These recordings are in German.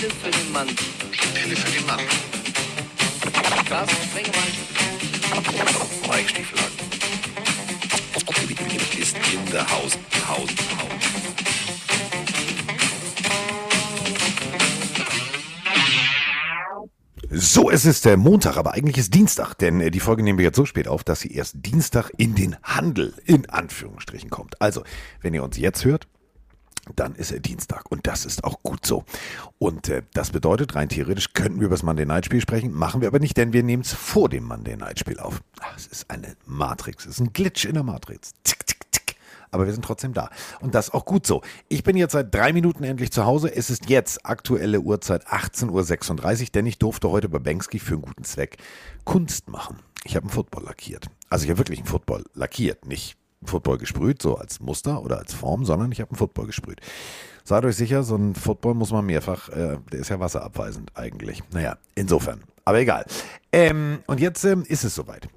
Pille für den Mann. Pille für den Mann. Carsten Sprengemann. Mike Stieflagen. Ist in der Haus. Haus. Haus. So, es ist äh, Montag, aber eigentlich ist Dienstag, denn äh, die Folge nehmen wir jetzt so spät auf, dass sie erst Dienstag in den Handel in Anführungsstrichen kommt. Also, wenn ihr uns jetzt hört, dann ist er Dienstag und das ist auch gut so. Und äh, das bedeutet, rein theoretisch könnten wir über das Monday Night Spiel sprechen, machen wir aber nicht, denn wir nehmen es vor dem Monday Night Spiel auf. Es ist eine Matrix, es ist ein Glitch in der Matrix. Tick, tick, tick. Aber wir sind trotzdem da. Und das auch gut so. Ich bin jetzt seit drei Minuten endlich zu Hause. Es ist jetzt aktuelle Uhrzeit 18.36 Uhr, denn ich durfte heute bei Banksy für einen guten Zweck Kunst machen. Ich habe einen Football lackiert. Also ich habe wirklich einen Football lackiert, nicht Football gesprüht, so als Muster oder als Form, sondern ich habe einen Football gesprüht. Seid euch sicher, so ein Football muss man mehrfach, äh, der ist ja wasserabweisend eigentlich. Naja, insofern. Aber egal. Ähm, und jetzt ähm, ist es soweit.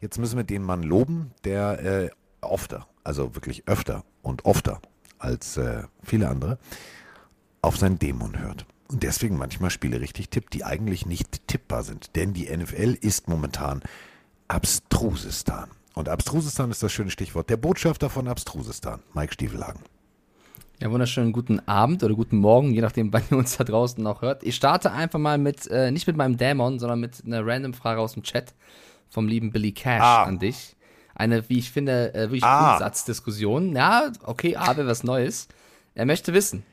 Jetzt müssen wir den Mann loben, der äh, öfter, also wirklich öfter und öfter als äh, viele andere, auf seinen Dämon hört. Und deswegen manchmal Spiele richtig tippt, die eigentlich nicht tippbar sind. Denn die NFL ist momentan Abstrusistan. Und Abstrusistan ist das schöne Stichwort. Der Botschafter von Abstrusistan, Mike Stiefelhagen. Ja, wunderschönen guten Abend oder guten Morgen, je nachdem, wann ihr uns da draußen noch hört. Ich starte einfach mal mit, äh, nicht mit meinem Dämon, sondern mit einer random Frage aus dem Chat vom lieben Billy Cash Ah. an dich. Eine, wie ich finde, äh, wirklich Ah. Grundsatzdiskussion. Ja, okay, aber was Neues. Er möchte wissen,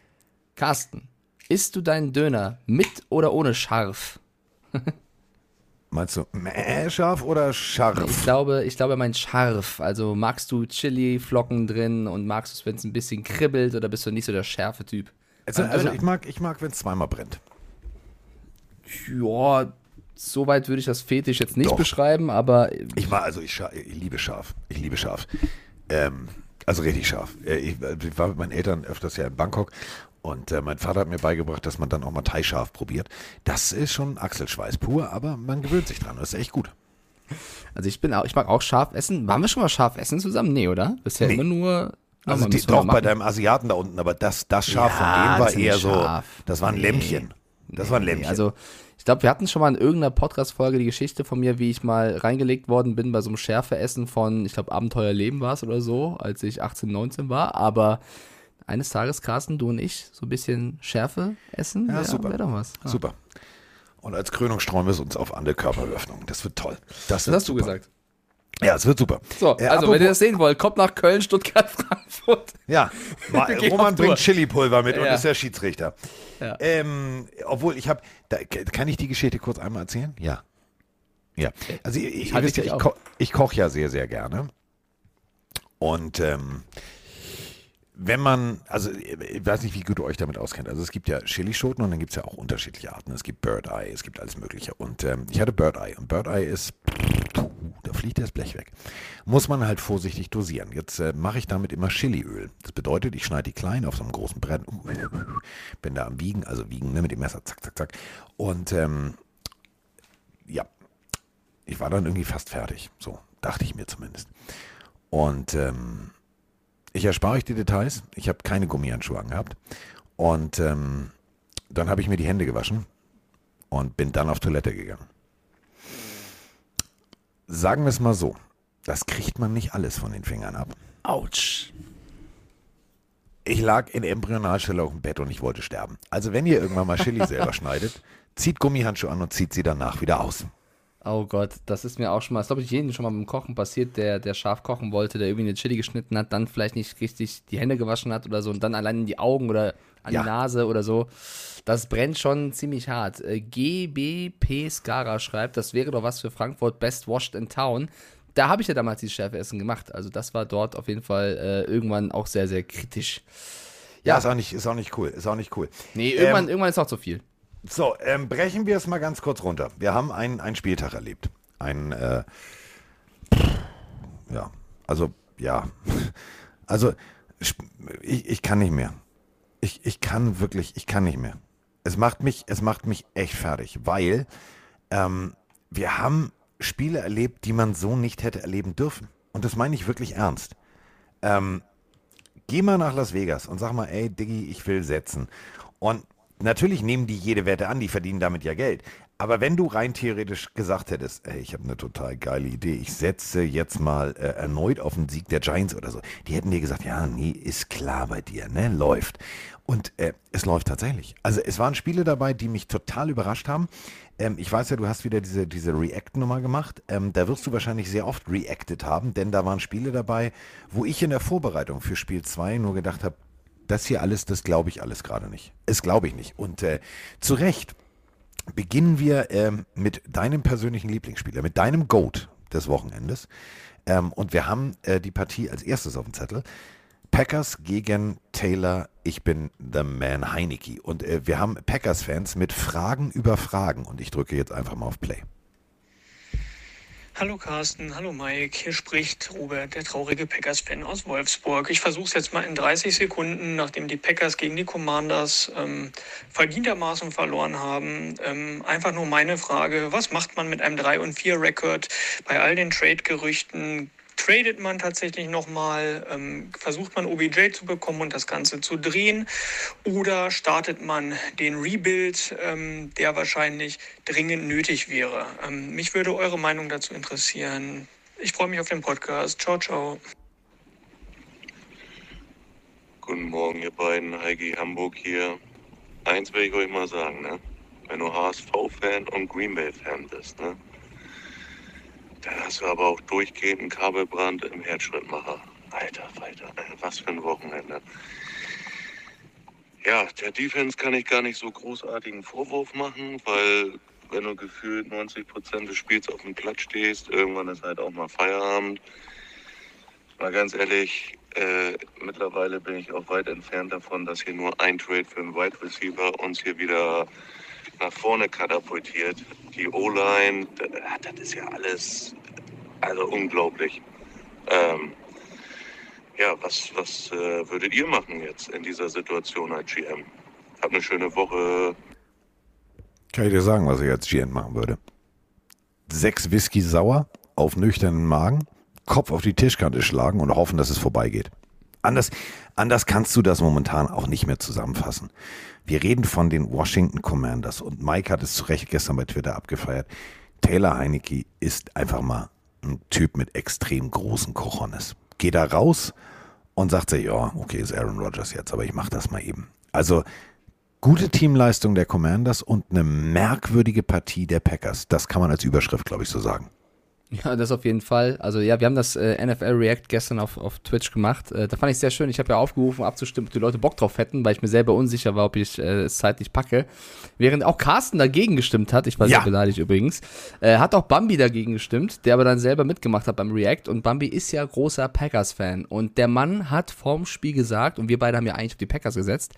Carsten, isst du deinen Döner mit oder ohne Scharf? Meinst du mäh scharf oder Ich scharf? glaube, ich glaube, er meint scharf. Also magst du Chili-Flocken drin und magst du es, wenn es ein bisschen kribbelt oder bist du nicht so der schärfe Typ? Also, also ich mag, ich mag wenn es zweimal brennt. Ja, so weit würde ich das Fetisch jetzt nicht Doch. beschreiben, aber Ich mag, also ich, ich liebe scharf. Ich liebe scharf. Ähm, also richtig scharf. Äh, Ich, ich war mit meinen Eltern öfters ja in Bangkok und äh, mein Vater hat mir beigebracht, dass man dann auch mal Thai-Scharf probiert. Das ist schon Achselschweiß pur, aber man gewöhnt sich dran. Das ist echt gut. also ich bin auch, ich mag auch scharf essen. Waren wir schon mal scharf essen zusammen? Nee, oder? Bisher Nee. immer nur. Also die, doch bei deinem Asiaten da unten, aber das, das Scharf Ja, von dem war eher so, das war ein Nee. Lämpchen. Das war ein Lämpchen. Nee, also ich glaube, wir hatten schon mal in irgendeiner Podcast-Folge die Geschichte von mir, wie ich mal reingelegt worden bin bei so einem Schärfeessen von, ich glaube, Abenteuerleben war es oder so, als ich 18, 19 war. Aber eines Tages, Carsten, du und ich, so ein bisschen Schärfe essen, Ja, wär- super. wär doch was. Ja. Super. Und als Krönung streuen wir es uns auf andere Körperöffnungen. Das wird toll. Das, Das wird hast du super. gesagt. Ja, es wird super. So, Äh, also wenn ihr das sehen wollt, kommt nach Köln, Stuttgart, Frankfurt. Ja, Roman bringt Chili-Pulver mit und Ja. ist der Schiedsrichter. Ja. Ähm, obwohl, ich habe, kann ich die Geschichte kurz einmal erzählen? Ja. Ja. Also, wisst ja, dich ich, auf. ko ich koche ja sehr, sehr gerne. Und ähm, wenn man, also ich weiß nicht, wie gut ihr euch damit auskennt. Also es gibt ja Chilischoten und dann gibt es ja auch unterschiedliche Arten. Es gibt Bird Eye, es gibt alles Mögliche. Und ähm, ich hatte Bird Eye und Bird Eye ist, da fliegt das Blech weg. Muss man halt vorsichtig dosieren. Jetzt äh, mache ich damit immer Chiliöl. Das bedeutet, ich schneide die klein auf so einem großen Brett, bin da am Wiegen, also Wiegen ne, mit dem Messer, zack, zack, zack. Und ähm, ja, ich war dann irgendwie fast fertig. So, dachte ich mir zumindest. Und ähm, ich erspare euch die Details. Ich habe keine Gummihandschuhe angehabt. Und ähm, dann habe ich mir die Hände gewaschen und bin dann auf Toilette gegangen. Sagen wir es mal so. Das kriegt man nicht alles von den Fingern ab. Autsch. Ich lag in Embryonalstelle auf dem Bett und ich wollte sterben. Also wenn ihr irgendwann mal Chili selber schneidet, zieht Gummihandschuhe an und zieht sie danach wieder aus. Oh Gott, das ist mir auch schon mal, das glaube ich jedem schon mal beim Kochen passiert, der, der scharf kochen wollte, der irgendwie eine Chili geschnitten hat, dann vielleicht nicht richtig die Hände gewaschen hat oder so und dann allein in die Augen oder an Ja. die Nase oder so. Das brennt schon ziemlich hart. Äh, GBP Skara schreibt, das wäre doch was für Frankfurt, Best Washed in Town. Da habe ich ja damals dieses Schärfeessen gemacht. Also das war dort auf jeden Fall äh, irgendwann auch sehr, sehr kritisch. Ja, Ja. ist auch nicht, ist auch nicht cool. Ist auch nicht cool. Nee, irgendwann, Ähm, irgendwann ist auch zu viel. So, ähm, brechen wir es mal ganz kurz runter. Wir haben einen, einen Spieltag erlebt. Ein, äh, ja, also, ja. Also, ich, ich kann nicht mehr. Ich, ich kann wirklich, ich kann nicht mehr. Es macht mich, es macht mich echt fertig, weil ähm, wir haben Spiele erlebt, die man so nicht hätte erleben dürfen. Und das meine ich wirklich ernst. Ähm, geh mal nach Las Vegas und sag mal, ey, Diggi, ich will setzen. Und natürlich nehmen die jede Wette an, die verdienen damit ja Geld. Aber wenn du rein theoretisch gesagt hättest, ey, ich habe eine total geile Idee, ich setze jetzt mal äh, erneut auf den Sieg der Giants oder so, die hätten dir gesagt, ja, nee, ist klar bei dir, ne, läuft. Und äh, es läuft tatsächlich. Also es waren Spiele dabei, die mich total überrascht haben. Ähm, ich weiß ja, du hast wieder diese, diese React-Nummer gemacht. Ähm, da wirst du wahrscheinlich sehr oft reacted haben, denn da waren Spiele dabei, wo ich in der Vorbereitung für Spiel 2 nur gedacht habe, das hier alles, das glaube ich alles gerade nicht. Das glaube ich nicht. Und äh, zu Recht beginnen wir ähm, mit deinem persönlichen Lieblingsspieler, mit deinem Goat des Wochenendes. Ähm, und wir haben äh, die Partie als erstes auf dem Zettel. Packers gegen Taylor, ich bin the man Heineke. Und äh, wir haben Packers-Fans mit Fragen über Fragen. Und ich drücke jetzt einfach mal auf Play. Hallo Carsten, hallo Mike, hier spricht Robert, der traurige Packers-Fan aus Wolfsburg. Ich versuche es jetzt mal in 30 Sekunden, nachdem die Packers gegen die Commanders ähm, verdientermaßen verloren haben. Ähm, einfach nur meine Frage, was macht man mit einem 3 und 4 Rekord bei all den Trade-Gerüchten? Tradet man tatsächlich nochmal, ähm, versucht man OBJ zu bekommen und das Ganze zu drehen oder startet man den Rebuild, ähm, der wahrscheinlich dringend nötig wäre. Ähm, mich würde eure Meinung dazu interessieren. Ich freue mich auf den Podcast. Ciao, ciao. Guten Morgen, ihr beiden. Heigi Hamburg hier. Eins will ich euch mal sagen, ne? Wenn du HSV-Fan und Green Bay-Fan bist, ne? Dann hast du aber auch durchgehend einen Kabelbrand im Herzschrittmacher. Alter, Alter, was für ein Wochenende. Ja, der Defense kann ich gar nicht so großartigen Vorwurf machen, weil wenn du gefühlt 90 Prozent des Spiels auf dem Platz stehst, irgendwann ist halt auch mal Feierabend. Mal ganz ehrlich, äh, mittlerweile bin ich auch weit entfernt davon, dass hier nur ein Trade für einen Wide Receiver uns hier wieder nach vorne katapultiert. Die O-Line, das, das ist ja alles also unglaublich. Ähm, ja, was, was äh, würdet ihr machen jetzt in dieser Situation als GM? Habt eine schöne Woche. Kann ich dir sagen, was ich als GM machen würde? Sechs Whisky sauer auf nüchternen Magen, Kopf auf die Tischkante schlagen und hoffen, dass es vorbeigeht. Anders, anders kannst du das momentan auch nicht mehr zusammenfassen. Wir reden von den Washington Commanders und Mike hat es zu Recht gestern bei Twitter abgefeiert. Taylor Heinecke ist einfach mal ein Typ mit extrem großen Cojones. Geht da raus und sagt sich, ja, okay, ist Aaron Rodgers jetzt, aber ich mache das mal eben. Also gute Teamleistung der Commanders und eine merkwürdige Partie der Packers. Das kann man als Überschrift, glaube ich, so sagen. Ja, das auf jeden Fall. Also ja, wir haben das äh, NFL React gestern auf, auf Twitch gemacht. Äh, da fand ich sehr schön. Ich habe ja aufgerufen, abzustimmen, ob die Leute Bock drauf hätten, weil ich mir selber unsicher war, ob ich äh, es zeitlich packe. Während auch Carsten dagegen gestimmt hat, ich war Ja. sehr beleidigt übrigens, äh, hat auch Bambi dagegen gestimmt, der aber dann selber mitgemacht hat beim React. Und Bambi ist ja großer Packers-Fan. Und der Mann hat vorm Spiel gesagt, und wir beide haben ja eigentlich auf die Packers gesetzt,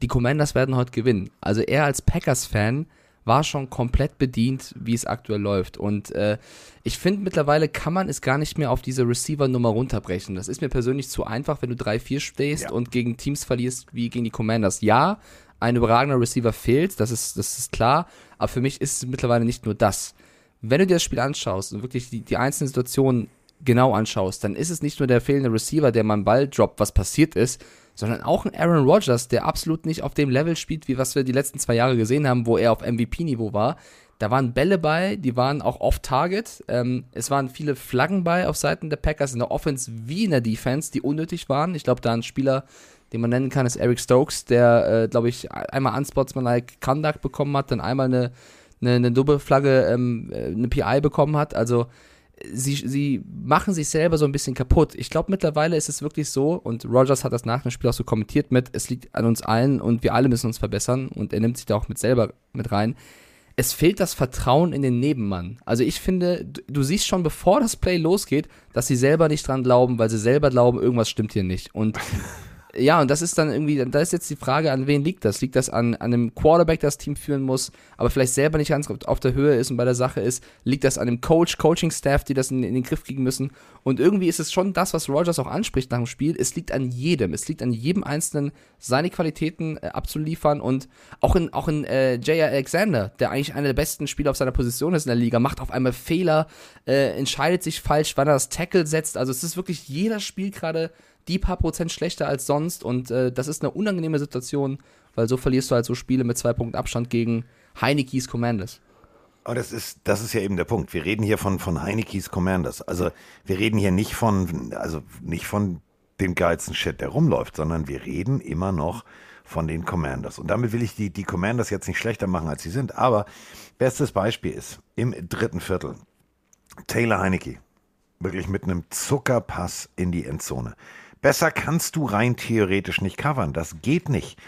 die Commanders werden heute gewinnen. Also er als Packers-Fan war schon komplett bedient, wie es aktuell läuft. Und äh, ich finde, mittlerweile kann man es gar nicht mehr auf diese Receiver-Nummer runterbrechen. Das ist mir persönlich zu einfach, wenn du 3-4 stehst Ja. und gegen Teams verlierst wie gegen die Commanders. Ja, ein überragender Receiver fehlt, das ist, das ist klar, aber für mich ist es mittlerweile nicht nur das. Wenn du dir das Spiel anschaust und wirklich die, die einzelnen Situationen genau anschaust, dann ist es nicht nur der fehlende Receiver, der mal einen Ball droppt, was passiert ist, sondern auch ein Aaron Rodgers, der absolut nicht auf dem Level spielt, wie was wir die letzten zwei Jahre gesehen haben, wo er auf MVP-Niveau war. Da waren Bälle bei, die waren auch off-target. Ähm, es waren viele Flaggen bei auf Seiten der Packers in der Offense wie in der Defense, die unnötig waren. Ich glaube, da ein Spieler, den man nennen kann, ist Eric Stokes, der, äh, glaube ich, einmal Unsportsmanlike Conduct bekommen hat, dann einmal eine, eine, eine Doppelflagge, ähm, äh, eine PI bekommen hat. Also sie, sie machen sich selber so ein bisschen kaputt. Ich glaube, mittlerweile ist es wirklich so, und Rogers hat das nach dem Spiel auch so kommentiert mit, es liegt an uns allen und wir alle müssen uns verbessern und er nimmt sich da auch mit selber mit rein. Es fehlt das Vertrauen in den Nebenmann. Also ich finde, du, du siehst schon, bevor das Play losgeht, dass sie selber nicht dran glauben, weil sie selber glauben, irgendwas stimmt hier nicht. Und ja, und das ist dann irgendwie, da ist jetzt die Frage, an wen liegt das? Liegt das an, an einem Quarterback, das Team führen muss, aber vielleicht selber nicht ganz auf der Höhe ist und bei der Sache ist? Liegt das an dem Coach, Coaching-Staff, die das in, in den Griff kriegen müssen? Und irgendwie ist es schon das, was Rogers auch anspricht nach dem Spiel. Es liegt an jedem. Es liegt an jedem Einzelnen, seine Qualitäten äh, abzuliefern und auch in, auch in äh, J.R. Alexander, der eigentlich einer der besten Spieler auf seiner Position ist in der Liga, macht auf einmal Fehler, äh, entscheidet sich falsch, wann er das Tackle setzt. Also es ist wirklich jeder Spiel gerade die paar Prozent schlechter als sonst und äh, das ist eine unangenehme Situation weil so verlierst du halt so Spiele mit zwei Punkten Abstand gegen Heinekes Commanders. Aber das ist, das ist ja eben der Punkt. Wir reden hier von, von Heinekes Commanders. Also wir reden hier nicht von, also nicht von dem geilsten Shit, der rumläuft, sondern wir reden immer noch von den Commanders. Und damit will ich die, die Commanders jetzt nicht schlechter machen, als sie sind. Aber bestes Beispiel ist im dritten Viertel Taylor Heineke. Wirklich mit einem Zuckerpass in die Endzone. Besser kannst du rein theoretisch nicht covern. Das geht nicht.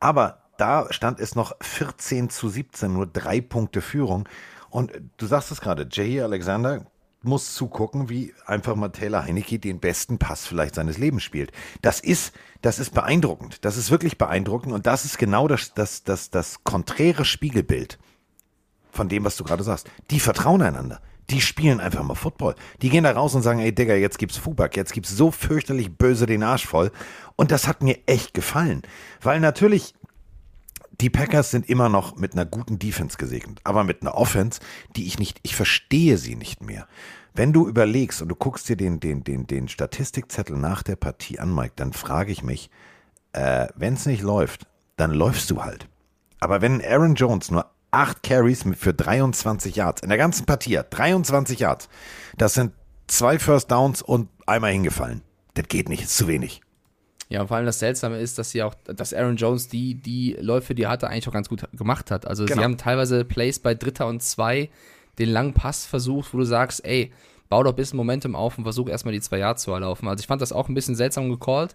Aber da stand es noch 14 zu 17, nur drei Punkte Führung. Und du sagst es gerade, Jay Alexander muss zugucken, wie einfach mal Taylor Heineke den besten Pass vielleicht seines Lebens spielt. Das ist, das ist beeindruckend. Das ist wirklich beeindruckend. Und das ist genau das, das, das, das konträre Spiegelbild von dem, was du gerade sagst. Die vertrauen einander. Die spielen einfach mal Football. Die gehen da raus und sagen, ey Digga, jetzt gibt's Fubak, jetzt gibt's so fürchterlich böse den Arsch voll. Und das hat mir echt gefallen. Weil natürlich, die Packers sind immer noch mit einer guten Defense gesegnet, aber mit einer Offense, die ich nicht, ich verstehe sie nicht mehr. Wenn du überlegst und du guckst dir den, den, den, den Statistikzettel nach der Partie an, Mike, dann frage ich mich, äh, wenn es nicht läuft, dann läufst du halt. Aber wenn Aaron Jones nur acht Carries für 23 Yards in der ganzen Partie hat, 23 Yards, das sind zwei First Downs und einmal hingefallen. Das geht nicht, ist zu wenig. Ja, und vor allem das Seltsame ist, dass sie auch, dass Aaron Jones die, die Läufe, die er hatte, eigentlich auch ganz gut gemacht hat. Also Genau. sie haben teilweise Plays bei Dritter und Zwei den langen Pass versucht, wo du sagst, ey, bau doch ein bisschen Momentum auf und versuch erstmal die zwei Yards zu erlaufen. Also ich fand das auch ein bisschen seltsam gecallt.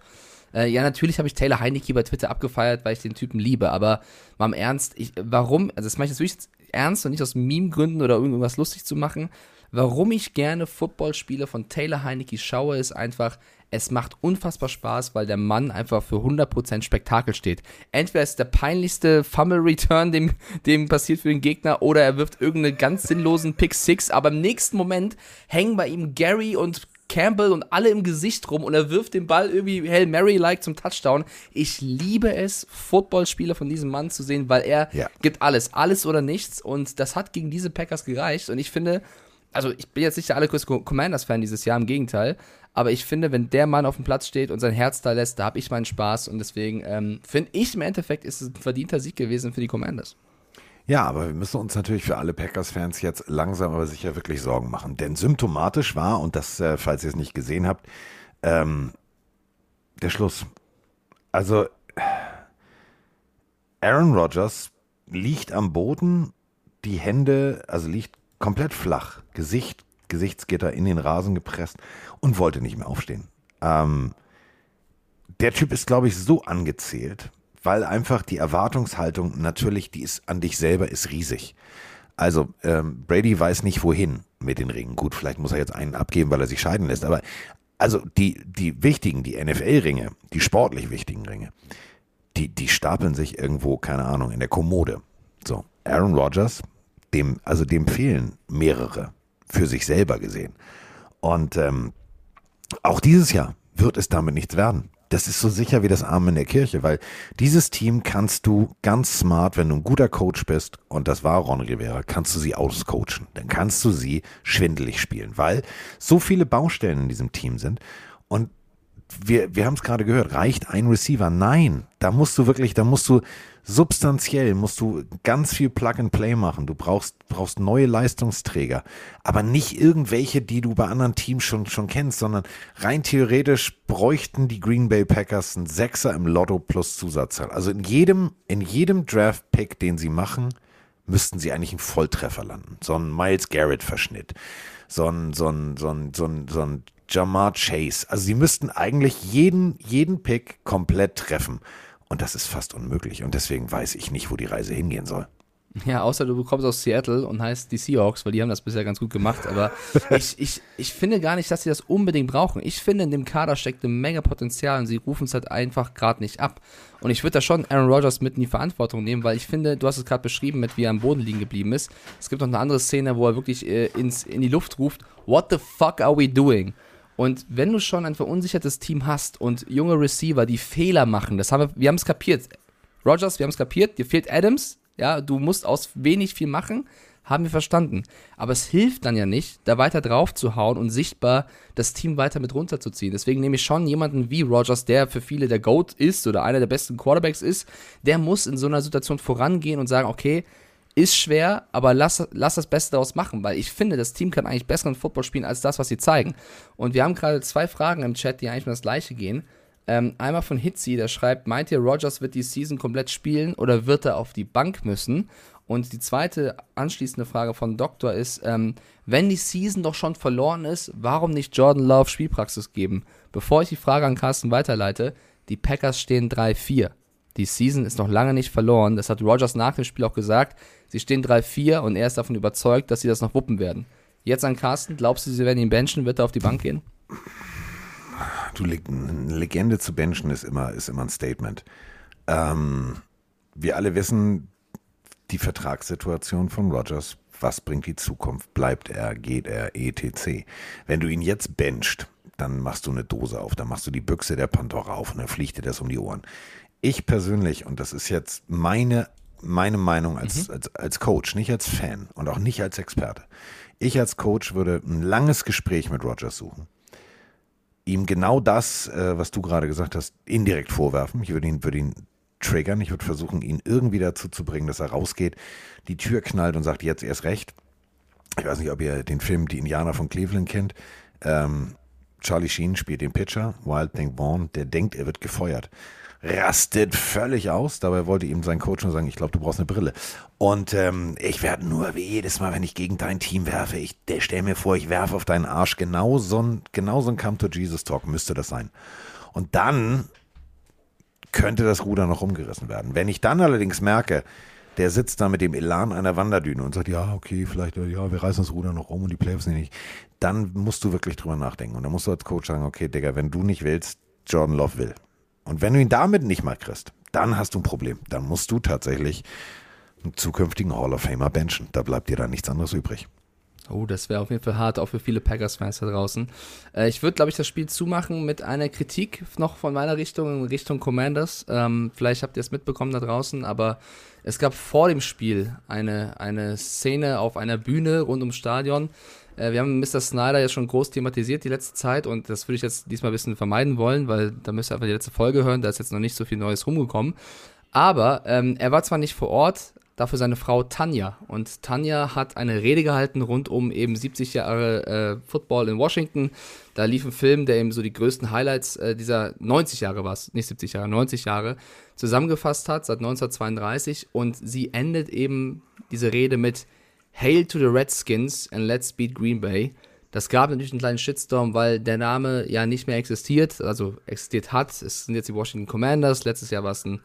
Äh, ja, natürlich habe ich Taylor Heineke bei Twitter abgefeiert, weil ich den Typen liebe, aber mal im Ernst, ich, warum, also das mache ich wirklich ernst und nicht aus Meme-Gründen oder irgendwas lustig zu machen. Warum ich gerne Footballspiele von Taylor Heineke schaue, ist einfach, es macht unfassbar Spaß, weil der Mann einfach für 100% Spektakel steht. Entweder ist der peinlichste Fumble-Return, dem, dem passiert für den Gegner, oder er wirft irgendeinen ganz sinnlosen Pick-Six, aber im nächsten Moment hängen bei ihm Gary und Campbell und alle im Gesicht rum und er wirft den Ball irgendwie Hail Mary-like zum Touchdown. Ich liebe es, Footballspiele von diesem Mann zu sehen, weil er Ja. gibt alles, alles oder nichts und das hat gegen diese Packers gereicht und ich finde, also ich bin jetzt nicht der allergrößte Co- Commanders-Fan dieses Jahr, im Gegenteil, aber ich finde, wenn der Mann auf dem Platz steht und sein Herz da lässt, da habe ich meinen Spaß und deswegen ähm, finde ich im Endeffekt ist es ein verdienter Sieg gewesen für die Commanders. Ja, aber wir müssen uns natürlich für alle Packers-Fans jetzt langsam aber sicher wirklich Sorgen machen. Denn symptomatisch war, und das, äh, falls ihr es nicht gesehen habt, ähm, der Schluss. Also, Aaron Rodgers liegt am Boden, die Hände, also liegt komplett flach, Gesicht, Gesichtsgitter in den Rasen gepresst und wollte nicht mehr aufstehen. Ähm, der Typ ist, glaube ich, so angezählt, weil einfach die Erwartungshaltung natürlich, die ist an dich selber, ist riesig. Also ähm, Brady weiß nicht wohin mit den Ringen. Gut, vielleicht muss er jetzt einen abgeben, weil er sich scheiden lässt. Aber also die die wichtigen, die NFL-Ringe, die sportlich wichtigen Ringe, die die stapeln sich irgendwo, keine Ahnung, in der Kommode. So Aaron Rodgers, dem also dem fehlen mehrere für sich selber gesehen. Und ähm, auch dieses Jahr wird es damit nichts werden. Das ist so sicher wie das Arm in der Kirche, weil dieses Team kannst du ganz smart, wenn du ein guter Coach bist, und das war Ron Rivera, kannst du sie auscoachen. Dann kannst du sie schwindelig spielen, weil so viele Baustellen in diesem Team sind. Und wir, wir haben es gerade gehört, reicht ein Receiver? Nein, da musst du wirklich, da musst du substanziell, musst du ganz viel Plug-and-Play machen. Du brauchst, brauchst neue Leistungsträger, aber nicht irgendwelche, die du bei anderen Teams schon, schon kennst, sondern rein theoretisch bräuchten die Green Bay Packers einen Sechser im Lotto plus Zusatzzahl. Also in jedem, in jedem Draft-Pick, den sie machen, müssten sie eigentlich einen Volltreffer landen. So ein Miles Garrett-Verschnitt. So ein, so ein, so ein, so ein, so ein Jamar Chase. Also sie müssten eigentlich jeden, jeden Pick komplett treffen. Und das ist fast unmöglich. Und deswegen weiß ich nicht, wo die Reise hingehen soll. Ja, außer du kommst aus Seattle und heißt die Seahawks, weil die haben das bisher ganz gut gemacht. Aber ich, ich, ich finde gar nicht, dass sie das unbedingt brauchen. Ich finde, in dem Kader steckt eine Menge Potenzial und sie rufen es halt einfach gerade nicht ab. Und ich würde da schon Aaron Rodgers mit in die Verantwortung nehmen, weil ich finde, du hast es gerade beschrieben, mit wie er am Boden liegen geblieben ist. Es gibt noch eine andere Szene, wo er wirklich äh, ins, in die Luft ruft, What the fuck are we doing? Und wenn du schon ein verunsichertes Team hast und junge Receiver, die Fehler machen, das haben wir, wir haben es kapiert. Rogers, wir haben es kapiert, dir fehlt Adams, ja, du musst aus wenig viel machen. Haben wir verstanden. Aber es hilft dann ja nicht, da weiter drauf zu hauen und sichtbar das Team weiter mit runterzuziehen. Deswegen nehme ich schon jemanden wie Rogers, der für viele der GOAT ist oder einer der besten Quarterbacks ist, der muss in so einer Situation vorangehen und sagen, okay, ist schwer, aber lass, lass das Beste daraus machen, weil ich finde, das Team kann eigentlich besseren Football spielen als das, was sie zeigen. Und wir haben gerade zwei Fragen im Chat, die eigentlich um das gleiche gehen. Ähm, einmal von Hitzi, der schreibt, meint ihr, Rogers wird die Season komplett spielen oder wird er auf die Bank müssen? Und die zweite anschließende Frage von Doktor ist, ähm, wenn die Season doch schon verloren ist, warum nicht Jordan Love Spielpraxis geben? Bevor ich die Frage an Carsten weiterleite, die Packers stehen 3-4. Die Season ist noch lange nicht verloren. Das hat Rogers nach dem Spiel auch gesagt. Sie stehen 3-4 und er ist davon überzeugt, dass sie das noch wuppen werden. Jetzt an Carsten, glaubst du, sie werden ihn benchen? Wird er auf die Bank gehen? Du, eine Legende zu benchen ist immer, ist immer ein Statement. Ähm, wir alle wissen die Vertragssituation von Rogers. Was bringt die Zukunft? Bleibt er? Geht er? etc. Wenn du ihn jetzt bencht, dann machst du eine Dose auf, dann machst du die Büchse der Pandora auf und dann fliegt dir das um die Ohren. Ich persönlich, und das ist jetzt meine meine Meinung als, mhm. als, als Coach, nicht als Fan und auch nicht als Experte. Ich als Coach würde ein langes Gespräch mit Rogers suchen. Ihm genau das, äh, was du gerade gesagt hast, indirekt vorwerfen. Ich würde ihn, würde ihn triggern. Ich würde versuchen, ihn irgendwie dazu zu bringen, dass er rausgeht, die Tür knallt und sagt, jetzt erst recht. Ich weiß nicht, ob ihr den Film Die Indianer von Cleveland kennt. Ähm, Charlie Sheen spielt den Pitcher, Wild Thing Vaughn, der denkt, er wird gefeuert rastet völlig aus. Dabei wollte ihm sein Coach nur sagen, ich glaube, du brauchst eine Brille. Und ähm, ich werde nur wie jedes Mal, wenn ich gegen dein Team werfe, ich stell mir vor, ich werfe auf deinen Arsch. Genau so ein, genau so ein Come to Jesus Talk müsste das sein. Und dann könnte das Ruder noch umgerissen werden. Wenn ich dann allerdings merke, der sitzt da mit dem Elan einer Wanderdüne und sagt, ja, okay, vielleicht, ja, wir reißen das Ruder noch um und die Playoffs nicht. Dann musst du wirklich drüber nachdenken. Und dann musst du als Coach sagen, okay, Digga, wenn du nicht willst, Jordan Love will. Und wenn du ihn damit nicht mal kriegst, dann hast du ein Problem. Dann musst du tatsächlich einen zukünftigen Hall of Famer benchen. Da bleibt dir dann nichts anderes übrig. Oh, das wäre auf jeden Fall hart, auch für viele Packers-Fans da draußen. Äh, ich würde, glaube ich, das Spiel zumachen mit einer Kritik noch von meiner Richtung in Richtung Commanders. Ähm, vielleicht habt ihr es mitbekommen da draußen, aber es gab vor dem Spiel eine, eine Szene auf einer Bühne rund ums Stadion, äh, wir haben Mr. Snyder ja schon groß thematisiert die letzte Zeit und das würde ich jetzt diesmal ein bisschen vermeiden wollen, weil da müsst ihr einfach die letzte Folge hören, da ist jetzt noch nicht so viel Neues rumgekommen. Aber ähm, er war zwar nicht vor Ort, dafür seine Frau Tanja. Und Tanja hat eine Rede gehalten rund um eben 70 Jahre äh, Football in Washington. Da lief ein Film, der eben so die größten Highlights äh, dieser 90 Jahre war nicht 70 Jahre, 90 Jahre zusammengefasst hat, seit 1932. Und sie endet eben diese Rede mit Hail to the Redskins and Let's Beat Green Bay. Das gab natürlich einen kleinen Shitstorm, weil der Name ja nicht mehr existiert, also existiert hat. Es sind jetzt die Washington Commanders. Letztes Jahr war es ein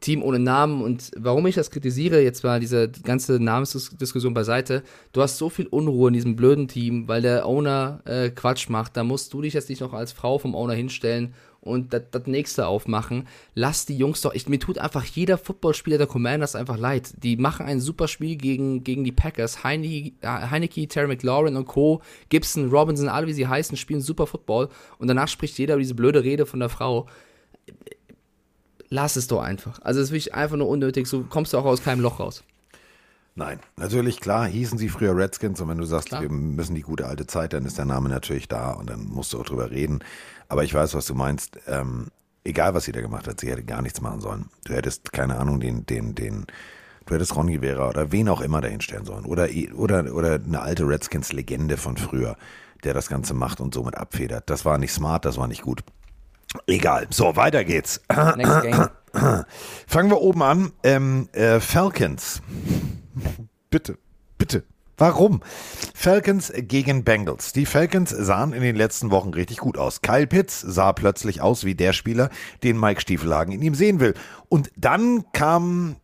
Team ohne Namen. Und warum ich das kritisiere, jetzt war diese ganze Namensdiskussion beiseite. Du hast so viel Unruhe in diesem blöden Team, weil der Owner äh, Quatsch macht. Da musst du dich jetzt nicht noch als Frau vom Owner hinstellen und das nächste aufmachen. Lass die Jungs doch. Ich, mir tut einfach jeder Footballspieler der Commanders einfach leid. Die machen ein super Spiel gegen, gegen die Packers. Heine, Heineke, Terry McLaurin und Co., Gibson, Robinson, alle wie sie heißen, spielen super Football. Und danach spricht jeder über diese blöde Rede von der Frau. Lass es doch einfach. Also, es ist wirklich einfach nur unnötig. So kommst du auch aus keinem Loch raus. Nein, natürlich, klar, hießen sie früher Redskins und wenn du sagst, klar. wir müssen die gute alte Zeit, dann ist der Name natürlich da und dann musst du auch drüber reden. Aber ich weiß, was du meinst. Ähm, egal, was sie da gemacht hat, sie hätte gar nichts machen sollen. Du hättest, keine Ahnung, den, den, den, du hättest Ronny Vera oder wen auch immer dahinstellen sollen. Oder, oder, oder eine alte Redskins-Legende von früher, der das Ganze macht und somit abfedert. Das war nicht smart, das war nicht gut. Egal. So, weiter geht's. Next game. Fangen wir oben an. Ähm, äh, Falcons. bitte, bitte. Warum? Falcons gegen Bengals. Die Falcons sahen in den letzten Wochen richtig gut aus. Kyle Pitts sah plötzlich aus wie der Spieler, den Mike Stiefelhagen in ihm sehen will. Und dann kam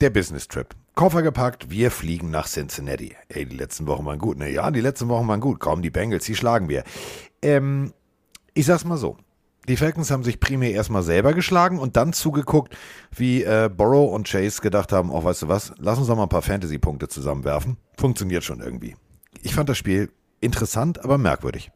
der Business Trip. Koffer gepackt, wir fliegen nach Cincinnati. Ey, die letzten Wochen waren gut. Ne, ja, die letzten Wochen waren gut. Komm, die Bengals, die schlagen wir. Ähm, ich sag's mal so. Die Falcons haben sich primär erstmal selber geschlagen und dann zugeguckt, wie äh, Borrow und Chase gedacht haben, oh, weißt du was, lass uns doch mal ein paar Fantasy-Punkte zusammenwerfen. Funktioniert schon irgendwie. Ich fand das Spiel interessant, aber merkwürdig.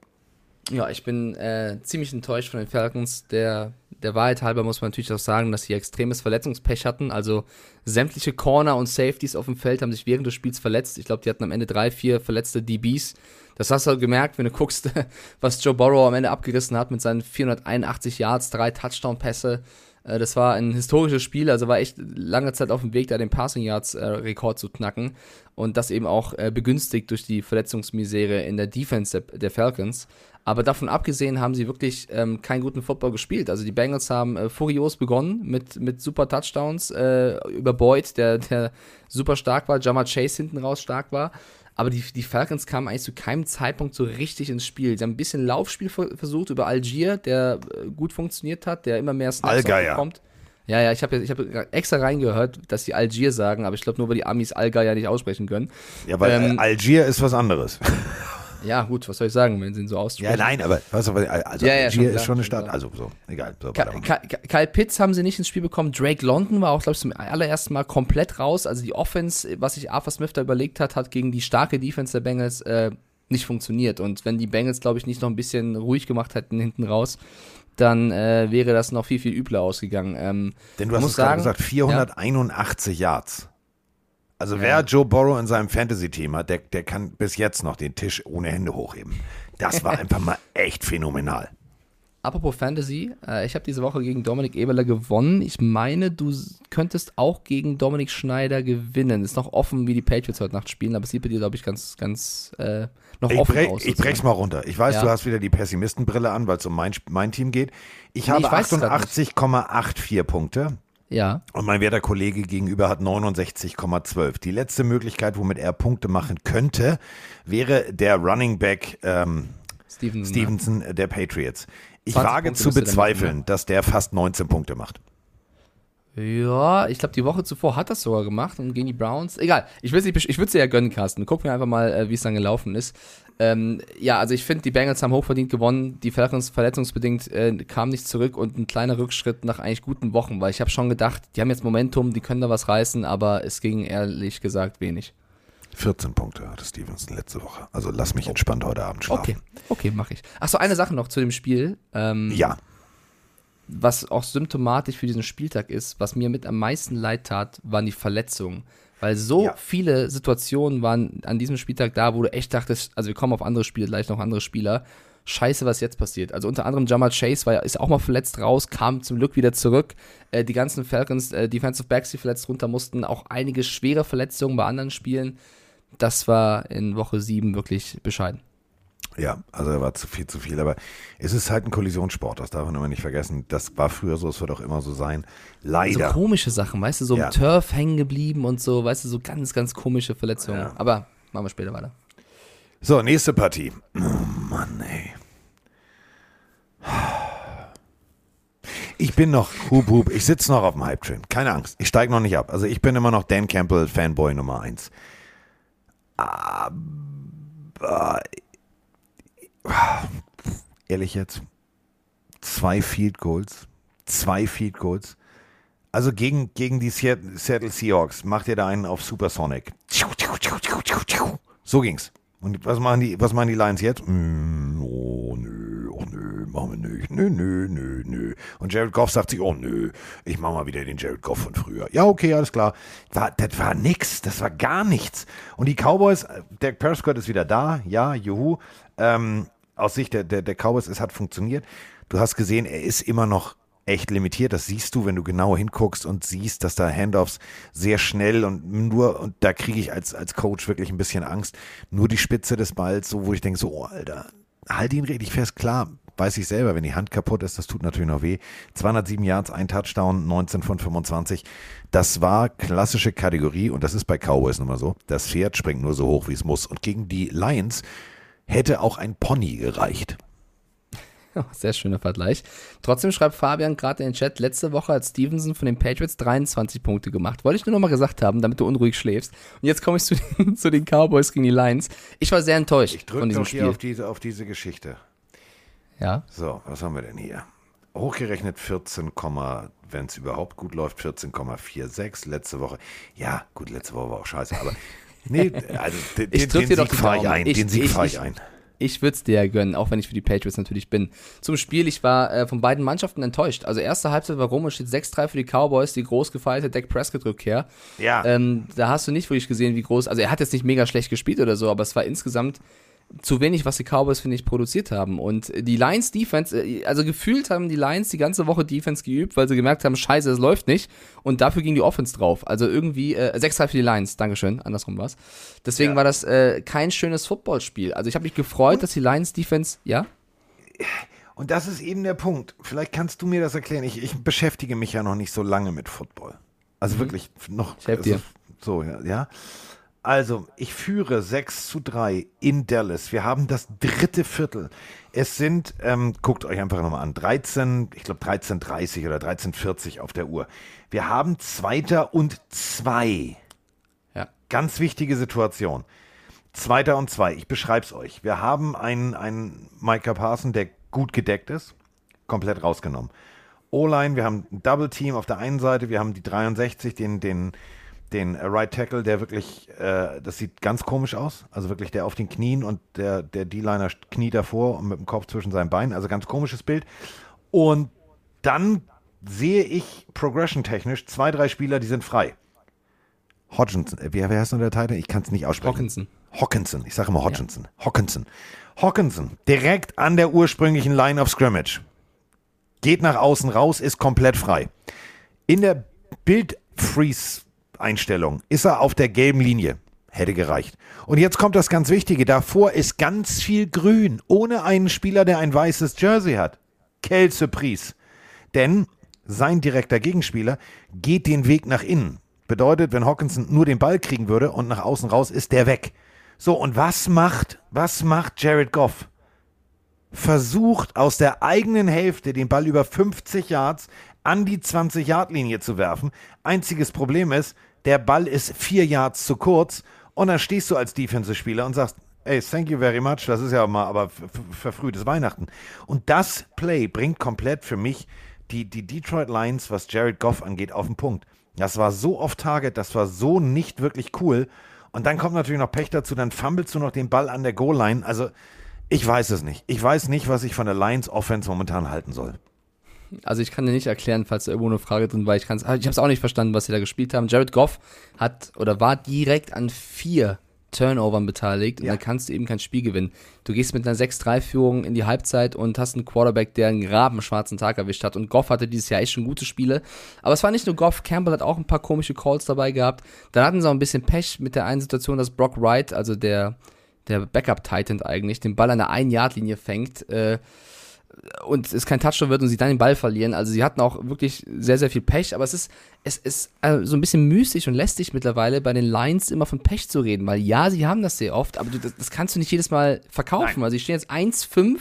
Ja, ich bin äh, ziemlich enttäuscht von den Falcons. Der Der Wahrheit halber muss man natürlich auch sagen, dass sie extremes Verletzungspech hatten. Also sämtliche Corner und Safeties auf dem Feld haben sich während des Spiels verletzt. Ich glaube, die hatten am Ende drei, vier verletzte DBs. Das hast du halt gemerkt, wenn du guckst, was Joe Burrow am Ende abgerissen hat mit seinen 481 Yards, drei Touchdown-Pässe. Äh, Das war ein historisches Spiel, also war echt lange Zeit auf dem Weg, da den Passing Yards äh, Rekord zu knacken und das eben auch äh, begünstigt durch die Verletzungsmisere in der Defense der, der Falcons. Aber davon abgesehen haben sie wirklich ähm, keinen guten Football gespielt. Also die Bengals haben äh, furios begonnen mit, mit super Touchdowns äh, über Boyd, der, der super stark war, Jamar Chase hinten raus stark war. Aber die, die Falcons kamen eigentlich zu keinem Zeitpunkt so richtig ins Spiel. Sie haben ein bisschen Laufspiel ver versucht über Algier, der äh, gut funktioniert hat, der immer mehr Snaps bekommt. Ja, ja, ich habe ich hab extra reingehört, dass die Algier sagen, aber ich glaube nur, weil die Amis Allgeier nicht aussprechen können. Ja, weil Ähm, äh, Algier ist was anderes. Ja, gut, was soll ich sagen, wenn sie ihn so aussprechen? Ja, nein, aber was, also Ja, ja, schon ist schon eine Stadt. Also so, egal. So, Ka-. Ka- Kyle Pitts haben sie nicht ins Spiel bekommen. Drake London war auch, glaube ich, zum allerersten Mal komplett raus. Also die Offense, was sich Arthur Smith da überlegt hat, hat gegen die starke Defense der Bengals äh, nicht funktioniert. Und wenn die Bengals, glaube ich, nicht noch ein bisschen ruhig gemacht hätten hinten raus, dann äh, wäre das noch viel, viel übler ausgegangen. Ähm, Denn du hast es gerade gesagt, 481 Yards. Also wer Joe Burrow in seinem Fantasy-Team hat, der, der kann bis jetzt noch den Tisch ohne Hände hochheben. Das war einfach mal echt phänomenal. Apropos Fantasy, äh, ich habe diese Woche gegen Dominik Eberle gewonnen. Ich meine, du könntest auch gegen Dominik Schneider gewinnen. Ist noch offen, wie die Patriots heute Nacht spielen, aber es sieht bei dir, glaube ich, ganz, ganz äh, noch Ich, offen brech, aus. ich sozusagen. brech's mal runter. Ich weiß, Ja. du hast wieder die Pessimistenbrille an, weil es um mein, mein Team geht. Ich Nee, habe ich weiß es grad 88,84 Punkte Ja, und mein werter Kollege gegenüber hat 69,12. Die letzte Möglichkeit, womit er Punkte machen könnte, wäre der Running Back ähm, Steven. Stevenson äh, der Patriots. Ich 20 wage Punkte zu bezweifeln, machen, dass der fast 19 Punkte macht. Ja, ich glaube, die Woche zuvor hat das sogar gemacht und gegen die Browns. Egal, ich würde dir ja gönnen, Carsten. Guck mir einfach mal, äh, wie es dann gelaufen ist. Ähm, ja, also ich finde, die Bengals haben hochverdient gewonnen. Die Falcons verletzungsbedingt äh, kamen nicht zurück und ein kleiner Rückschritt nach eigentlich guten Wochen, weil ich habe schon gedacht, die haben jetzt Momentum, die können da was reißen, aber es ging ehrlich gesagt wenig. 14 Punkte hatte Stevenson letzte Woche. Also lass mich entspannt heute Abend schlafen. Okay, okay, mache ich. Achso, eine Sache noch zu dem Spiel. Ähm, Ja, was auch symptomatisch für diesen Spieltag ist, was mir mit am meisten leid tat, waren die Verletzungen. Weil so Ja. viele Situationen waren an diesem Spieltag da, wo du echt dachtest, also wir kommen auf andere Spiele, gleich noch andere Spieler. Scheiße, was jetzt passiert. Also unter anderem Jamal Chase war, ja- ist auch mal verletzt raus, kam zum Glück wieder zurück. Äh, die ganzen Falcons, äh, Defensive Backs, die verletzt runter mussten, auch einige schwere Verletzungen bei anderen Spielen. Das war in Woche 7 wirklich bescheiden. Ja, also er war zu viel, zu viel. Aber es ist halt ein Kollisionssport, das darf man immer nicht vergessen. Das war früher so, es wird auch immer so sein. Leider. So komische Sachen, weißt du, so Ja. im Turf hängen geblieben und so, weißt du, so ganz, ganz komische Verletzungen. Ja. Aber machen wir später weiter. So, nächste Partie. Oh Mann, ey. Ich bin noch, hub, hub, ich sitze noch auf dem Hype-Train. Keine Angst, ich steige noch nicht ab. Also ich bin immer noch Dan Campbell Fanboy Nummer eins. Aber ehrlich jetzt, zwei Field Goals, zwei Field Goals. Also gegen, gegen die Seattle Seahawks macht ihr da einen auf Supersonic. So ging's. Und was machen die, was machen die Lions jetzt? Mm, oh nö, oh nö, machen wir nicht. Nö, nö, nö, nö. Und Jared Goff sagt sich, oh nö, ich mach mal wieder den Jared Goff von früher. Ja, okay, alles klar. War, das war nix, das war gar nichts. Und die Cowboys, äh, Dak Prescott ist wieder da, ja, juhu. Ähm, aus Sicht der, der, der Cowboys, es hat funktioniert. Du hast gesehen, er ist immer noch echt limitiert. Das siehst du, wenn du genau hinguckst und siehst, dass da Handoffs sehr schnell und nur, und da kriege ich als, als Coach wirklich ein bisschen Angst, nur die Spitze des Balls, so wo ich denke, so, oh, Alter, halt ihn richtig fest, klar, weiß ich selber, wenn die Hand kaputt ist, das tut natürlich noch weh. 207 Yards, ein Touchdown, 19 von 25. Das war klassische Kategorie und das ist bei Cowboys nun mal so. Das Pferd springt nur so hoch, wie es muss. Und gegen die Lions hätte auch ein Pony gereicht. Ja, Sehr schöner Vergleich. Trotzdem schreibt Fabian gerade in den Chat, letzte Woche hat Stevenson von den Patriots 23 Punkte gemacht. Wollte ich nur noch mal gesagt haben, damit du unruhig schläfst. Und jetzt komme ich zu den, zu den Cowboys gegen die Lions. Ich war sehr enttäuscht Ich von drücke diesem doch hier Spiel. auf diese, auf diese Geschichte. Ja, So, was haben wir denn hier? Hochgerechnet 14, wenn es überhaupt gut läuft, 14,46 letzte Woche. Ja, gut, letzte Woche war auch scheiße, aber nee, also den, Ich den, den Sieg fahre ich ein, Ich- den Sieg fahre ich ich- ein. Ich würde es dir ja gönnen, auch wenn ich für die Patriots natürlich bin. Zum Spiel, ich war äh, von beiden Mannschaften enttäuscht. Also erste Halbzeit war rum und steht 6-3 für die Cowboys, die groß gefeierte Dak Prescott-Rückkehr. Ja. Ähm, da hast du nicht wirklich gesehen, wie groß, also er hat jetzt nicht mega schlecht gespielt oder so, aber es war insgesamt zu wenig, was die Cowboys, finde ich, produziert haben. Und die Lions Defense, äh, also gefühlt haben die Lions die ganze Woche Defense geübt, weil sie gemerkt haben, scheiße, es läuft nicht. Und dafür ging die Offense drauf. Also irgendwie, äh, 6-3 für die Lions, Dankeschön, andersrum war's. Deswegen Ja. war das äh, kein schönes Footballspiel. Also ich habe mich gefreut, dass die Lions Defense, ja? Und das ist eben der Punkt. Vielleicht kannst du mir das erklären. Ich, ich beschäftige mich ja noch nicht so lange mit Football. Also wirklich noch. Ich helf dir. So, ja, ja. Also, ich führe 6 zu 3 in Dallas. Wir haben das dritte Viertel. Es sind, ähm, guckt euch einfach nochmal an, 13, ich glaube 13.30 oder 13.40 auf der Uhr. Wir haben Zweiter und zwei. Ja. Ganz wichtige Situation. Zweiter und zwei. Ich beschreibe es euch. Wir haben einen, einen Micah Parson, der gut gedeckt ist. Komplett rausgenommen. O-Line, wir haben ein Double Team auf der einen Seite. Wir haben die 63, den, den, den Right Tackle, der wirklich, äh, das sieht ganz komisch aus. Also wirklich der auf den Knien und der, der D-Liner kniet davor und mit dem Kopf zwischen seinen Beinen. Also ganz komisches Bild. Und dann sehe ich progression-technisch zwei, drei Spieler, die sind frei. Hodgkinson, äh, wer, wer heißt denn der Titel? Ich kann es nicht aussprechen. Hawkinson. Hawkinson, ich sage immer Hodgkinson. Hawkinson. Hawkinson, direkt an der ursprünglichen Line of Scrimmage. Geht nach außen raus, ist komplett frei. In der Bild-Freeze-Einstellung ist er auf der gelben Linie. Hätte gereicht. Und jetzt kommt das ganz Wichtige. Davor ist ganz viel Grün, ohne einen Spieler, der ein weißes Jersey hat. Quelle Surprise. Denn sein direkter Gegenspieler geht den Weg nach innen. Bedeutet, wenn Hawkinson nur den Ball kriegen würde und nach außen raus, ist der weg. So, und was macht, was macht Jared Goff? Versucht aus der eigenen Hälfte den Ball über 50 Yards an die 20-Yard-Linie zu werfen. Einziges Problem ist, der Ball ist vier Yards zu kurz und dann stehst du als Defensive-Spieler und sagst, ey, thank you very much, das ist ja mal aber verfrühtes Weihnachten. Und das Play bringt komplett für mich die, die Detroit Lions, was Jared Goff angeht, auf den Punkt. Das war so off-target, das war so nicht wirklich cool. Und dann kommt natürlich noch Pech dazu, dann fummelst du noch den Ball an der Goal-Line. Also, ich weiß es nicht. Ich weiß nicht, was ich von der Lions Offense momentan halten soll. Also ich kann dir nicht erklären, falls da irgendwo eine Frage drin war. Ich, kann's- ich habe es auch nicht verstanden, was sie da gespielt haben. Jared Goff hat oder war direkt an vier Turnovern beteiligt und Ja. dann kannst du eben kein Spiel gewinnen. Du gehst mit einer 6-3-Führung in die Halbzeit und hast einen Quarterback, der einen rabenschwarzen Tag erwischt hat. Und Goff hatte dieses Jahr echt schon gute Spiele. Aber es war nicht nur Goff, Campbell hat auch ein paar komische Calls dabei gehabt. Dann hatten sie auch ein bisschen Pech mit der einen Situation, dass Brock Wright, also der, der Backup-Titan eigentlich, den Ball an der 1-Yard-Linie fängt. Äh, und es kein Touchdown wird und sie dann den Ball verlieren. Also sie hatten auch wirklich sehr, sehr viel Pech, aber es ist, es ist äh, so ein bisschen mystisch und lästig mittlerweile bei den Lions immer von Pech zu reden, weil ja, sie haben das sehr oft, aber du, das, das kannst du nicht jedes Mal verkaufen. Also sie stehen jetzt 1-5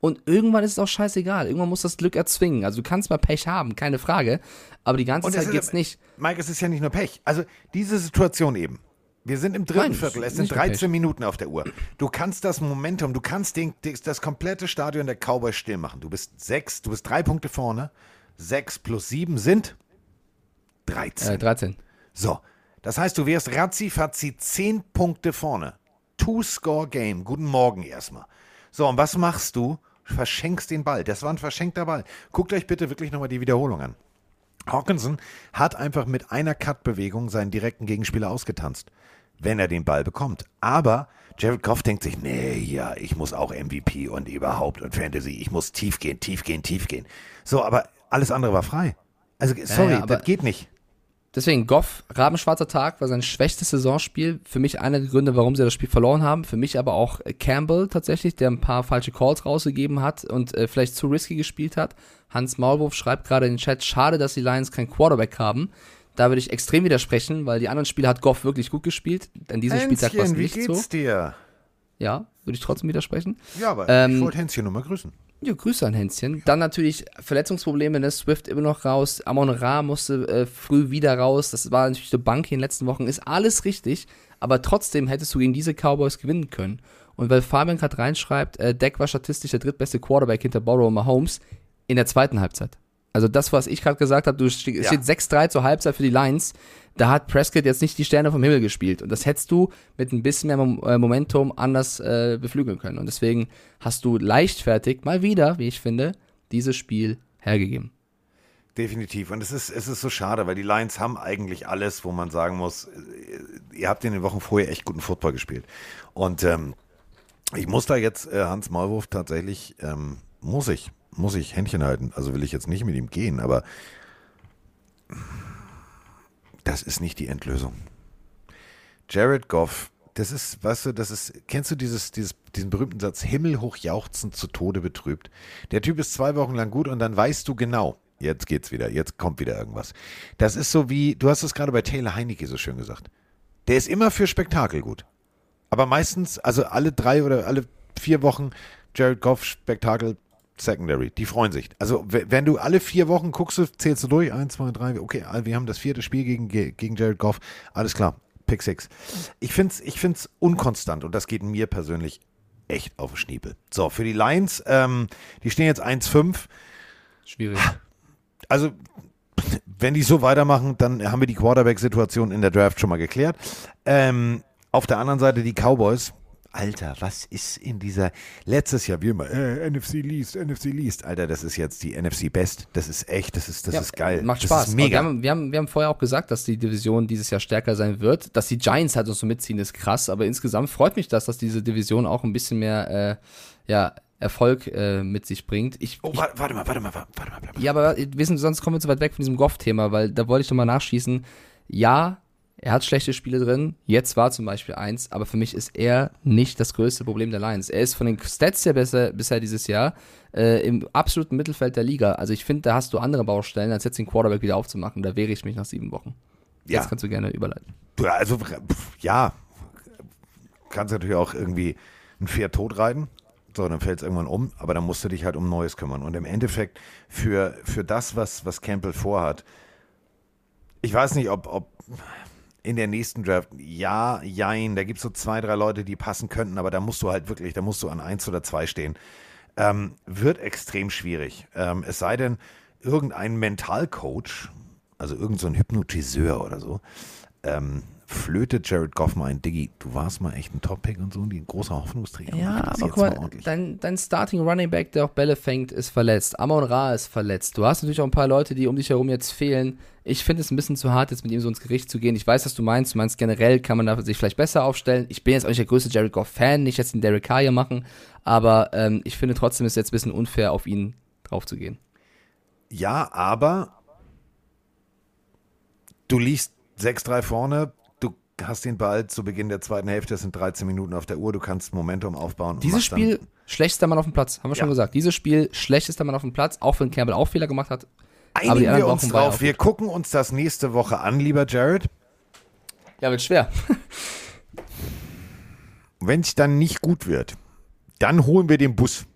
und irgendwann ist es auch scheißegal. Irgendwann muss das Glück erzwingen. Also du kannst mal Pech haben, keine Frage, aber die ganze Zeit geht's nicht. Mike, es ist ja nicht nur Pech. Also, diese Situation eben. Wir sind im dritten Nein, Viertel, es sind nicht nur Pech. 13 Minuten auf der Uhr. Du kannst das Momentum, du kannst den, das komplette Stadion der Cowboys still machen. Du bist sechs, du bist drei Punkte vorne. Sechs plus sieben sind 13. Äh, 13. So, das heißt, du wärst ratzi-fatzi 10 Punkte vorne. Two-Score-Game. Guten Morgen erstmal. So, und was machst du? Verschenkst den Ball. Das war ein verschenkter Ball. Guckt euch bitte wirklich nochmal die Wiederholung an. Hawkinson hat einfach mit einer Cut-Bewegung seinen direkten Gegenspieler ausgetanzt, wenn er den Ball bekommt. Aber Jared Goff denkt sich, nee, ja, ich muss auch MVP und überhaupt und Fantasy, ich muss tief gehen, tief gehen, tief gehen. So, aber alles andere war frei. Also, sorry, ja, aber- das geht nicht. Deswegen, Goff, Rabenschwarzer Tag war sein schwächstes Saisonspiel. Für mich einer der Gründe, warum sie das Spiel verloren haben. Für mich aber auch Campbell tatsächlich, der ein paar falsche Calls rausgegeben hat und äh, vielleicht zu risky gespielt hat. Hans Maulwurf schreibt gerade in den Chat, schade, dass die Lions keinen Quarterback haben. Da würde ich extrem widersprechen, weil die anderen Spiele hat Goff wirklich gut gespielt. An diesem Spieltag war es Hänschen, wie nicht geht's so. dir? Ja, würde ich trotzdem widersprechen. Ja, aber Ähm, ich wollte Hänschen nur mal grüßen. Ja, Grüße an Hänschen. Dann natürlich Verletzungsprobleme, ne? Swift immer noch raus. Amon Ra musste äh, früh wieder raus. Das war natürlich eine Bank in den letzten Wochen. Ist alles richtig, aber trotzdem hättest du gegen diese Cowboys gewinnen können. Und weil Fabian gerade reinschreibt, äh, Deck war statistisch der drittbeste Quarterback hinter Borrow und Mahomes in der zweiten Halbzeit. Also das, was ich gerade gesagt habe, du ste es Ja. steht 6-3 zur Halbzeit für die Lions. Da hat Prescott jetzt nicht die Sterne vom Himmel gespielt. Und das hättest du mit ein bisschen mehr Mom äh, Momentum anders äh, beflügeln können. Und deswegen hast du leichtfertig, mal wieder, wie ich finde, dieses Spiel hergegeben. Definitiv. Und es ist, es ist so schade, weil die Lions haben eigentlich alles, wo man sagen muss, äh, ihr habt in den Wochen vorher echt guten Football gespielt. Und ähm, ich muss da jetzt äh, Hans Maulwurf tatsächlich, ähm, muss ich, muss ich Händchen halten. Also will ich jetzt nicht mit ihm gehen, aber das ist nicht die Endlösung. Jared Goff, das ist, weißt du, das ist, kennst du dieses, dieses, diesen berühmten Satz, himmelhoch jauchzend zu Tode betrübt? Der Typ ist zwei Wochen lang gut und dann weißt du genau, jetzt geht's wieder, jetzt kommt wieder irgendwas. Das ist so wie, du hast es gerade bei Taylor Heinecke so schön gesagt. Der ist immer für Spektakel gut. Aber meistens, also alle drei oder alle vier Wochen Jared Goff Spektakel Secondary. Die freuen sich. Also wenn du alle vier Wochen guckst, zählst du durch. Eins, zwei, drei. Okay, wir haben das vierte Spiel gegen, gegen Jared Goff. Alles klar. Pick six. Ich finde es ich find's unkonstant und das geht mir persönlich echt auf den Schniepel. So, für die Lions, ähm, die stehen jetzt 1-5. Schwierig. Also, wenn die so weitermachen, dann haben wir die Quarterback-Situation in der Draft schon mal geklärt. Ähm, auf der anderen Seite die Cowboys. Alter, was ist in dieser letztes Jahr wie immer äh, NFC Least, NFC Least. Alter, das ist jetzt die NFC Best. Das ist echt, das ist das Ja, ist geil. Macht das Spaß. Aber Wir mega. haben, wir, haben, wir haben vorher auch gesagt, dass die Division dieses Jahr stärker sein wird. Dass die Giants halt uns so mitziehen, ist krass. Aber insgesamt freut mich das, dass diese Division auch ein bisschen mehr äh, ja, Erfolg äh, mit sich bringt. Ich, Oh, warte, warte mal, warte mal, warte mal. Warte mal. ja, aber wir sind, sonst kommen wir zu weit weg von diesem Goff-Thema, weil da wollte ich doch mal nachschießen. Ja, er hat schlechte Spiele drin. Jetzt war zum Beispiel eins, aber für mich ist er nicht das größte Problem der Lions. Er ist von den Stats her besser, bisher dieses Jahr äh, im absoluten Mittelfeld der Liga. Also ich finde, da hast du andere Baustellen, als jetzt den Quarterback wieder aufzumachen. Da wehre ich mich nach sieben Wochen. Ja. Jetzt kannst du gerne überleiten. Also, ja, kannst natürlich auch irgendwie ein Pferd tot reiten. So, dann fällt es irgendwann um, aber dann musst du dich halt um Neues kümmern. Und im Endeffekt für, für das, was, was Campbell vorhat, ich weiß nicht, ob, ob in der nächsten Draft, ja, jein, da gibt es so zwei, drei Leute, die passen könnten, aber da musst du halt wirklich, da musst du an eins oder zwei stehen. Ähm, wird extrem schwierig. Ähm, es sei denn, irgendein Mentalcoach, also irgendein so Hypnotiseur oder so, ähm, flötet Jared Goff mal ein Diggi, du warst mal echt ein Top-Pick und so, und die ein großer Hoffnungsträger. Ja, aber guck mal, dein, dein Starting Running Back, der auch Bälle fängt, ist verletzt. Amon Ra ist verletzt. Du hast natürlich auch ein paar Leute, die um dich herum jetzt fehlen. Ich finde es ein bisschen zu hart, jetzt mit ihm so ins Gericht zu gehen. Ich weiß, was du meinst. Du meinst, generell kann man da sich vielleicht besser aufstellen. Ich bin jetzt auch nicht der größte Jared Goff-Fan, nicht jetzt den Derek Carr hier machen, aber ähm, ich finde trotzdem ist es jetzt ein bisschen unfair, auf ihn drauf zu gehen. Ja, aber du liegst 6-3 vorne, hast den Ball zu Beginn der zweiten Hälfte, es sind 13 Minuten auf der Uhr, du kannst Momentum aufbauen. Dieses Spiel, schlechtester Mann auf dem Platz, haben wir schon Ja. gesagt. Dieses Spiel, schlechtester Mann auf dem Platz, auch wenn Campbell auch Fehler gemacht hat. Einigen wir uns drauf. Wir gucken uns das nächste Woche an, lieber Jared. Ja, wird schwer. Wenn es dann nicht gut wird, dann holen wir den Bus.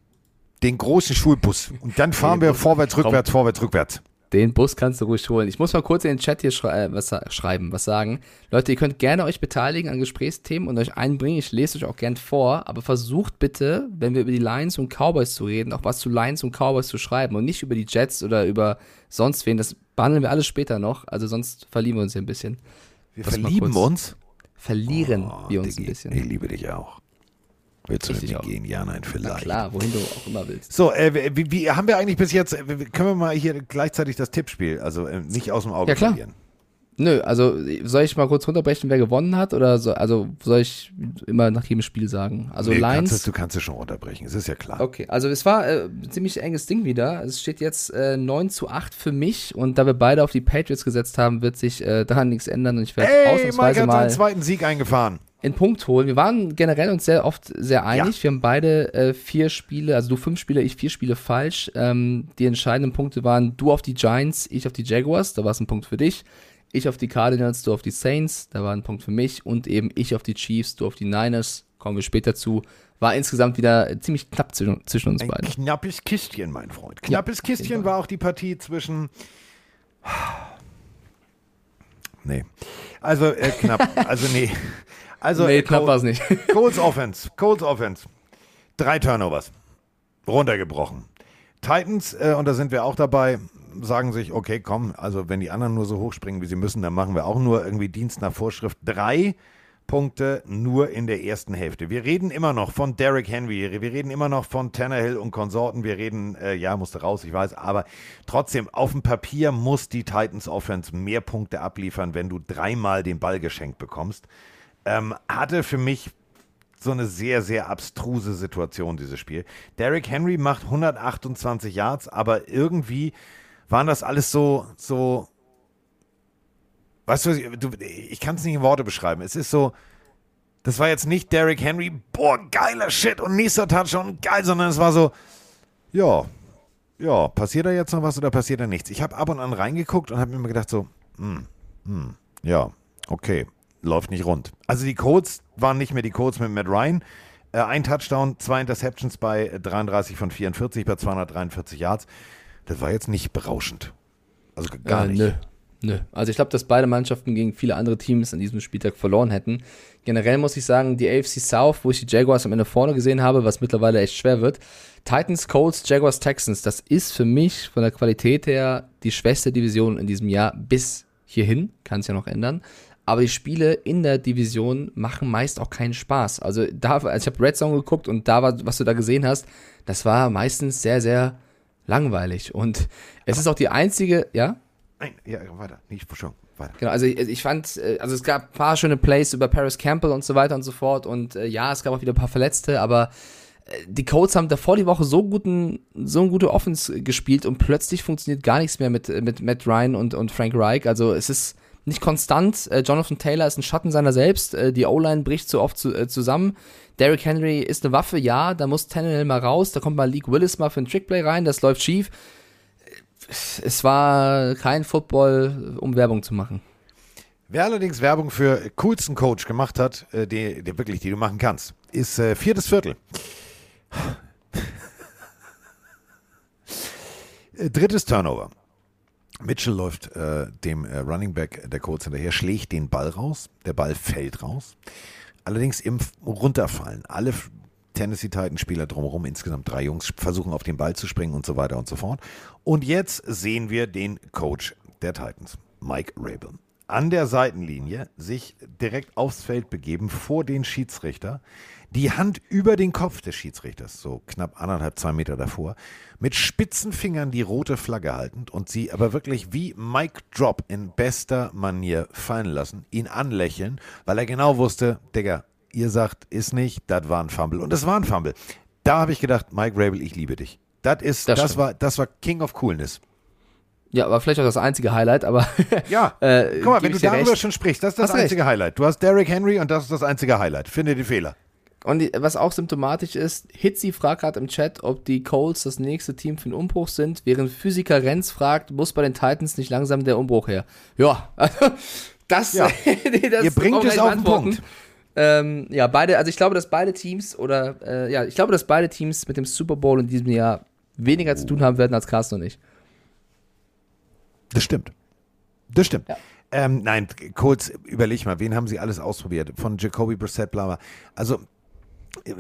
Den großen Schulbus. Und dann fahren wir vorwärts, rückwärts, vorwärts, rückwärts. Den Bus kannst du ruhig holen. Ich muss mal kurz in den Chat hier schrei äh, was schreiben, was sagen. Leute, ihr könnt gerne euch beteiligen an Gesprächsthemen und euch einbringen. Ich lese euch auch gern vor, aber versucht bitte, wenn wir über die Lions und Cowboys zu reden, auch was zu Lions und Cowboys zu schreiben und nicht über die Jets oder über sonst wen. Das behandeln wir alles später noch, also sonst verlieren wir uns hier ein bisschen. Wir Das verlieben uns. Verlieren Oh, wir uns Diggi, ein bisschen. Ich liebe dich auch. Willst du mit mir gehen? Ja, nein, Na vielleicht. klar, wohin du auch immer willst. So, äh, wie, wie haben wir eigentlich bis jetzt, können wir mal hier gleichzeitig das Tippspiel, also äh, nicht aus dem Auge Ja, klar. verlieren. Nö, also soll ich mal kurz runterbrechen, wer gewonnen hat? Oder so, also soll ich immer nach jedem Spiel sagen? Also Nee, Lions. kannst es, du kannst es schon runterbrechen, es ist ja klar. Okay, also es war äh, ein ziemlich enges Ding wieder. Es steht jetzt äh, 9 zu 8 für mich und da wir beide auf die Patriots gesetzt haben, wird sich äh, daran nichts ändern und ich werde Hey, Mike ausnahmsweise hat mal seinen zweiten Sieg eingefahren. In Punkt holen. Wir waren generell uns sehr oft sehr einig. Wir haben beide äh, vier Spiele, also du fünf Spiele, ich vier Spiele falsch. Ähm, die entscheidenden Punkte waren du auf die Giants, ich auf die Jaguars, da war es ein Punkt für dich. Ich auf die Cardinals, du auf die Saints, da war ein Punkt für mich. Und eben ich auf die Chiefs, du auf die Niners, kommen wir später zu. War insgesamt wieder ziemlich knapp zwischen, zwischen uns Ein beiden. knappes Kistchen, mein Freund. Knappes jeden Kistchen war auch die Partie zwischen. Nee. Also äh, knapp. Also nee. Also nee, äh, knapp war es nicht. Colts Offense. Colts Offense. Drei Turnovers. Runtergebrochen. Titans, äh, und da sind wir auch dabei, sagen sich, okay, komm, also wenn die anderen nur so hochspringen, wie sie müssen, dann machen wir auch nur irgendwie Dienst nach Vorschrift. Drei Punkte nur in der ersten Hälfte. Wir reden immer noch von Derrick Henry, wir reden immer noch von Tannehill und Konsorten, wir reden, äh, ja, musste raus, ich weiß, aber trotzdem, auf dem Papier muss die Titans Offense mehr Punkte abliefern, wenn du dreimal den Ball geschenkt bekommst. Ähm, hatte für mich so eine sehr, sehr abstruse Situation, dieses Spiel. Derrick Henry macht 128 Yards, aber irgendwie waren das alles so, so, weißt du, du ich kann es nicht in Worte beschreiben. Es ist so, das war jetzt nicht Derrick Henry, boah, geiler Shit und nächster Touchdown, geil, sondern es war so, ja, ja, passiert da jetzt noch was oder passiert da nichts? Ich habe ab und an reingeguckt und habe mir immer gedacht so, hm, hm, ja, okay, läuft nicht rund. Also die Codes waren nicht mehr die Codes mit Matt Ryan. Äh, ein Touchdown, zwei Interceptions bei 33 von 44 bei 243 Yards. Das war jetzt nicht berauschend. Also gar Äh, nicht. Nö. Nö. Also ich glaube, dass beide Mannschaften gegen viele andere Teams an diesem Spieltag verloren hätten. Generell muss ich sagen, die AFC South, wo ich die Jaguars am Ende vorne gesehen habe, was mittlerweile echt schwer wird. Titans, Colts, Jaguars, Texans, das ist für mich von der Qualität her die schwächste Division in diesem Jahr bis hierhin. Kann es ja noch ändern. Aber die Spiele in der Division machen meist auch keinen Spaß. Also da, also ich habe Red Zone geguckt und da war, was du da gesehen hast, das war meistens sehr, sehr langweilig. Und es ist auch die einzige, ja? Nein, ja, weiter. Nicht schon. Weiter. Genau, also ich, ich fand, äh, also es gab ein paar schöne Plays über Paris Campbell und so weiter und so fort und äh, ja, es gab auch wieder ein paar Verletzte, aber äh, die Colts haben davor die Woche so guten, so eine gute Offense gespielt und plötzlich funktioniert gar nichts mehr mit, mit Matt Ryan und, und Frank Reich. Also es ist nicht konstant. Äh, Jonathan Taylor ist ein Schatten seiner selbst. Äh, die O-Line bricht so oft zu, äh, zusammen. Derrick Henry ist eine Waffe, ja, da muss Tannehill mal raus, da kommt mal League Willis mal für ein Trickplay rein, das läuft schief. Es war kein Football, um Werbung zu machen. Wer allerdings Werbung für coolsten Coach gemacht hat, äh, die, die wirklich, die du machen kannst, ist äh, viertes Viertel. Äh, Drittes Turnover. Mitchell läuft äh, dem äh, Running Back der Colts hinterher, schlägt den Ball raus. Der Ball fällt raus. Allerdings im Runterfallen. Alle Tennessee Titans Spieler drumherum, insgesamt drei Jungs, versuchen auf den Ball zu springen und so weiter und so fort. Und jetzt sehen wir den Coach der Titans, Mike Rabel, an der Seitenlinie sich direkt aufs Feld begeben vor den Schiedsrichter, die Hand über den Kopf des Schiedsrichters, so knapp anderthalb, zwei Meter davor, mit spitzen Fingern die rote Flagge haltend und sie aber wirklich wie Mike Drop in bester Manier fallen lassen, ihn anlächeln, weil er genau wusste, Digga, ihr sagt, ist nicht, das war ein Fumble. Und es war ein Fumble. Da habe ich gedacht, Mike Rabel, ich liebe dich. Das ist, Das das, war, das war King of Coolness. Ja, aber vielleicht auch das einzige Highlight, aber Ja, Äh, guck mal, wenn du darüber recht. schon sprichst, das ist das Hast recht. einzige Highlight. Du hast Derrick Henry und das ist das einzige Highlight. Finde die Fehler. Und was auch symptomatisch ist, Hitzi fragt gerade im Chat, ob die Colts das nächste Team für den Umbruch sind, während Physiker Renz fragt, muss bei den Titans nicht langsam der Umbruch her? Ja, also das, Ja. das Ihr bringt es auf den. Punkt. Ähm, ja, beide, also ich glaube, dass beide Teams oder äh, ja, ich glaube, dass beide Teams mit dem Super Bowl in diesem Jahr weniger zu tun haben werden als Carsten und ich. Das stimmt. Das stimmt. Ja. Ähm, nein, kurz überleg mal, wen haben sie alles ausprobiert? Von Jacoby Brissett, bla bla. Also,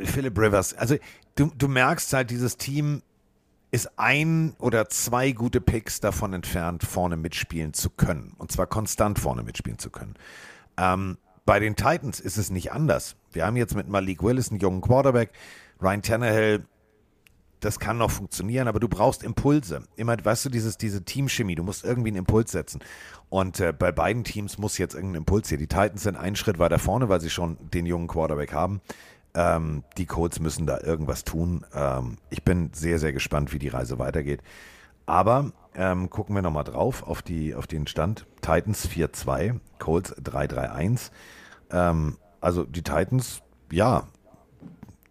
Philip Rivers. Also, du, du merkst halt, dieses Team ist ein oder zwei gute Picks davon entfernt, vorne mitspielen zu können. Und zwar konstant vorne mitspielen zu können. Ähm, bei den Titans ist es nicht anders. Wir haben jetzt mit Malik Willis einen jungen Quarterback. Ryan Tannehill, das kann noch funktionieren, aber du brauchst Impulse. Immer, weißt du, dieses, diese Teamchemie, du musst irgendwie einen Impuls setzen. Und äh, bei beiden Teams muss jetzt irgendein Impuls hier. Die Titans sind einen Schritt weiter vorne, weil sie schon den jungen Quarterback haben. Ähm, die Colts müssen da irgendwas tun. Ähm, ich bin sehr, sehr gespannt, wie die Reise weitergeht. Aber ähm, gucken wir nochmal drauf auf, die, auf den Stand. Titans 4-2, Colts 3-3-1. Ähm, also die Titans, ja,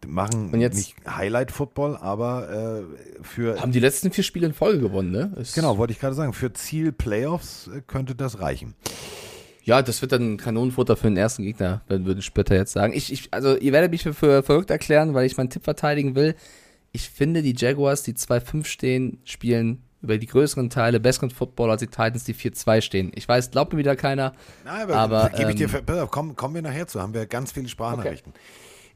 machen Und jetzt- nicht Highlight-Football, aber äh, für, Haben die letzten vier Spiele in Folge gewonnen, ne? Ist- genau, wollte ich gerade sagen, für Ziel Playoffs äh, könnte das reichen. Ja, das wird dann Kanonenfutter für den ersten Gegner, würde Splitter jetzt sagen. Ich, ich, also ihr werdet mich für, für verrückt erklären, weil ich meinen Tipp verteidigen will. Ich finde, die Jaguars, die 2-5 stehen, spielen über die größeren Teile besseren Football als die Titans, die 4-2 stehen. Ich weiß, glaubt mir wieder keiner. Na, aber, Aber, gebe ich dir, ähm, pass auf, kommen, kommen wir nachher zu, haben wir ganz viele Sprachnachrichten.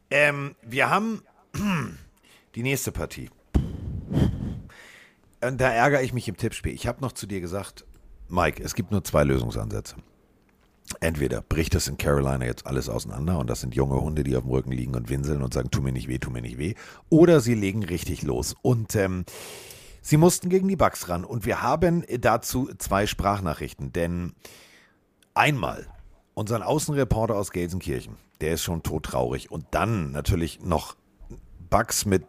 Ähm, wir haben die nächste Partie. Und da ärgere ich mich im Tippspiel. Ich habe noch zu dir gesagt, Mike, es gibt nur zwei Lösungsansätze. Entweder bricht es in Carolina jetzt alles auseinander und das sind junge Hunde, die auf dem Rücken liegen und winseln und sagen, tu mir nicht weh, tu mir nicht weh. Oder sie legen richtig los. Und ähm, sie mussten gegen die Bucks ran. Und wir haben dazu zwei Sprachnachrichten. Denn einmal unseren Außenreporter aus Gelsenkirchen, der ist schon todtraurig. Und dann natürlich noch Bugs mit,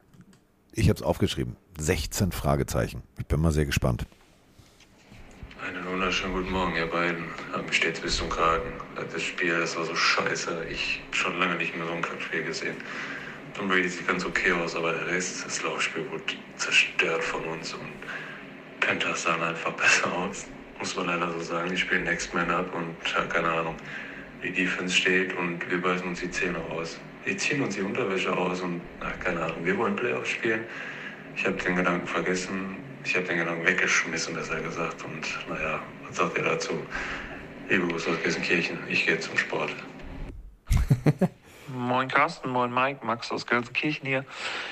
ich habe es aufgeschrieben, 16 Fragezeichen. Ich bin mal sehr gespannt. Einen wunderschönen guten Morgen, ihr beiden. Hab mich stets bis zum Kragen. Das Spiel, das war so scheiße. Ich schon lange nicht mehr so ein Kackspiel gesehen. Tom Brady sieht ganz okay aus, aber der Rest, das Laufspiel wurde zerstört von uns und Panthers sahen einfach besser aus. Muss man leider so sagen. Die spielen Next Man Up und ja, keine Ahnung, wie die Defense steht und wir beißen uns die Zähne aus. Die ziehen uns die Unterwäsche aus und na, keine Ahnung, wir wollen Playoffs spielen. Ich habe den Gedanken vergessen. Ich habe den Gedanken weggeschmissen, besser gesagt. Und naja, was sagt ihr dazu? Grüße aus Gelsenkirchen. Ich gehe zum Sport. Moin Carsten, moin Mike, Max aus Gelsenkirchen hier.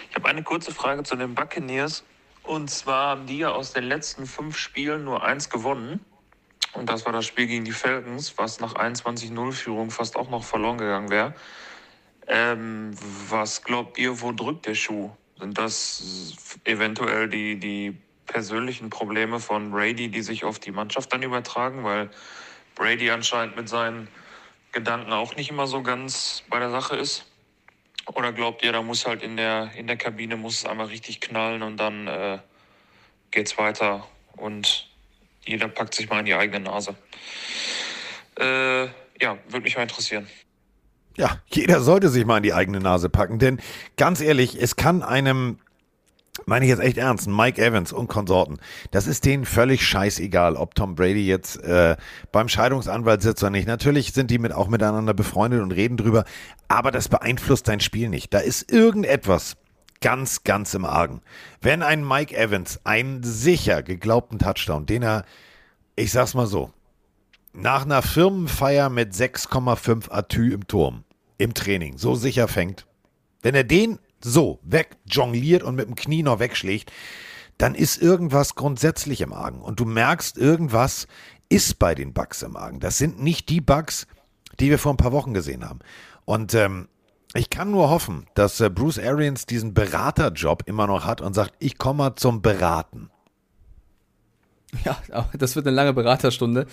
Ich habe eine kurze Frage zu den Buccaneers. Und zwar haben die ja aus den letzten fünf Spielen nur eins gewonnen. Und das war das Spiel gegen die Falcons, was nach 21-0-Führung fast auch noch verloren gegangen wäre. Ähm, was glaubt ihr, wo drückt der Schuh? Sind das eventuell die, die persönlichen Probleme von Brady, die sich auf die Mannschaft dann übertragen? Weil Brady anscheinend mit seinen Gedanken auch nicht immer so ganz bei der Sache ist. Oder glaubt ihr, da muss halt in der, in der Kabine muss es einmal richtig knallen und dann äh, geht's weiter und jeder packt sich mal in die eigene Nase. Äh, ja, würde mich mal interessieren. Ja, jeder sollte sich mal in die eigene Nase packen, denn ganz ehrlich, es kann einem, meine ich jetzt echt ernst, Mike Evans und Konsorten, das ist denen völlig scheißegal, ob Tom Brady jetzt äh, beim Scheidungsanwalt sitzt oder nicht. Natürlich sind die mit, auch miteinander befreundet und reden drüber, aber das beeinflusst sein Spiel nicht. Da ist irgendetwas ganz, ganz im Argen. Wenn ein Mike Evans einen sicher geglaubten Touchdown, den er, ich sag's mal so, nach einer Firmenfeier mit 6,5 Atü im Turm, im Training, so sicher fängt, wenn er den so wegjongliert und mit dem Knie noch wegschlägt, dann ist irgendwas grundsätzlich im Argen. Und du merkst, irgendwas ist bei den Bugs im Argen. Das sind nicht die Bugs, die wir vor ein paar Wochen gesehen haben. Und ähm, ich kann nur hoffen, dass äh, Bruce Arians diesen Beraterjob immer noch hat und sagt, ich komme mal zum Beraten. Ja, das wird eine lange Beraterstunde.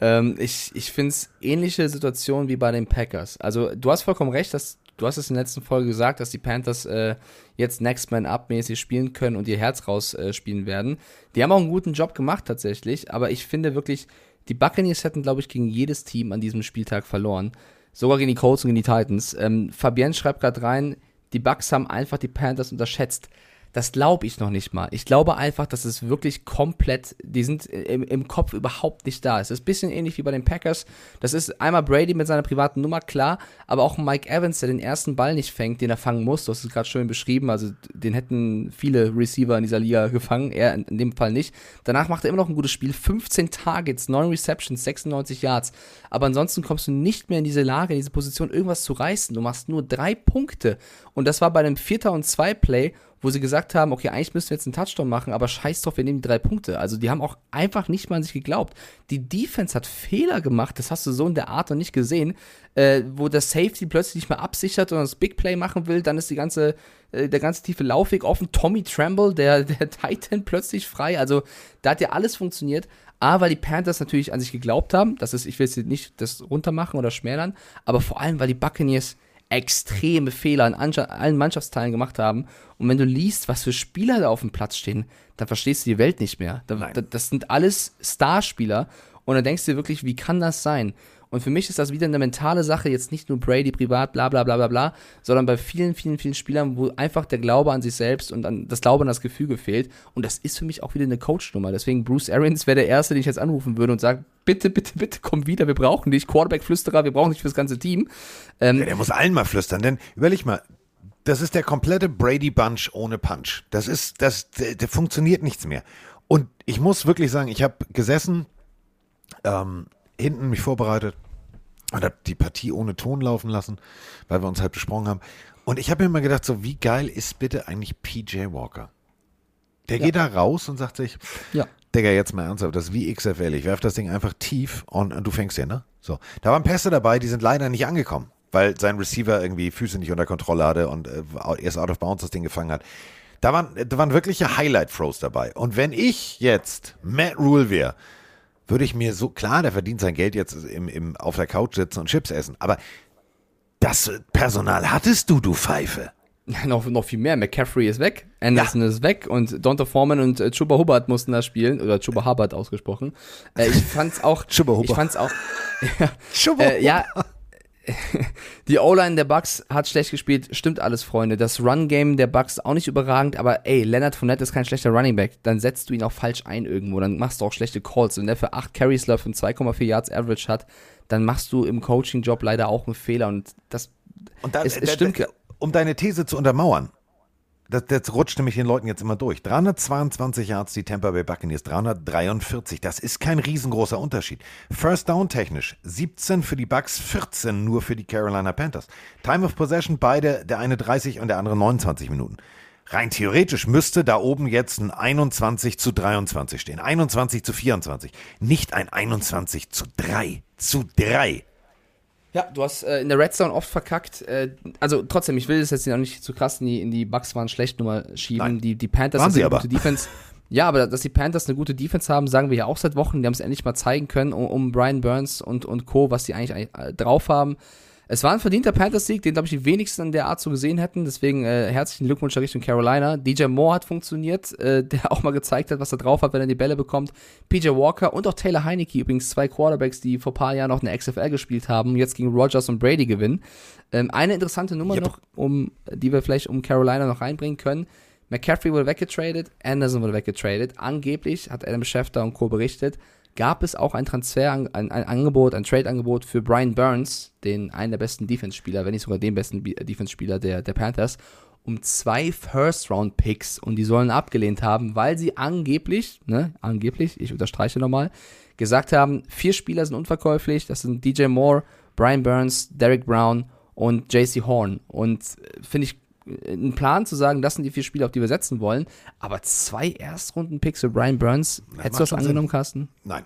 Ähm, ich ich finde es ähnliche Situation wie bei den Packers. Also du hast vollkommen recht, dass du hast es in der letzten Folge gesagt, dass die Panthers äh, jetzt Next Man Up mäßig spielen können und ihr Herz rausspielen äh, werden. Die haben auch einen guten Job gemacht tatsächlich, aber ich finde wirklich, die Buccaneers hätten, glaube ich, gegen jedes Team an diesem Spieltag verloren. Sogar gegen die Colts und gegen die Titans. Ähm, Fabienne schreibt gerade rein, die Bucks haben einfach die Panthers unterschätzt. Das glaube ich noch nicht mal. Ich glaube einfach, dass es wirklich komplett, die sind im, im Kopf überhaupt nicht da. Es ist ein bisschen ähnlich wie bei den Packers. Das ist einmal Brady mit seiner privaten Nummer, klar, aber auch Mike Evans, der den ersten Ball nicht fängt, den er fangen muss. Du hast es gerade schön beschrieben. Also den hätten viele Receiver in dieser Liga gefangen, er in, in dem Fall nicht. Danach macht er immer noch ein gutes Spiel. 15 Targets, 9 Receptions, 96 Yards. Aber ansonsten kommst du nicht mehr in diese Lage, in diese Position, irgendwas zu reißen. Du machst nur drei Punkte. Und das war bei einem Vierter und zwei Play wo sie gesagt haben, okay, eigentlich müssen wir jetzt einen Touchdown machen, aber scheiß drauf, wir nehmen die drei Punkte. Also die haben auch einfach nicht mal an sich geglaubt. Die Defense hat Fehler gemacht, das hast du so in der Art noch nicht gesehen, äh, wo der Safety plötzlich nicht mehr absichert und das Big Play machen will, dann ist die ganze, äh, der ganze tiefe Laufweg offen. Tommy Tremble, der, der Titan plötzlich frei. Also da hat ja alles funktioniert. A, weil die Panthers natürlich an sich geglaubt haben, das ist, ich will jetzt nicht das runtermachen oder schmälern, aber vor allem, weil die Buccaneers extreme Fehler in allen Mannschaftsteilen gemacht haben. Und wenn du liest, was für Spieler da auf dem Platz stehen, dann verstehst du die Welt nicht mehr. das sind alles Starspieler. Und dann denkst du dir wirklich, wie kann das sein? Und für mich ist das wieder eine mentale Sache, jetzt nicht nur Brady privat, bla bla bla bla bla, sondern bei vielen, vielen, vielen Spielern, wo einfach der Glaube an sich selbst und an das Glaube an das Gefüge fehlt. Und das ist für mich auch wieder eine Coach-Nummer. Deswegen Bruce Arians wäre der Erste, den ich jetzt anrufen würde und sage, bitte, bitte, bitte, komm wieder, wir brauchen dich. Quarterback-Flüsterer, wir brauchen dich fürs ganze Team. Ähm, ja, der muss allen mal flüstern, denn überleg mal, das ist der komplette Brady Bunch ohne Punch. Das ist, das, der, der funktioniert nichts mehr. Und ich muss wirklich sagen, ich habe gesessen, ähm, hinten mich vorbereitet und habe die Partie ohne Ton laufen lassen, weil wir uns halt besprochen haben. Und ich habe mir immer gedacht, so wie geil ist bitte eigentlich PJ Walker? Der geht da raus und sagt sich, Ja. Digga, jetzt mal ernsthaft, das ist wie XFL. Ich werf das Ding einfach tief und, und du fängst den, ne? So. Da waren Pässe dabei, die sind leider nicht angekommen, weil sein Receiver irgendwie Füße nicht unter Kontrolle hatte und äh, erst out of bounds das Ding gefangen hat. Da waren, da waren wirkliche Highlight-Throws dabei. Und wenn ich jetzt Matt Rule wäre, würde ich mir so, klar, der verdient sein Geld jetzt im, im, auf der Couch sitzen und Chips essen, aber das Personal hattest du, du Pfeife. noch, noch viel mehr. McCaffrey ist weg, Anderson ist weg und Donta Foreman und äh, Chuba Hubbard mussten da spielen, oder Chuba Hubbard ausgesprochen. Äh, ich fand's auch. Chuba Hubbard. Ich fand's auch. ja, äh, ja, die O-Line der Bucks hat schlecht gespielt, stimmt alles, Freunde. Das Run-Game der Bucks auch nicht überragend, aber ey, Leonard Fournette ist kein schlechter Running Back. Dann setzt du ihn auch falsch ein irgendwo, dann machst du auch schlechte Calls. Wenn der für 8 Carries läuft und 2,4 Yards Average hat, dann machst du im Coaching-Job leider auch einen Fehler und das Und da, Es- es da- stimmt. da- um deine These zu untermauern, das, das rutscht nämlich den Leuten jetzt immer durch. 322 Yards die Tampa Bay Buccaneers, 343. Das ist kein riesengroßer Unterschied. First Down technisch 17 für die Bucks, 14 nur für die Carolina Panthers. Time of Possession beide, der eine 30 und der andere 29 Minuten. Rein theoretisch müsste da oben jetzt ein 21 zu 23 stehen. 21 zu 24. Nicht ein 21 zu 3. Zu 3. Ja, du hast äh, in der Red Zone oft verkackt. Äh, also trotzdem, ich will das jetzt auch nicht zu krass in die, in die Bucks waren schlecht Nummer schieben. Nein. Die, die Panthers Waren sie eine aber. gute Defense. Ja, aber dass die Panthers eine gute Defense haben, sagen wir ja auch seit Wochen. Die haben es endlich mal zeigen können, um, um Brian Burns und, und Co., was die eigentlich, eigentlich äh, drauf haben. Es war ein verdienter Panthers-Sieg, den, glaube ich, die wenigsten in der Art so gesehen hätten. Deswegen äh, herzlichen Glückwunsch Richtung Carolina. DJ Moore hat funktioniert, äh, der auch mal gezeigt hat, was er drauf hat, wenn er die Bälle bekommt. PJ Walker und auch Taylor Heineke, übrigens zwei Quarterbacks, die vor ein paar Jahren noch eine XFL gespielt haben, jetzt gegen Rogers und Brady gewinnen. Ähm, eine interessante Nummer Yep. noch, um, die wir vielleicht um Carolina noch reinbringen können. McCaffrey wurde weggetradet, Anderson wurde weggetradet. Angeblich, hat Adam Schefter und Co. berichtet, gab es auch ein Transfer, ein, ein Angebot, ein Trade-Angebot für Brian Burns, den einen der besten Defense-Spieler, wenn nicht sogar den besten Defense-Spieler der, der Panthers, um zwei First-Round-Picks und die sollen abgelehnt haben, weil sie angeblich, ne, angeblich, ich unterstreiche nochmal, gesagt haben, vier Spieler sind unverkäuflich, das sind DJ Moore, Brian Burns, Derek Brown und JC Horn. Und äh, finde ich äh, ein Plan zu sagen, das sind die vier Spieler, auf die wir setzen wollen, aber zwei Erstrunden-Picks für Brian Burns, hättest macht du das schon angenommen, Carsten? Nein.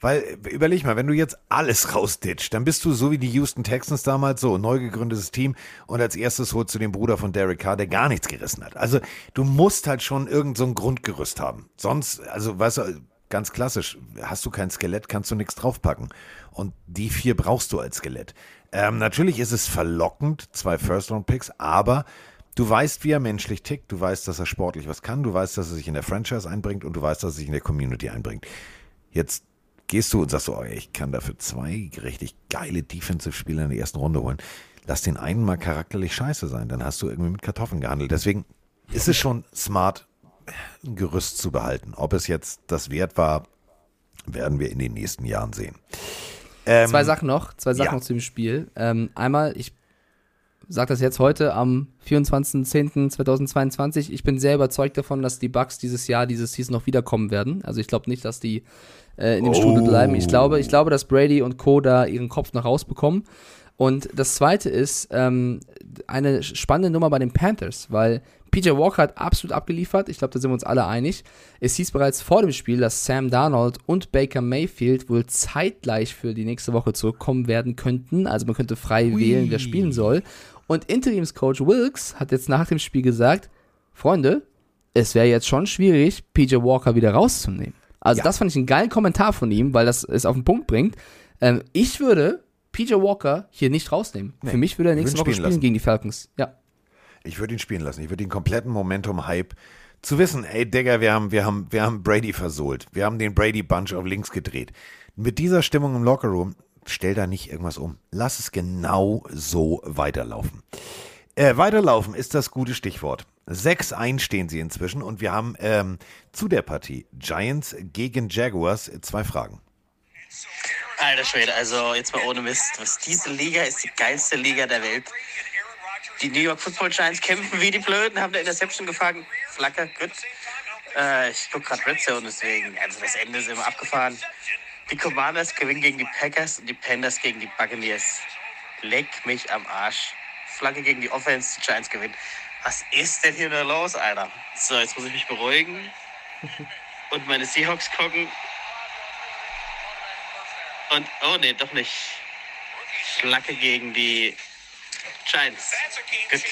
Weil, überleg mal, wenn du jetzt alles rausditcht, dann bist du so wie die Houston Texans damals, so neu gegründetes Team und als erstes holst du den Bruder von Derek Carr, der gar nichts gerissen hat. Also du musst halt schon irgend so ein Grundgerüst haben. Sonst, also weißt du, ganz klassisch, hast du kein Skelett, kannst du nichts draufpacken. Und die vier brauchst du als Skelett. Ähm, natürlich ist es verlockend, zwei First-Round-Picks, aber du weißt, wie er menschlich tickt, du weißt, dass er sportlich was kann, du weißt, dass er sich in der Franchise einbringt und du weißt, dass er sich in der Community einbringt. Jetzt gehst du und sagst so, oh, ich kann dafür zwei richtig geile Defensive-Spieler in der ersten Runde holen. Lass den einen mal charakterlich scheiße sein, dann hast du irgendwie mit Kartoffeln gehandelt. Deswegen ist es schon smart, ein Gerüst zu behalten. Ob es jetzt das wert war, werden wir in den nächsten Jahren sehen. Ähm, Zwei Sachen noch, zwei Sachen ja. noch zu dem Spiel. Ähm, einmal, ich sage das jetzt heute am 24.10.2022, ich bin sehr überzeugt davon, dass die Bucks dieses Jahr, dieses Season noch wiederkommen werden. Also ich glaube nicht, dass die äh, in dem Strudel bleiben. Ich glaube, ich glaube, dass Brady und Co. da ihren Kopf noch rausbekommen. Und das zweite ist ähm, eine spannende Nummer bei den Panthers, weil PJ Walker hat absolut abgeliefert. Ich glaube, da sind wir uns alle einig. Es hieß bereits vor dem Spiel, dass Sam Darnold und Baker Mayfield wohl zeitgleich für die nächste Woche zurückkommen werden könnten. Also man könnte frei wählen, wer spielen soll. Und Interimscoach Wilkes hat jetzt nach dem Spiel gesagt, Freunde, es wäre jetzt schon schwierig, PJ Walker wieder rauszunehmen. Also Ja. das fand ich einen geilen Kommentar von ihm, weil das es auf den Punkt bringt. Ähm, ich würde PJ Walker hier nicht rausnehmen. Für mich würde er nächste Woche spielen spielen gegen die Falcons. Ja. Ich würde ihn spielen lassen. Ich würde den kompletten Momentum-Hype zu wissen, ey, Digga, wir haben, wir haben, wir haben Brady versohlt. Wir haben den Brady-Bunch auf links gedreht. Mit dieser Stimmung im Lockerroom, stell da nicht irgendwas um. Lass es genau so weiterlaufen. Äh, weiterlaufen ist das gute Stichwort. 6-1 stehen sie inzwischen und wir haben ähm, zu der Partie Giants gegen Jaguars zwei Fragen. Alter Schwede, also jetzt mal ohne Mist. Was diese Liga ist die geilste Liga der Welt. Die New York Football Giants kämpfen wie die Blöden, haben der Interception gefangen. Flacker, gut. Äh, ich guck gerade Red Zone, deswegen, also das Ende ist immer abgefahren. Die Commanders gewinnen gegen die Packers und die Panthers gegen die Buccaneers. Leck mich am Arsch. Flagge gegen die Offense, die Giants gewinnen. Was ist denn hier nur los, Alter? So, jetzt muss ich mich beruhigen und meine Seahawks gucken. Und, oh nee, doch nicht. Schlacke gegen die Giants. Gut.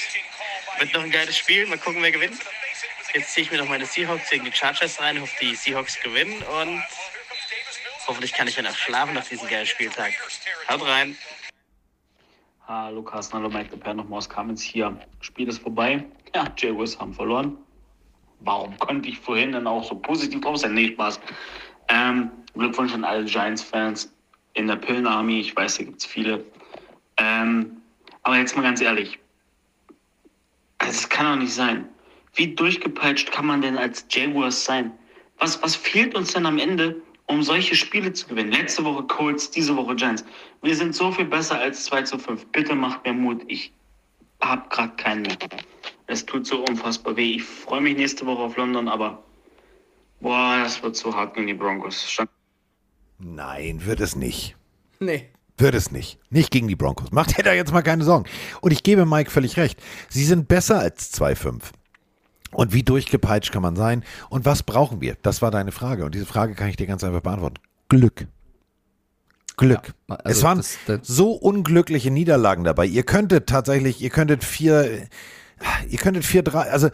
Wird noch ein geiles Spiel. Mal gucken, wer gewinnt. Jetzt ziehe ich mir noch meine Seahawks gegen die Chargers rein. Hoffe, die Seahawks gewinnen. Und hoffentlich kann ich dann auch schlafen nach diesem geilen Spieltag. Haut rein. Hallo Carsten, hallo Mike der nochmal aus Kamenz hier. Spiel ist vorbei. Ja, Jaguars haben verloren. Warum konnte ich vorhin dann auch so positiv drauf sein? Nee, Spaß. Ähm, Glückwunsch an alle Giants-Fans in der Pillen-Army. Ich weiß, da gibt es viele. Ähm, aber jetzt mal ganz ehrlich. Also, es kann doch nicht sein. Wie durchgepeitscht kann man denn als Jaguars sein? Was, was fehlt uns denn am Ende, um solche Spiele zu gewinnen? Letzte Woche Colts, diese Woche Giants. Wir sind so viel besser als 2 zu 5. Bitte macht mir Mut. Ich habe gerade keinen mehr. Es tut so unfassbar weh. Ich freue mich nächste Woche auf London, aber boah, das wird so hart gegen die Broncos. Stand Nein, wird es nicht. Nee. Wird es nicht. Nicht gegen die Broncos. Macht ihr da jetzt mal keine Sorgen. Und ich gebe Mike völlig recht. Sie sind besser als 2-5. Und wie durchgepeitscht kann man sein? Und was brauchen wir? Das war deine Frage. Und diese Frage kann ich dir ganz einfach beantworten. Glück. Glück. Ja, also es waren das- das- so unglückliche Niederlagen dabei. Ihr könntet tatsächlich, ihr könntet vier, ihr könntet vier, drei, also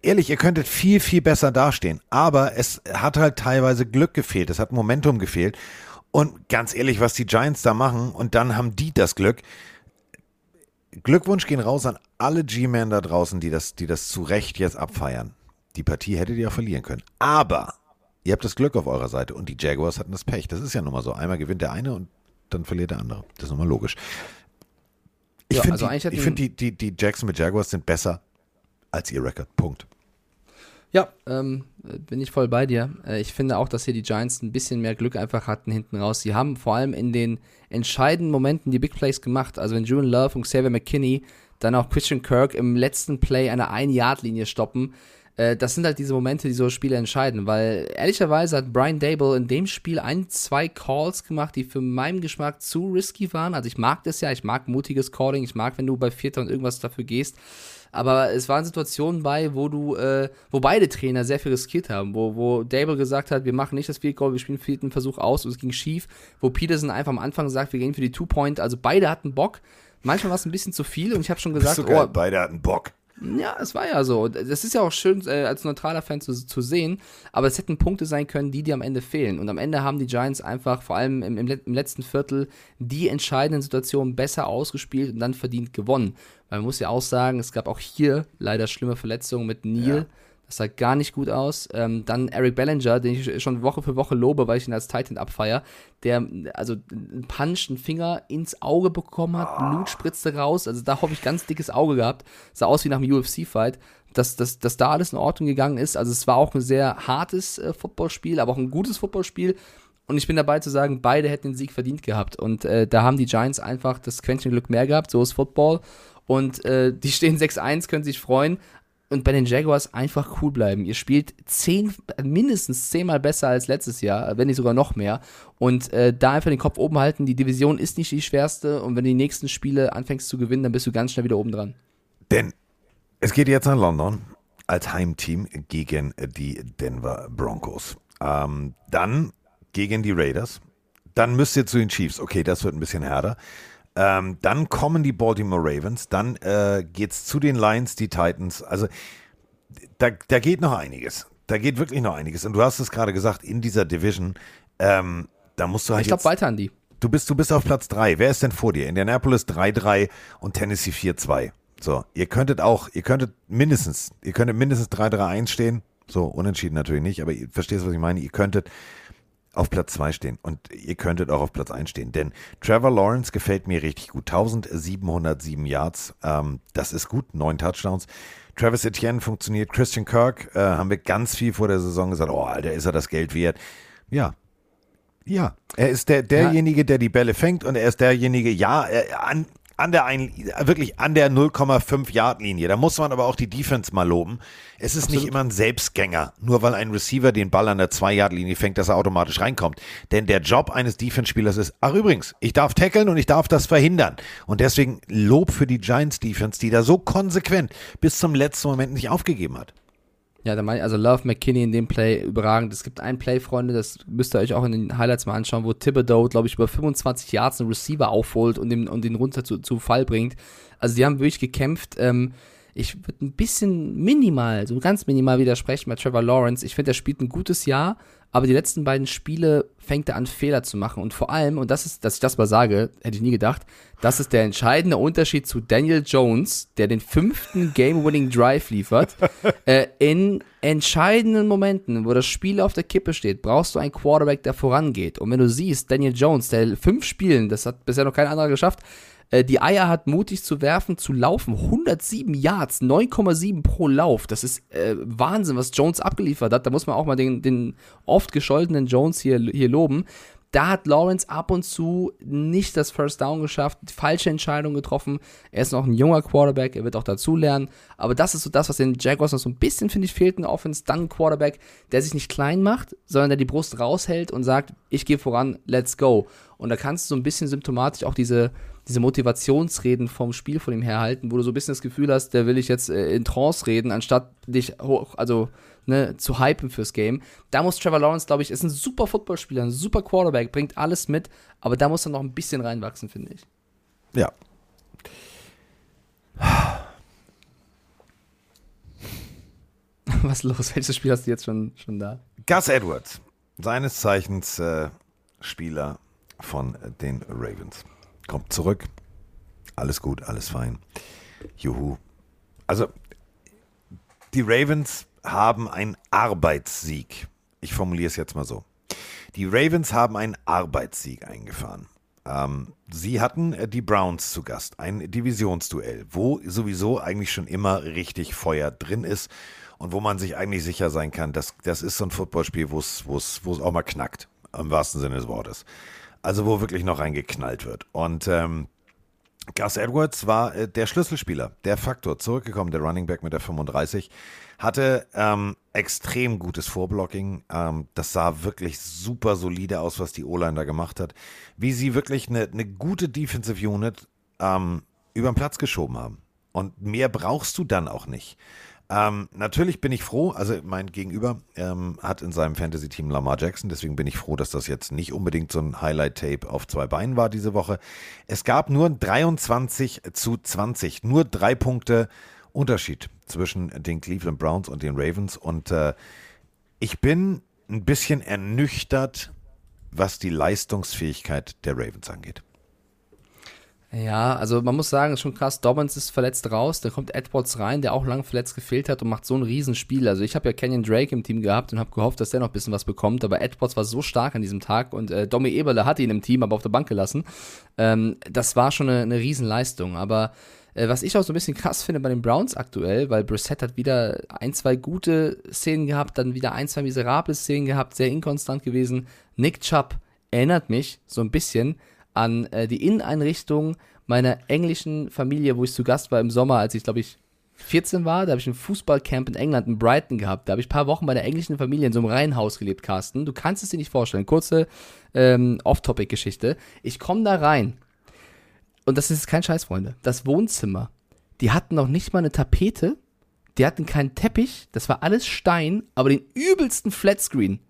ehrlich, ihr könntet viel, viel besser dastehen. Aber es hat halt teilweise Glück gefehlt. Es hat Momentum gefehlt. Und ganz ehrlich, was die Giants da machen, und dann haben die das Glück. Glückwunsch gehen raus an alle G-Men da draußen, die das, die das zu Recht jetzt abfeiern. Die Partie hättet ihr auch verlieren können. Aber ihr habt das Glück auf eurer Seite und die Jaguars hatten das Pech. Das ist ja nun mal so. Einmal gewinnt der eine und dann verliert der andere. Das ist nun mal logisch. Ich Ja, finde, also die, ich find die, die, die Jacksonville Jaguars sind besser als ihr Record. Punkt. Ja, ähm, äh, bin ich voll bei dir. Äh, ich finde auch, dass hier die Giants ein bisschen mehr Glück einfach hatten hinten raus. Sie haben vor allem in den entscheidenden Momenten die Big Plays gemacht. Also wenn Julian Love und Xavier McKinney dann auch Christian Kirk im letzten Play an der Ein-Yard-Linie stoppen. Äh, das sind halt diese Momente, die so Spiele entscheiden. Weil ehrlicherweise hat Brian Dable in dem Spiel ein, zwei Calls gemacht, die für meinen Geschmack zu risky waren. Also ich mag das ja, ich mag mutiges Calling, ich mag, wenn du bei Vierter und irgendwas dafür gehst. Aber es waren Situationen bei, wo du, äh, wo beide Trainer sehr viel riskiert haben, wo, wo Dable gesagt hat, wir machen nicht das Field Goal, wir spielen vierten Versuch aus und es ging schief, wo Peterson einfach am Anfang sagt, wir gehen für die Two-Point, also beide hatten Bock. Manchmal war es ein bisschen zu viel und ich habe schon gesagt, Bist du geil? oh, Beide hatten Bock. ja, es war ja so. Das ist ja auch schön äh, als neutraler Fan zu, zu sehen, aber es hätten Punkte sein können, die dir am Ende fehlen. Und am Ende haben die Giants einfach, vor allem im, im letzten Viertel, die entscheidenden Situationen besser ausgespielt und dann verdient gewonnen. Weil man muss ja auch sagen, es gab auch hier leider schlimme Verletzungen mit Neil. Das sah gar nicht gut aus. Ähm, dann Eric Bellinger, den ich schon Woche für Woche lobe, weil ich ihn als Titan abfeier, der also einen Punch, einen Finger ins Auge bekommen hat, Blut spritzte raus. Also da habe ich ganz dickes Auge gehabt. Sah aus wie nach einem UFC-Fight. Dass, dass, dass da alles in Ordnung gegangen ist. Also es war auch ein sehr hartes äh, Footballspiel, aber auch ein gutes Footballspiel. Und ich bin dabei zu sagen, beide hätten den Sieg verdient gehabt. Und äh, da haben die Giants einfach das Quäntchen Glück mehr gehabt. So ist Football. Und äh, die stehen 6-1, können sich freuen. Und bei den Jaguars einfach cool bleiben. Ihr spielt zehn, mindestens zehnmal besser als letztes Jahr, wenn nicht sogar noch mehr. Und äh, da einfach den Kopf oben halten. Die Division ist nicht die schwerste. Und wenn du die nächsten Spiele anfängst zu gewinnen, dann bist du ganz schnell wieder oben dran. Denn es geht jetzt nach London als Heimteam gegen die Denver Broncos. Ähm, dann gegen die Raiders. Dann müsst ihr zu den Chiefs. Okay, das wird ein bisschen härter. Ähm, dann kommen die Baltimore Ravens. Dann äh, geht's zu den Lions, die Titans. Also da, da geht noch einiges. Da geht wirklich noch einiges. Und du hast es gerade gesagt, in dieser Division, ähm, da musst du halt Ich glaube weiter an die. Du bist, du bist auf Platz 3. Wer ist denn vor dir? Indianapolis 3-3 und Tennessee 4-2. So, ihr könntet auch, ihr könntet mindestens, ihr könntet mindestens 3-3-1 stehen. So, unentschieden natürlich nicht, aber ihr verstehst, was ich meine. Ihr könntet auf Platz 2 stehen und ihr könntet auch auf Platz 1 stehen. Denn Trevor Lawrence gefällt mir richtig gut. 1707 Yards, ähm, das ist gut, neun Touchdowns. Travis Etienne funktioniert. Christian Kirk, äh, haben wir ganz viel vor der Saison gesagt, oh, Alter, ist er das Geld wert? Ja, ja, er ist der, derjenige, der die Bälle fängt und er ist derjenige, ja, er, an, an der ein, wirklich an der 0,5 Yard Linie. Da muss man aber auch die Defense mal loben. Es ist nicht immer ein Selbstgänger, nur weil ein Receiver den Ball an der 2 Yard Linie fängt, dass er automatisch reinkommt. Denn der Job eines Defense Spielers ist, ach übrigens, ich darf tackeln und ich darf das verhindern. Und deswegen Lob für die Giants Defense, die da so konsequent bis zum letzten Moment nicht aufgegeben hat. Ja, da meine ich, also Love McKinney in dem Play überragend. Es gibt ein Play, Freunde, das müsst ihr euch auch in den Highlights mal anschauen, wo Thibodeau, glaube ich, über 25 Yards einen Receiver aufholt und den, und den runter zu, zu Fall bringt. Also die haben wirklich gekämpft. Ähm, ich würde ein bisschen minimal, so ganz minimal widersprechen bei Trevor Lawrence. Ich finde, er spielt ein gutes Jahr, aber die letzten beiden Spiele fängt er an, Fehler zu machen. Und vor allem, und das ist, dass ich das mal sage, hätte ich nie gedacht, das ist der entscheidende Unterschied zu Daniel Jones, der den fünften Game-Winning Drive liefert. äh, in entscheidenden Momenten, wo das Spiel auf der Kippe steht, brauchst du einen Quarterback, der vorangeht. Und wenn du siehst, Daniel Jones, der fünf Spielen, das hat bisher noch kein anderer geschafft, äh, die Eier hat, mutig zu werfen, zu laufen. 107 Yards, 9,7 pro Lauf. Das ist äh, Wahnsinn, was Jones abgeliefert hat. Da muss man auch mal den, den oft gescholtenen Jones hier, hier loben. Da hat Lawrence ab und zu nicht das First Down geschafft, falsche Entscheidungen getroffen. Er ist noch ein junger Quarterback, er wird auch dazulernen. Aber das ist so das, was den Jaguars noch so ein bisschen, finde ich, fehlt in der Offense. Dann ein Quarterback, der sich nicht klein macht, sondern der die Brust raushält und sagt, ich gehe voran, let's go. Und da kannst du so ein bisschen symptomatisch auch diese, diese Motivationsreden vom Spiel von ihm herhalten, wo du so ein bisschen das Gefühl hast, der will ich jetzt äh, in Trance reden, anstatt dich hoch, also ne, zu hypen fürs Game. Da muss Trevor Lawrence, glaube ich, ist ein super Footballspieler, ein super Quarterback, bringt alles mit, aber da muss er noch ein bisschen reinwachsen, finde ich. Ja. Was ist los? Welches Spiel hast du jetzt schon, schon da? Gus Edwards, seines Zeichens äh, Spieler von den Ravens. Kommt zurück. Alles gut, alles fein. Juhu. Also, die Ravens haben einen Arbeitssieg. Ich formuliere es jetzt mal so. Die Ravens haben einen Arbeitssieg eingefahren. Ähm, sie hatten äh, die Browns zu Gast, ein Divisionsduell, wo sowieso eigentlich schon immer richtig Feuer drin ist und wo man sich eigentlich sicher sein kann, dass das ist so ein Footballspiel, wo es auch mal knackt, im wahrsten Sinne des Wortes. Also wo wirklich noch reingeknallt wird. Und ähm, Gus Edwards war äh, der Schlüsselspieler, der Faktor, zurückgekommen, der Running Back mit der 35, hatte ähm, extrem gutes Vorblocking. Ähm, das sah wirklich super solide aus, was die O-Line da gemacht hat. Wie sie wirklich eine, eine gute Defensive Unit ähm, über den Platz geschoben haben. Und mehr brauchst du dann auch nicht. Ähm, natürlich bin ich froh, also mein Gegenüber ähm, hat in seinem Fantasy-Team Lamar Jackson, deswegen bin ich froh, dass das jetzt nicht unbedingt so ein Highlight-Tape auf zwei Beinen war diese Woche. Es gab nur 23 zu 20, nur drei Punkte Unterschied zwischen den Cleveland Browns und den Ravens und äh, ich bin ein bisschen ernüchtert, was die Leistungsfähigkeit der Ravens angeht. Ja, also man muss sagen, ist schon krass, Dobbins ist verletzt raus, da kommt Edwards rein, der auch lang verletzt gefehlt hat und macht so ein Riesenspiel. Also ich habe ja Kenyon Drake im Team gehabt und habe gehofft, dass der noch ein bisschen was bekommt, aber Edwards war so stark an diesem Tag und äh, Domi Eberle hat ihn im Team aber auf der Bank gelassen. Ähm, das war schon eine, eine Riesenleistung, aber äh, was ich auch so ein bisschen krass finde bei den Browns aktuell, weil Brissett hat wieder ein, zwei gute Szenen gehabt, dann wieder ein, zwei miserable Szenen gehabt, sehr inkonstant gewesen. Nick Chubb erinnert mich so ein bisschen an äh, die Inneneinrichtung meiner englischen Familie, wo ich zu Gast war im Sommer, als ich, glaube ich, 14 war. Da habe ich ein Fußballcamp in England, in Brighton gehabt. Da habe ich ein paar Wochen bei der englischen Familie in so einem Reihenhaus gelebt, Carsten. Du kannst es dir nicht vorstellen. Kurze ähm, Off-Topic-Geschichte. Ich komme da rein. Und das ist kein Scheiß, Freunde. Das Wohnzimmer. Die hatten noch nicht mal eine Tapete. Die hatten keinen Teppich. Das war alles Stein, aber den übelsten Flatscreen.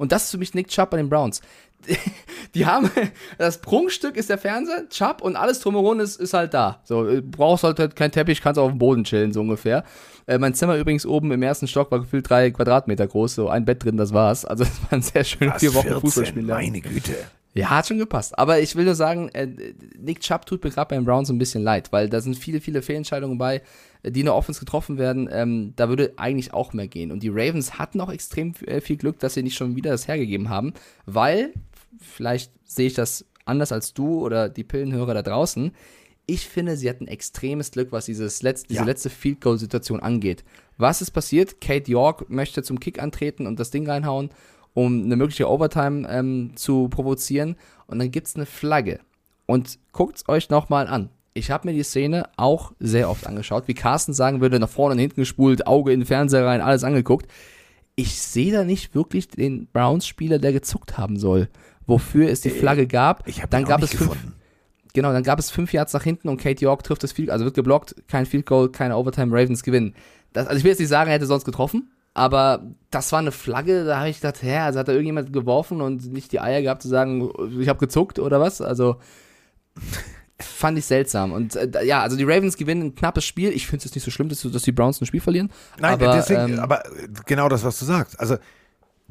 Und das ist für mich Nick Chubb bei den Browns. die haben, das Prunkstück ist der Fernseher, Chubb und alles drumherum ist, ist halt da. So, äh, brauchst halt kein Teppich, kannst auf dem Boden chillen, so ungefähr. Äh, mein Zimmer übrigens oben im ersten Stock war gefühlt drei Quadratmeter groß, so ein Bett drin, das war's. Also, es waren sehr schöne vier Wochen Fußballspiel. Meine Güte. Ja, hat schon gepasst. Aber ich will nur sagen, äh, Nick Chubb tut mir gerade beim Browns ein bisschen leid, weil da sind viele, viele Fehlentscheidungen bei, äh, die in der Offense getroffen werden. Ähm, da würde eigentlich auch mehr gehen. Und die Ravens hatten auch extrem äh, viel Glück, dass sie nicht schon wieder das hergegeben haben, weil vielleicht sehe ich das anders als du oder die Pillenhörer da draußen. Ich finde, sie hatten extremes Glück, was dieses letzte, diese Ja. letzte Field Goal Situation angeht. Was ist passiert? Kate York möchte zum Kick antreten und das Ding reinhauen, um eine mögliche Overtime ähm, zu provozieren. Und dann gibt es eine Flagge. Und guckt es euch nochmal an. Ich habe mir die Szene auch sehr oft angeschaut. Wie Carsten sagen würde, nach vorne und hinten gespult, Auge in den Fernseher rein, alles angeguckt. Ich sehe da nicht wirklich den Browns-Spieler, der gezuckt haben soll. Wofür es die Flagge gab. Ich habe dann gab es fünf, gefunden. Genau, dann gab es fünf Yards nach hinten und Kate York trifft das Field, also wird geblockt, kein Field Goal, keine Overtime, Ravens gewinnen. Das, also ich will jetzt nicht sagen, er hätte sonst getroffen, aber das war eine Flagge, da habe ich gedacht, hä, also hat da irgendjemand geworfen und nicht die Eier gehabt zu sagen, ich habe gezuckt oder was? Also fand ich seltsam. Und äh, ja, also die Ravens gewinnen ein knappes Spiel. Ich finde es nicht so schlimm, dass, dass die Browns ein Spiel verlieren. Nein, aber, deswegen, ähm, aber genau das, was du sagst. Also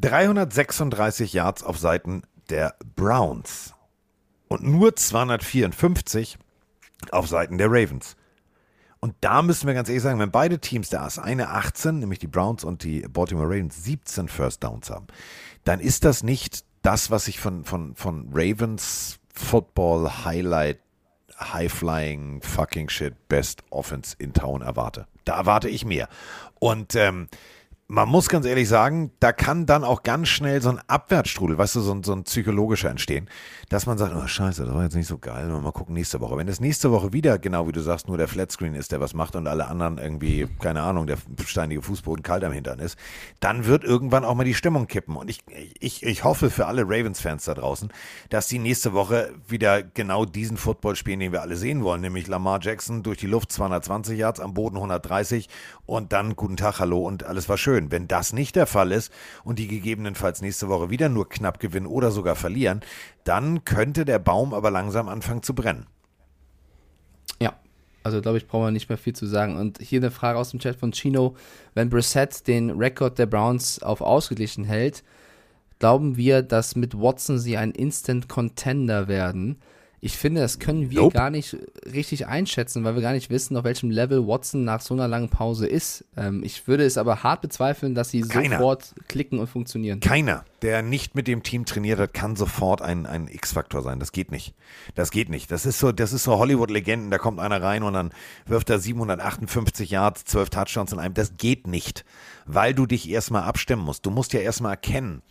336 Yards auf Seiten der Browns und nur 254 auf Seiten der Ravens. Und da müssen wir ganz ehrlich sagen, wenn beide Teams, da ist eine 18, nämlich die Browns und die Baltimore Ravens, 17 First Downs haben, dann ist das nicht das, was ich von, von, von Ravens Football Highlight High-Flying, fucking shit, best Offense in Town erwarte. Da erwarte ich mehr. Und ähm, man muss ganz ehrlich sagen, da kann dann auch ganz schnell so ein Abwärtsstrudel, weißt du, so ein, so ein psychologischer entstehen, dass man sagt, oh scheiße, das war jetzt nicht so geil, mal gucken nächste Woche. Wenn das nächste Woche wieder, genau wie du sagst, nur der Flatscreen ist, der was macht und alle anderen irgendwie, keine Ahnung, der steinige Fußboden kalt am Hintern ist, dann wird irgendwann auch mal die Stimmung kippen. Und ich, ich, ich hoffe für alle Ravens-Fans da draußen, dass die nächste Woche wieder genau diesen Football spielen, den wir alle sehen wollen, nämlich Lamar Jackson durch die Luft 220 Yards, am Boden 130 und dann guten Tag, hallo und alles war schön. Wenn das nicht der Fall ist und die gegebenenfalls nächste Woche wieder nur knapp gewinnen oder sogar verlieren, dann könnte der Baum aber langsam anfangen zu brennen. Ja, also glaube ich, brauchen wir nicht mehr viel zu sagen. Und hier eine Frage aus dem Chat von Chino. Wenn Brissett den Rekord der Browns auf ausgeglichen hält, glauben wir, dass mit Watson sie ein Instant Contender werden? Ich finde, das können wir Nope. gar nicht richtig einschätzen, weil wir gar nicht wissen, auf welchem Level Watson nach so einer langen Pause ist. Ähm, ich würde es aber hart bezweifeln, dass sie Keiner. sofort klicken und funktionieren. Keiner, der nicht mit dem Team trainiert hat, kann sofort ein, ein X-Faktor sein. Das geht nicht. Das geht nicht. Das ist so, das ist so Hollywood-Legenden. Da kommt einer rein und dann wirft er 758 Yards, 12 Touchdowns in einem. Das geht nicht, weil du dich erstmal abstimmen musst. Du musst ja erstmal erkennen,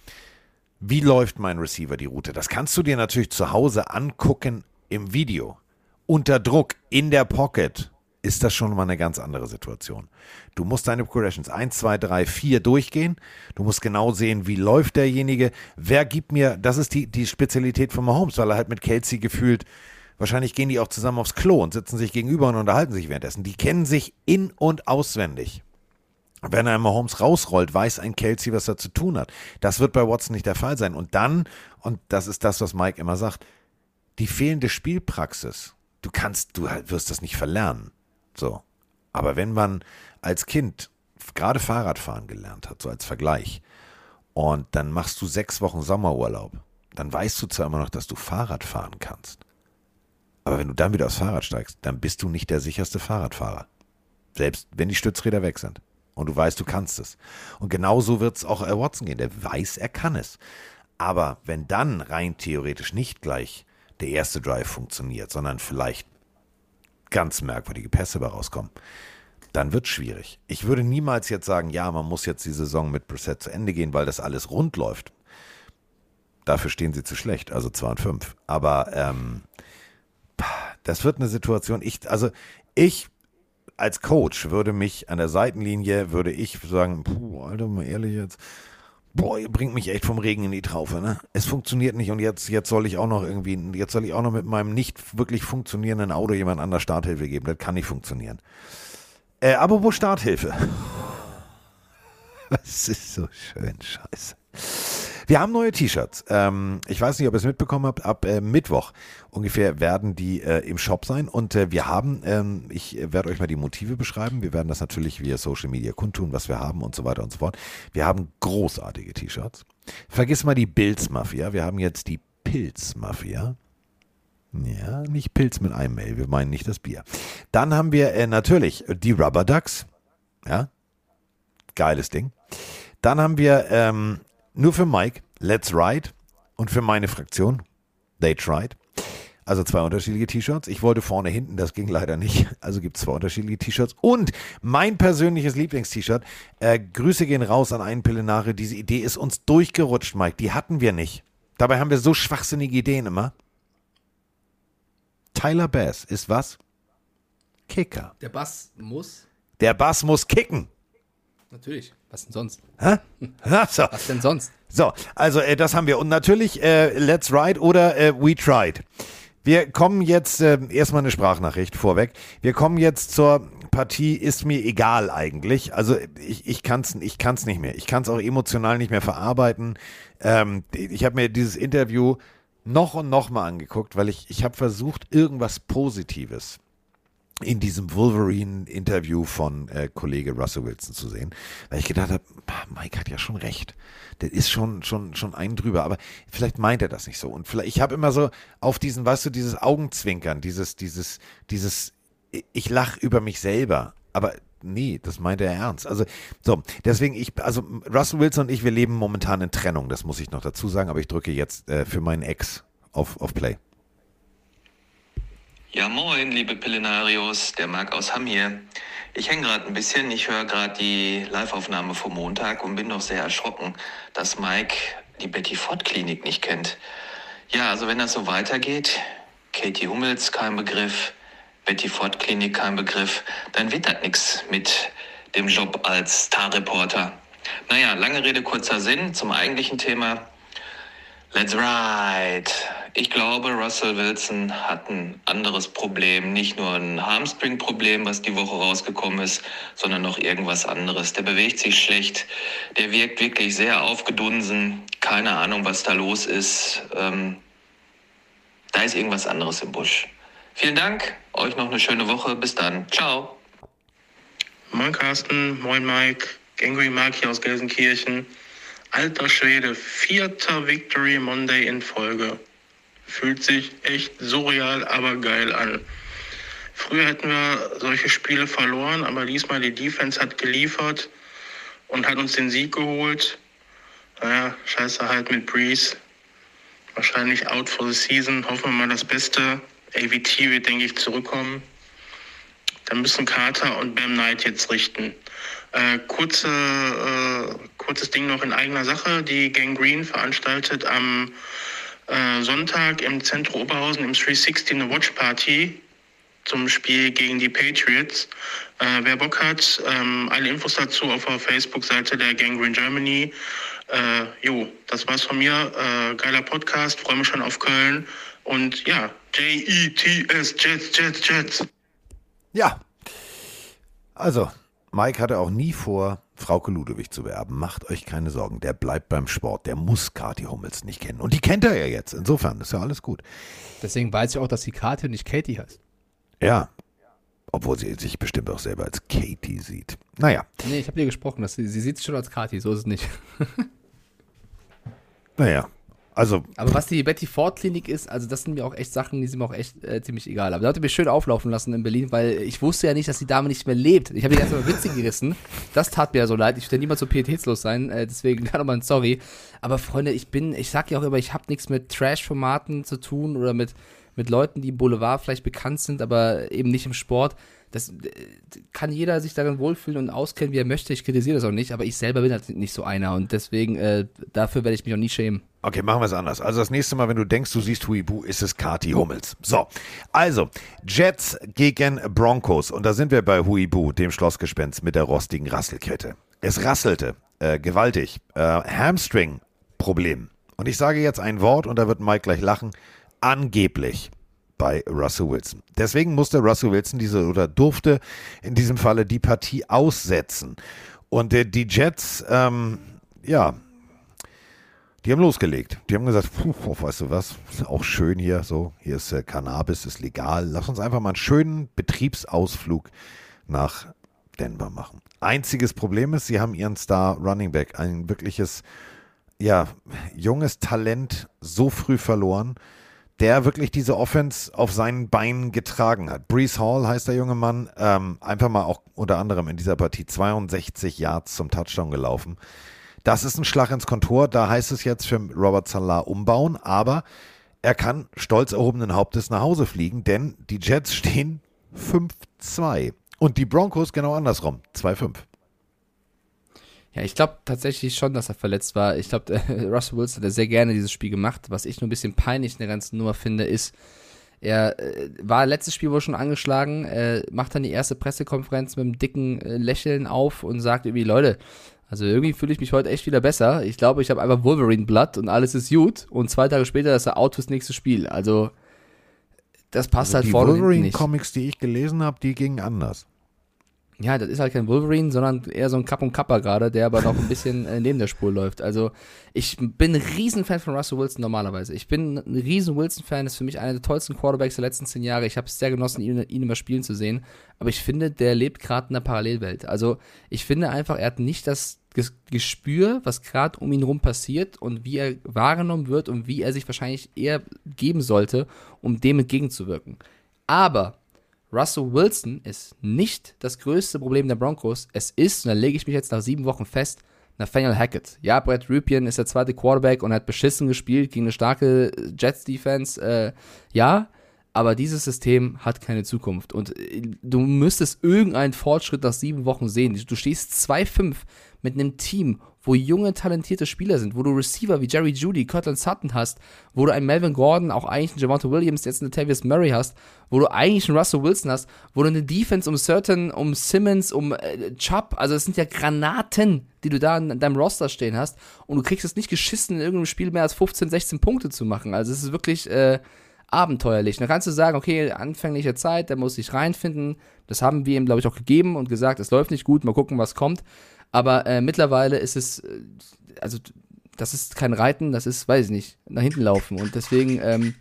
wie läuft mein Receiver die Route. Das kannst du dir natürlich zu Hause angucken im Video. Unter Druck, in der Pocket, ist das schon mal eine ganz andere Situation. Du musst deine Progressions 1, 2, 3, 4 durchgehen. Du musst genau sehen, wie läuft derjenige. Wer gibt mir, das ist die, die Spezialität von Mahomes, weil er halt mit Kelsey gefühlt, wahrscheinlich gehen die auch zusammen aufs Klo und sitzen sich gegenüber und unterhalten sich währenddessen. Die kennen sich in- und auswendig. Wenn er Mahomes rausrollt, weiß ein Kelsey, was er zu tun hat. Das wird bei Watson nicht der Fall sein. Und dann, und das ist das, was Mike immer sagt, die fehlende Spielpraxis. Du kannst, du wirst das nicht verlernen. So. Aber wenn man als Kind gerade Fahrradfahren gelernt hat, so als Vergleich, und dann machst du sechs Wochen Sommerurlaub, dann weißt du zwar immer noch, dass du Fahrrad fahren kannst. Aber wenn du dann wieder aufs Fahrrad steigst, dann bist du nicht der sicherste Fahrradfahrer. Selbst wenn die Stützräder weg sind. Und du weißt, du kannst es. Und genauso wird es auch Watson gehen. Der weiß, er kann es. Aber wenn dann rein theoretisch nicht gleich der erste Drive funktioniert, sondern vielleicht ganz merkwürdige Pässe dabei rauskommen, dann wird es schwierig. Ich würde niemals jetzt sagen, ja, man muss jetzt die Saison mit Brissett zu Ende gehen, weil das alles rund läuft. Dafür stehen sie zu schlecht, also 2 und 5. Aber ähm, das wird eine Situation, ich, also ich als Coach würde mich an der Seitenlinie, würde ich sagen, puh, Alter, mal ehrlich jetzt, boah, ihr bringt mich echt vom Regen in die Traufe, ne? Es funktioniert nicht und jetzt, jetzt soll ich auch noch irgendwie, jetzt soll ich auch noch mit meinem nicht wirklich funktionierenden Auto jemand anders Starthilfe geben. Das kann nicht funktionieren. Äh, aber wo Starthilfe? Das ist so schön, scheiße. Wir haben neue T-Shirts. Ähm, ich weiß nicht, ob ihr es mitbekommen habt. Ab äh, Mittwoch ungefähr werden die äh, im Shop sein. Und äh, wir haben, ähm, ich werde euch mal die Motive beschreiben. Wir werden das natürlich via Social Media kundtun, was wir haben und so weiter und so fort. Wir haben großartige T-Shirts. Vergiss mal die Bills Mafia. Wir haben jetzt die Pilz Mafia. Ja, nicht Pilz mit einem Mail. Wir meinen nicht das Bier. Dann haben wir äh, natürlich die Rubber Ducks. Ja, geiles Ding. Dann haben wir ähm, nur für Mike Let's Ride und für meine Fraktion They Tried. Also zwei unterschiedliche T-Shirts. Ich wollte vorne hinten, das ging leider nicht. Also gibt es zwei unterschiedliche T-Shirts. Und mein persönliches Lieblings-T-Shirt. Äh, Grüße gehen raus an einen Pillenare. Diese Idee ist uns durchgerutscht, Mike. Die hatten wir nicht. Dabei haben wir so schwachsinnige Ideen immer. Tyler Bass ist was? Kicker. Der Bass muss. Der Bass muss kicken. Natürlich. Was denn sonst? Hä? So. Was denn sonst? So, also äh, das haben wir. Und natürlich äh, Let's Ride oder äh, We Tried. Wir kommen jetzt, äh, erstmal eine Sprachnachricht vorweg. Wir kommen jetzt zur Partie, ist mir egal eigentlich. Also ich, ich kann es ich kann's nicht mehr. Ich kann es auch emotional nicht mehr verarbeiten. Ähm, ich habe mir dieses Interview noch und noch mal angeguckt, weil ich, ich habe versucht, irgendwas Positives in diesem Wolverine-Interview von äh, Kollege Russell Wilson zu sehen, weil ich gedacht habe, Mike hat ja schon recht. Der ist schon schon schon einen drüber, aber vielleicht meint er das nicht so. Und vielleicht ich habe immer so auf diesen, weißt du, dieses Augenzwinkern, dieses dieses dieses ich lach über mich selber, aber nee, das meint er ernst. Also so, deswegen ich also Russell Wilson und ich, wir leben momentan in Trennung, das muss ich noch dazu sagen, aber ich drücke jetzt äh, für meinen Ex auf auf Play. Ja, moin, liebe Pillenarios, der Marc aus Hamm hier. Ich hänge gerade ein bisschen, ich höre gerade die Liveaufnahme vom Montag und bin doch sehr erschrocken, dass Mike die Betty Ford Klinik nicht kennt. Ja, also wenn das so weitergeht, Katie Hummels kein Begriff, Betty Ford Klinik kein Begriff, dann wird das nichts mit dem Job als Starreporter. Naja, lange Rede, kurzer Sinn zum eigentlichen Thema. Let's ride. Ich glaube, Russell Wilson hat ein anderes Problem. Nicht nur ein Hamstring-Problem, was die Woche rausgekommen ist, sondern noch irgendwas anderes. Der bewegt sich schlecht. Der wirkt wirklich sehr aufgedunsen. Keine Ahnung, was da los ist. Ähm, da ist irgendwas anderes im Busch. Vielen Dank. Euch noch eine schöne Woche. Bis dann. Ciao. Moin Carsten, moin Mike, Gangry Mark hier aus Gelsenkirchen. Alter Schwede, vierter Victory Monday in Folge. Fühlt sich echt surreal, aber geil an. Früher hätten wir solche Spiele verloren, aber diesmal die Defense hat geliefert und hat uns den Sieg geholt. Naja, scheiße halt mit Breeze. Wahrscheinlich out for the season. Hoffen wir mal das Beste. AVT wird, denke ich, zurückkommen. Dann müssen Carter und Bam Knight jetzt richten. Äh, kurze, äh, kurzes Ding noch in eigener Sache. Die Gang Green veranstaltet am äh, Sonntag im Zentrum Oberhausen im 360 eine Watch Party zum Spiel gegen die Patriots. Äh, wer Bock hat, ähm, alle Infos dazu auf der Facebook-Seite der Gang Green Germany. Äh, jo, das war's von mir. Äh, geiler Podcast, freue mich schon auf Köln. Und ja, J-E-T-S, Jets, Jets, Jets. Ja. Also, Mike hatte auch nie vor, Frauke Ludewig zu werben. Macht euch keine Sorgen, der bleibt beim Sport. Der muss Kathi Hummels nicht kennen. Und die kennt er ja jetzt. Insofern ist ja alles gut. Deswegen weiß ich auch, dass die Kathi nicht Katie heißt. Ja. Obwohl sie sich bestimmt auch selber als Katie sieht. Naja. Nee, ich habe dir gesprochen, dass sie, sie sieht sich schon als Kathi, so ist es nicht. Naja. Also, Aber was die Betty Ford Klinik ist, also das sind mir auch echt Sachen, die sind mir auch echt äh, ziemlich egal. Aber da hat mich schön auflaufen lassen in Berlin, weil ich wusste ja nicht, dass die Dame nicht mehr lebt. Ich habe die erstmal Witze gerissen. Das tat mir ja so leid. Ich will niemals so pietätslos sein, äh, deswegen da nochmal ein Sorry. Aber Freunde, ich bin, ich sag ja auch immer, ich habe nichts mit Trash-Formaten zu tun oder mit, mit Leuten, die im Boulevard vielleicht bekannt sind, aber eben nicht im Sport. Das äh, kann jeder sich darin wohlfühlen und auskennen, wie er möchte. Ich kritisiere das auch nicht, aber ich selber bin halt nicht so einer und deswegen, äh, dafür werde ich mich auch nie schämen. Okay, machen wir es anders. Also das nächste Mal, wenn du denkst, du siehst Huibu, ist es Kati Hummels. So, also Jets gegen Broncos und da sind wir bei Huibu, dem Schlossgespenst mit der rostigen Rasselkette. Es rasselte äh, gewaltig. Äh, Hamstring-Problem. Und ich sage jetzt ein Wort und da wird Mike gleich lachen. Angeblich bei Russell Wilson. Deswegen musste Russell Wilson diese oder durfte in diesem Falle die Partie aussetzen. Und äh, die Jets, ähm, ja, die haben losgelegt. Die haben gesagt, puh, weißt du was, ist auch schön hier, so, hier ist äh, Cannabis, ist legal. Lass uns einfach mal einen schönen Betriebsausflug nach Denver machen. Einziges Problem ist, sie haben ihren Star Running Back, ein wirkliches, ja, junges Talent so früh verloren, der wirklich diese Offense auf seinen Beinen getragen hat. Brees Hall heißt der junge Mann, ähm, einfach mal auch unter anderem in dieser Partie 62 Yards zum Touchdown gelaufen. Das ist ein Schlag ins Kontor. Da heißt es jetzt für Robert Salah umbauen, aber er kann stolz erhobenen Hauptes nach Hause fliegen, denn die Jets stehen 5-2 und die Broncos genau andersrum, 2-5. Ja, ich glaube tatsächlich schon, dass er verletzt war. Ich glaube, Russell Wilson hat sehr gerne dieses Spiel gemacht. Was ich nur ein bisschen peinlich in der ganzen Nummer finde, ist, Er äh, war letztes Spiel wohl schon angeschlagen, äh, macht dann die erste Pressekonferenz mit einem dicken äh, Lächeln auf und sagt irgendwie, Leute, also irgendwie fühle ich mich heute echt wieder besser. Ich glaube, ich habe einfach Wolverine-Blood und alles ist gut. Und zwei Tage später ist er out fürs nächste Spiel. Also, das passt Also halt die vorne nicht. Wolverine-Comics, die ich gelesen habe, die gingen anders. Ja, das ist halt kein Wolverine, sondern eher so ein Kapp und Kappa gerade, der aber noch ein bisschen äh, neben der Spur läuft. Also ich bin ein Riesenfan von Russell Wilson normalerweise. Ich bin ein riesen Wilson-Fan, ist für mich einer der tollsten Quarterbacks der letzten zehn Jahre. Ich habe es sehr genossen, ihn, ihn immer spielen zu sehen. Aber ich finde, der lebt gerade in einer Parallelwelt. Also ich finde einfach, er hat nicht das Ges- Gespür, was gerade um ihn rum passiert und wie er wahrgenommen wird und wie er sich wahrscheinlich eher geben sollte, um dem entgegenzuwirken. Aber Russell Wilson ist nicht das größte Problem der Broncos. Es ist, und da lege ich mich jetzt nach sieben Wochen fest, Nathaniel Hackett. Ja, Brett Rupien ist der zweite Quarterback und hat beschissen gespielt gegen eine starke Jets-Defense. Äh, ja, aber dieses System hat keine Zukunft. Und äh, du müsstest irgendeinen Fortschritt nach sieben Wochen sehen. Du stehst 2-5 mit einem Team, wo junge, talentierte Spieler sind, wo du Receiver wie Jerry Judy, Cortland Sutton hast, wo du einen Melvin Gordon, auch eigentlich einen Javante Williams, jetzt einen Tavius Murray hast, wo du eigentlich einen Russell Wilson hast, wo du eine Defense um Certain, um Simmons, um äh, Chubb, also es sind ja Granaten, die du da in deinem Roster stehen hast und du kriegst es nicht geschissen, in irgendeinem Spiel mehr als 15, 16 Punkte zu machen. Also es ist wirklich äh, abenteuerlich. Dann kannst du sagen, okay, anfängliche Zeit, der muss sich reinfinden. Das haben wir ihm, glaube ich, auch gegeben und gesagt, es läuft nicht gut, mal gucken, was kommt. Aber äh, mittlerweile ist es, äh, also das ist kein Reiten, das ist, weiß ich nicht, nach hinten laufen. Und deswegen ähm,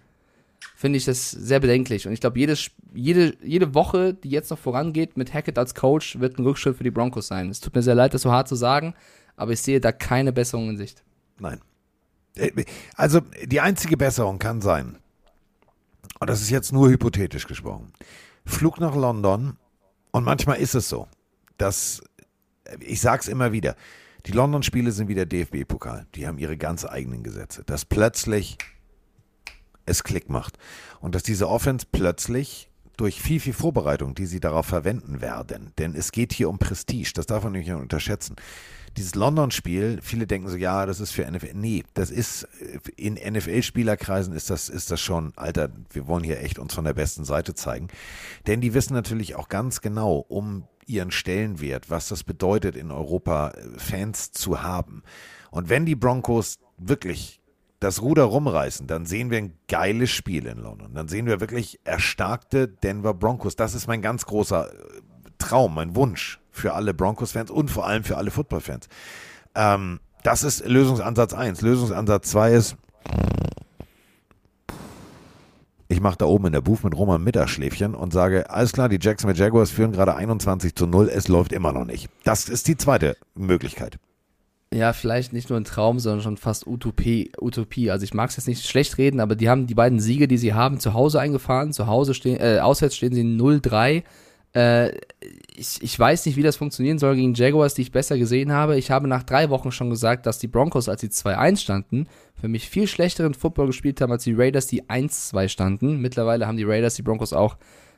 finde ich das sehr bedenklich. Und ich glaube, jedes, jede, jede Woche, die jetzt noch vorangeht mit Hackett als Coach, wird ein Rückschritt für die Broncos sein. Es tut mir sehr leid, das so hart zu sagen, aber ich sehe da keine Besserung in Sicht. Nein. Äh, Also die einzige Besserung kann sein, und das ist jetzt nur hypothetisch gesprochen, Flug nach London und manchmal ist es so, dass, ich sag's immer wieder, die London-Spiele sind wie der DFB-Pokal. Die haben ihre ganz eigenen Gesetze. Dass plötzlich es Klick macht. Und dass diese Offense plötzlich durch viel, viel Vorbereitung, die sie darauf verwenden werden, denn es geht hier um Prestige, das darf man nicht unterschätzen. Dieses London-Spiel, viele denken so, ja, das ist für NFL. Nee, das ist, in NFL-Spielerkreisen ist das, ist das schon, Alter, wir wollen hier echt uns von der besten Seite zeigen. Denn die wissen natürlich auch ganz genau um ihren Stellenwert, was das bedeutet, in Europa äh, Fans zu haben. Und wenn die Broncos wirklich das Ruder rumreißen, dann sehen wir ein geiles Spiel in London. Dann sehen wir wirklich erstarkte Denver Broncos. Das ist mein ganz großer äh, Traum, mein Wunsch für alle Broncos-Fans und vor allem für alle Football-Fans. Ähm, das ist Lösungsansatz 1. Lösungsansatz 2 ist, ich mache da oben in der Booth mit Roman Mittagsschläfchen und sage, alles klar, die Jacksonville Jaguars führen gerade 21 zu 0, es läuft immer noch nicht. Das ist die zweite Möglichkeit. Ja, vielleicht nicht nur ein Traum, sondern schon fast Utopie. Utopie. Also ich mag es jetzt nicht schlecht reden, aber die haben die beiden Siege, die sie haben, zu Hause eingefahren. Zu Hause stehen, äh, auswärts stehen sie 0-3. Äh, ich, ich weiß nicht, wie das funktionieren soll gegen Jaguars, die ich besser gesehen habe. Ich habe nach drei Wochen schon gesagt, dass die Broncos, als sie 2-1 standen, für mich viel schlechteren Football gespielt haben als die Raiders, die 1-2 standen. Mittlerweile haben die Raiders die Broncos auch,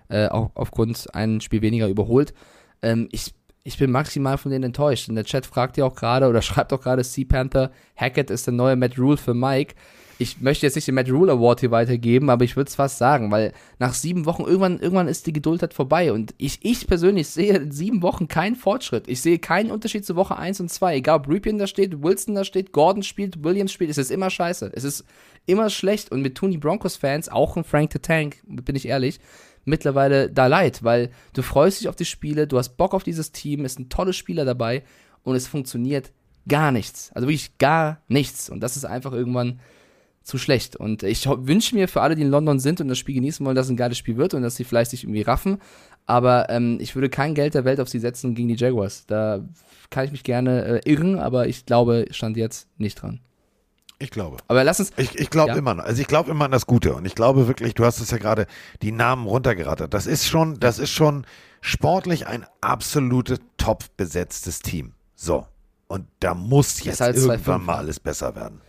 äh, auch aufgrund ein Spiel weniger überholt. Ähm, ich ich bin maximal von denen enttäuscht. Und der Chat fragt ja auch gerade oder schreibt auch gerade Sea Panther, Hackett ist der neue Matt Rule für Mike. Ich möchte jetzt nicht den Matt Rule Award hier weitergeben, aber ich würde es fast sagen, weil nach sieben Wochen irgendwann, irgendwann ist die Geduld halt vorbei. Und ich, ich persönlich sehe in sieben Wochen keinen Fortschritt. Ich sehe keinen Unterschied zu Woche 1 und 2. Egal ob Rupien da steht, Wilson da steht, Gordon spielt, Williams spielt, es ist immer scheiße. Es ist immer schlecht. Und mir tun die Broncos-Fans, auch ein Frank the Tank, bin ich ehrlich, mittlerweile da leid, weil du freust dich auf die Spiele, du hast Bock auf dieses Team, es sind tolle Spieler dabei und es funktioniert gar nichts. Also wirklich gar nichts. Und das ist einfach irgendwann zu schlecht. Und ich wünsche mir für alle, die in London sind und das Spiel genießen wollen, dass es ein geiles Spiel wird und dass sie vielleicht sich irgendwie raffen. Aber ähm, ich würde kein Geld der Welt auf sie setzen gegen die Jaguars. Da kann ich mich gerne äh, irren, aber ich glaube, stand jetzt nicht dran. Ich glaube. Aber lass uns. Ich, ich glaube Ja. immer, also ich glaube immer an das Gute und ich glaube wirklich, du hast es ja gerade die Namen runtergerattert. Das ist schon, das ist schon sportlich ein absolutes top besetztes Team. So. Und da muss jetzt als irgendwann 2-5, mal ja. alles besser werden.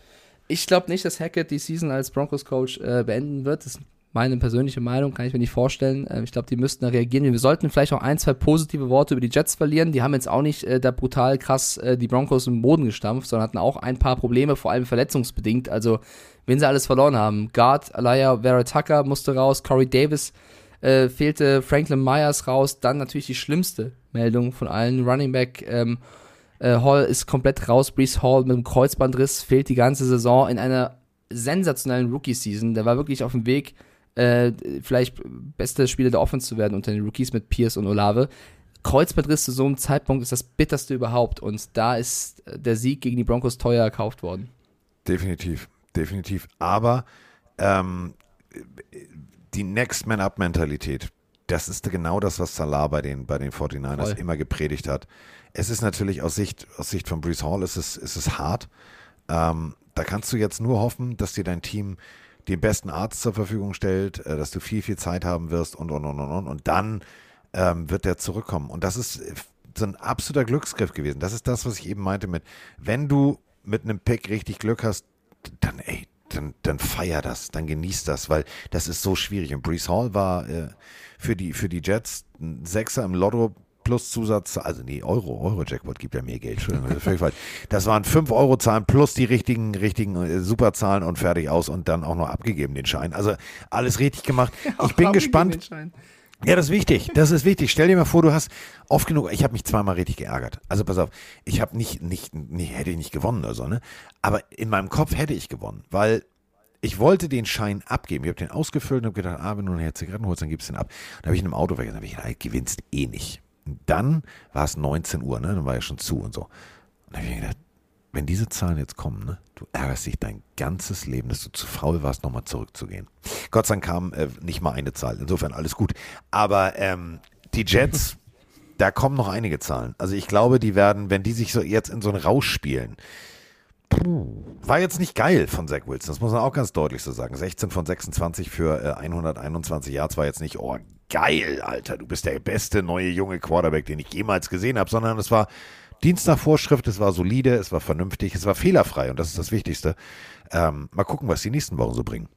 Ich glaube nicht, dass Hackett die Season als Broncos-Coach äh, beenden wird. Das Meine persönliche Meinung kann ich mir nicht vorstellen. Ähm, ich glaube, die müssten da reagieren. Wir sollten vielleicht auch ein, zwei positive Worte über die Jets verlieren. Die haben jetzt auch nicht äh, da brutal krass äh, die Broncos im Boden gestampft, sondern hatten auch ein paar Probleme, vor allem verletzungsbedingt. Also, wenn sie alles verloren haben. Guard, Alaya Vera Tucker musste raus, Corey Davis äh, fehlte Franklin Myers raus. Dann natürlich die schlimmste Meldung von allen. Running Back ähm, äh, Hall ist komplett raus. Brees Hall mit einem Kreuzbandriss fehlt die ganze Saison in einer sensationellen Rookie-Season. Der war wirklich auf dem Weg, äh, vielleicht beste Spieler der Offense zu werden unter den Rookies mit Pierce und Olave. Kreuzbandriss zu so einem Zeitpunkt ist das bitterste überhaupt. Und da ist der Sieg gegen die Broncos teuer erkauft worden. Definitiv, definitiv. Aber ähm, die Next Man Up Mentalität, das ist genau das, was Salah bei den, bei den 49ers Voll. immer gepredigt hat. Es ist natürlich aus Sicht, aus Sicht von Brees Hall ist es, ist es hart. Ähm, da kannst du jetzt nur hoffen, dass dir dein Team den besten Arzt zur Verfügung stellt, äh, dass du viel, viel Zeit haben wirst und, und, und, und, und. Und dann ähm, wird der zurückkommen. Und das ist äh, so ein absoluter Glücksgriff gewesen. Das ist das, was ich eben meinte mit, wenn du mit einem Pick richtig Glück hast, dann, ey, dann, dann feier das, dann genieß das, weil das ist so schwierig. Und Brees Hall war äh, für, die, für die Jets ein Sechser im Lotto plus Zusatz, also nee, Euro, Euro-Jackpot gibt ja mehr Geld. Entschuldigung, das waren 5 Euro Zahlen plus die richtigen, richtigen äh, Superzahlen und fertig aus und dann auch noch abgegeben den Schein. Also alles richtig gemacht. Ich bin gespannt. Ja, das ist wichtig. Das ist wichtig. Stell dir mal vor, du hast oft genug, ich habe mich zweimal richtig geärgert. Also pass auf, ich habe nicht, nicht, nee, hätte ich nicht gewonnen oder so, ne? Aber in meinem Kopf hätte ich gewonnen, weil ich wollte den Schein abgeben. Ich habe den ausgefüllt und habe gedacht, ah, wenn du nachher Zigaretten holst, dann gibst du den ab. Dann habe ich in einem Auto weggegangen, habe ich gedacht, gewinnst eh nicht. Dann war es 19 Uhr, ne? Dann war ja schon zu und so. Und dann habe ich mir gedacht, wenn diese Zahlen jetzt kommen, ne, du ärgerst dich dein ganzes Leben, dass du zu faul warst, nochmal zurückzugehen. Gott sei Dank kam äh, nicht mal eine Zahl, insofern alles gut. Aber ähm, die Jets, da kommen noch einige Zahlen. Also ich glaube, die werden, wenn die sich so jetzt in so einen Rausch spielen, war jetzt nicht geil von Zach Wilson, das muss man auch ganz deutlich so sagen. 16 von 26 für äh, 121 Yards war jetzt nicht, oh geil, Alter, du bist der beste neue junge Quarterback, den ich jemals gesehen habe, sondern es war Dienst nach Vorschrift, es war solide, es war vernünftig, es war fehlerfrei und das ist das Wichtigste. Ähm, mal gucken, was die nächsten Wochen so bringen.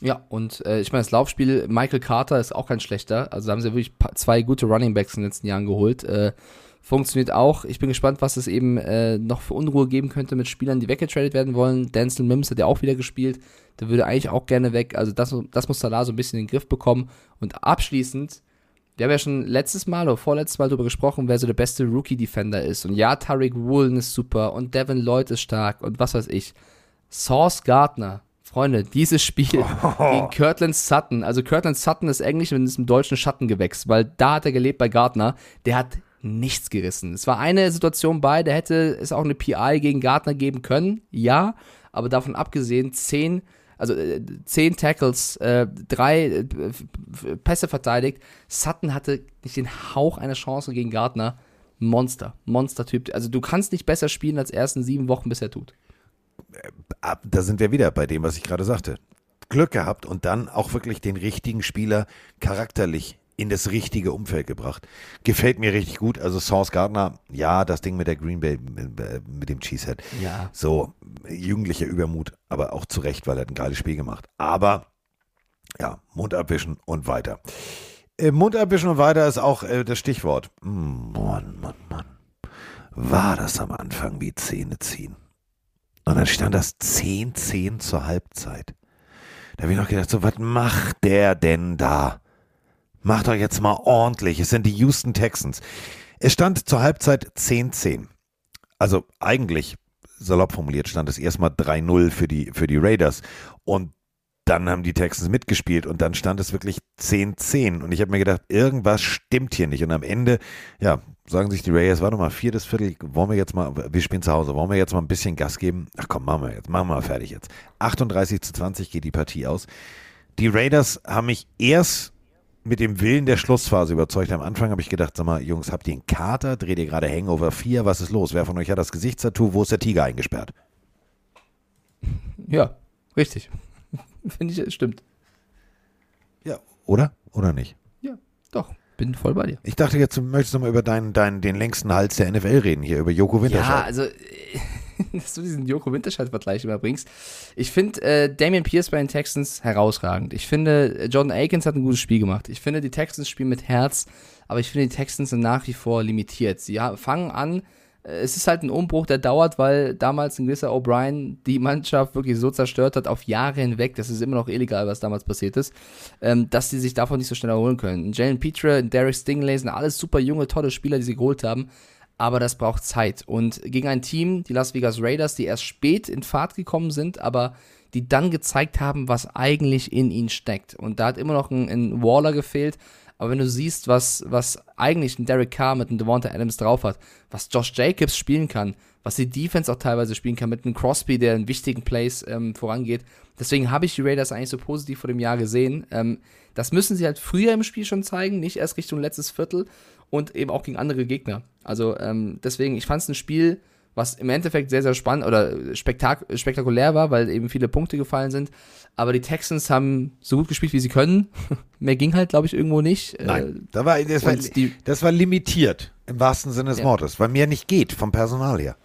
Ja, und äh, ich meine, das Laufspiel, Michael Carter ist auch kein schlechter. Also da haben sie wirklich zwei gute Running Backs in den letzten Jahren geholt. Äh, funktioniert auch. Ich bin gespannt, was es eben äh, noch für Unruhe geben könnte mit Spielern, die weggetradet werden wollen. Denzel Mims hat ja auch wieder gespielt. Der würde eigentlich auch gerne weg. Also das, das muss Salah so ein bisschen in den Griff bekommen. Und abschließend, wir haben ja schon letztes Mal oder vorletztes Mal darüber gesprochen, wer so der beste Rookie-Defender ist. Und ja, Tariq Woolen ist super und Devin Lloyd ist stark und was weiß ich. Sauce Gardner, Freunde, dieses Spiel gegen Kirtland Sutton. Also Kirtland Sutton ist Englisch und ist im deutschen Schattengewächs, weil da hat er gelebt bei Gardner. Der hat nichts gerissen. Es war eine Situation bei, da hätte es auch eine PI gegen Gardner geben können, ja, aber davon abgesehen, zehn, also äh, zehn Tackles, äh, drei äh, Pässe verteidigt. Sutton hatte nicht den Hauch einer Chance gegen Gardner. Monster, Monster-Typ. Also du kannst nicht besser spielen als ersten sieben Wochen, bis er tut. ab- da sind wir wieder bei dem, was ich gerade sagte. Glück gehabt und dann auch wirklich den richtigen Spieler charakterlich in das richtige Umfeld gebracht. Gefällt mir richtig gut. Also Sauce Gardner, ja, das Ding mit der Green Bay, mit, äh, mit dem Cheesehead. Ja. So, jugendlicher Übermut, aber auch zu Recht, weil er hat ein geiles Spiel gemacht. Aber, ja, Mund abwischen und weiter. Äh, Mund abwischen und weiter ist auch äh, das Stichwort. Mm, Mann, Mann, Mann. War das am Anfang wie Zähne ziehen? Und dann stand das 10-10 zur Halbzeit. Da habe ich noch gedacht, so, was macht der denn da? Macht doch jetzt mal ordentlich. Es sind die Houston Texans. Es stand zur Halbzeit 10-10. Also eigentlich, salopp formuliert, stand es erstmal 3-0 für die, für die Raiders. Und dann haben die Texans mitgespielt und dann stand es wirklich 10-10. Und ich habe mir gedacht, irgendwas stimmt hier nicht. Und am Ende, ja, sagen sich die Raiders, warte mal, viertes Viertel, wollen wir jetzt mal, wir spielen zu Hause, wollen wir jetzt mal ein bisschen Gas geben? Ach komm, machen wir jetzt, machen wir mal fertig jetzt. 38 zu 20 geht die Partie aus. Die Raiders haben mich erst mit dem Willen der Schlussphase überzeugt. Am Anfang habe ich gedacht, sag mal, Jungs, habt ihr einen Kater? Dreht ihr gerade Hangover 4? Was ist los? Wer von euch hat das Gesichtstattoo? Wo ist der Tiger eingesperrt? Ja, richtig. Finde ich, stimmt. Ja, oder? Oder nicht? Ja, doch. Bin voll bei dir. Ich dachte jetzt, du möchtest noch mal über deinen, deinen, den längsten Hals der NFL reden, hier über Joko Winterscheid. Ja, also äh, dass du diesen Joko Winterscheid-Vergleich immer bringst. Ich finde äh, Damian Pierce bei den Texans herausragend. Ich finde, äh, Jordan Akins hat ein gutes Spiel gemacht. Ich finde, die Texans spielen mit Herz, aber ich finde, die Texans sind nach wie vor limitiert. Sie fangen an, äh, es ist halt ein Umbruch, der dauert, weil damals ein gewisser O'Brien die Mannschaft wirklich so zerstört hat, auf Jahre hinweg, das ist immer noch illegal, was damals passiert ist, ähm, dass sie sich davon nicht so schnell erholen können. Jalen Petre, Derek Stingley sind alles super junge, tolle Spieler, die sie geholt haben, aber das braucht Zeit. Und gegen ein Team, die Las Vegas Raiders, die erst spät in Fahrt gekommen sind, aber die dann gezeigt haben, was eigentlich in ihnen steckt. Und da hat immer noch ein, ein Waller gefehlt. Aber wenn du siehst, was, was eigentlich ein Derek Carr mit einem Devonta Adams drauf hat, was Josh Jacobs spielen kann, was die Defense auch teilweise spielen kann, mit einem Crosby, der in wichtigen Plays ähm, vorangeht. Deswegen habe ich die Raiders eigentlich so positiv vor dem Jahr gesehen. Ähm, das müssen sie halt früher im Spiel schon zeigen, nicht erst Richtung letztes Viertel und eben auch gegen andere Gegner. Also ähm, deswegen, ich fand es ein Spiel, was im Endeffekt sehr, sehr spannend oder spektak spektakulär war, weil eben viele Punkte gefallen sind. Aber die Texans haben so gut gespielt, wie sie können. Mehr ging halt, glaube ich, irgendwo nicht. Nein, da war, das, war, die, das war limitiert, im wahrsten Sinne des Ja. Wortes, weil mehr nicht geht vom Personal her.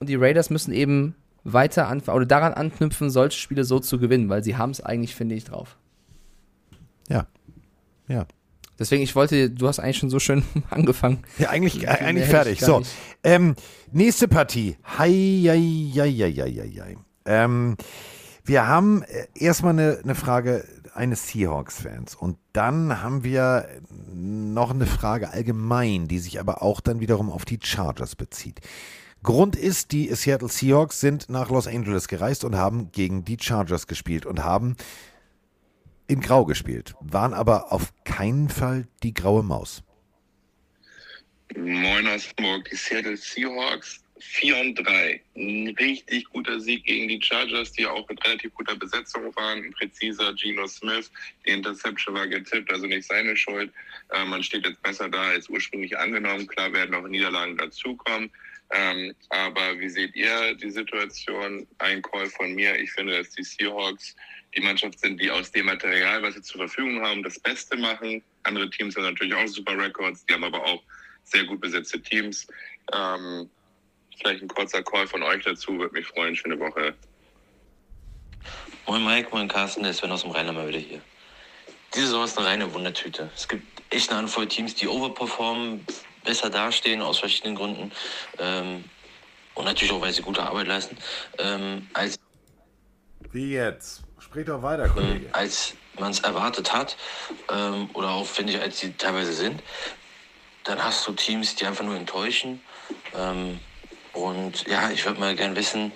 und die Raiders müssen eben weiter anfangen oder daran anknüpfen, solche Spiele so zu gewinnen, weil sie haben es eigentlich, finde ich, drauf. Ja. Ja. Deswegen, ich wollte, du hast eigentlich schon so schön angefangen. Ja, eigentlich, eigentlich fertig. So, ähm, nächste Partie. Hei, hei, hei, hei, hei, hei. Ähm, wir haben äh, erstmal eine, eine Frage eines Seahawks-Fans und dann haben wir noch eine Frage allgemein, die sich aber auch dann wiederum auf die Chargers bezieht. Grund ist, die Seattle Seahawks sind nach Los Angeles gereist und haben gegen die Chargers gespielt und haben in Grau gespielt, waren aber auf keinen Fall die graue Maus. Moin aus Hamburg, die Seattle Seahawks 4 und 3. Ein richtig guter Sieg gegen die Chargers, die auch mit relativ guter Besetzung waren. Ein präziser Geno Smith. Die Interception war getippt, also nicht seine Schuld. Äh, man steht jetzt besser da als ursprünglich angenommen. Klar werden auch Niederlagen dazukommen. Ähm, aber wie seht ihr die Situation? Ein Call von mir. Ich finde, dass die Seahawks die Mannschaft sind, die aus dem Material, was sie zur Verfügung haben, das Beste machen. Andere Teams haben natürlich auch super Records, die haben aber auch sehr gut besetzte Teams. Ähm, vielleicht ein kurzer Call von euch dazu, würde mich freuen. Schöne Woche. Moin Mike, moin Carsten, der Sven aus dem Rheinland mal wieder hier. Diese Saison ist eine reine Wundertüte. Es gibt echt eine Handvoll Teams, die overperformen, besser dastehen aus verschiedenen Gründen. Ähm, und natürlich auch, weil sie gute Arbeit leisten. Ähm, als Wie jetzt? Sprich doch weiter, Kollege. als man es erwartet hat ähm, oder auch, finde ich, als sie teilweise sind, dann hast du Teams, die einfach nur enttäuschen. Ähm, und ja, ich würde mal gern wissen,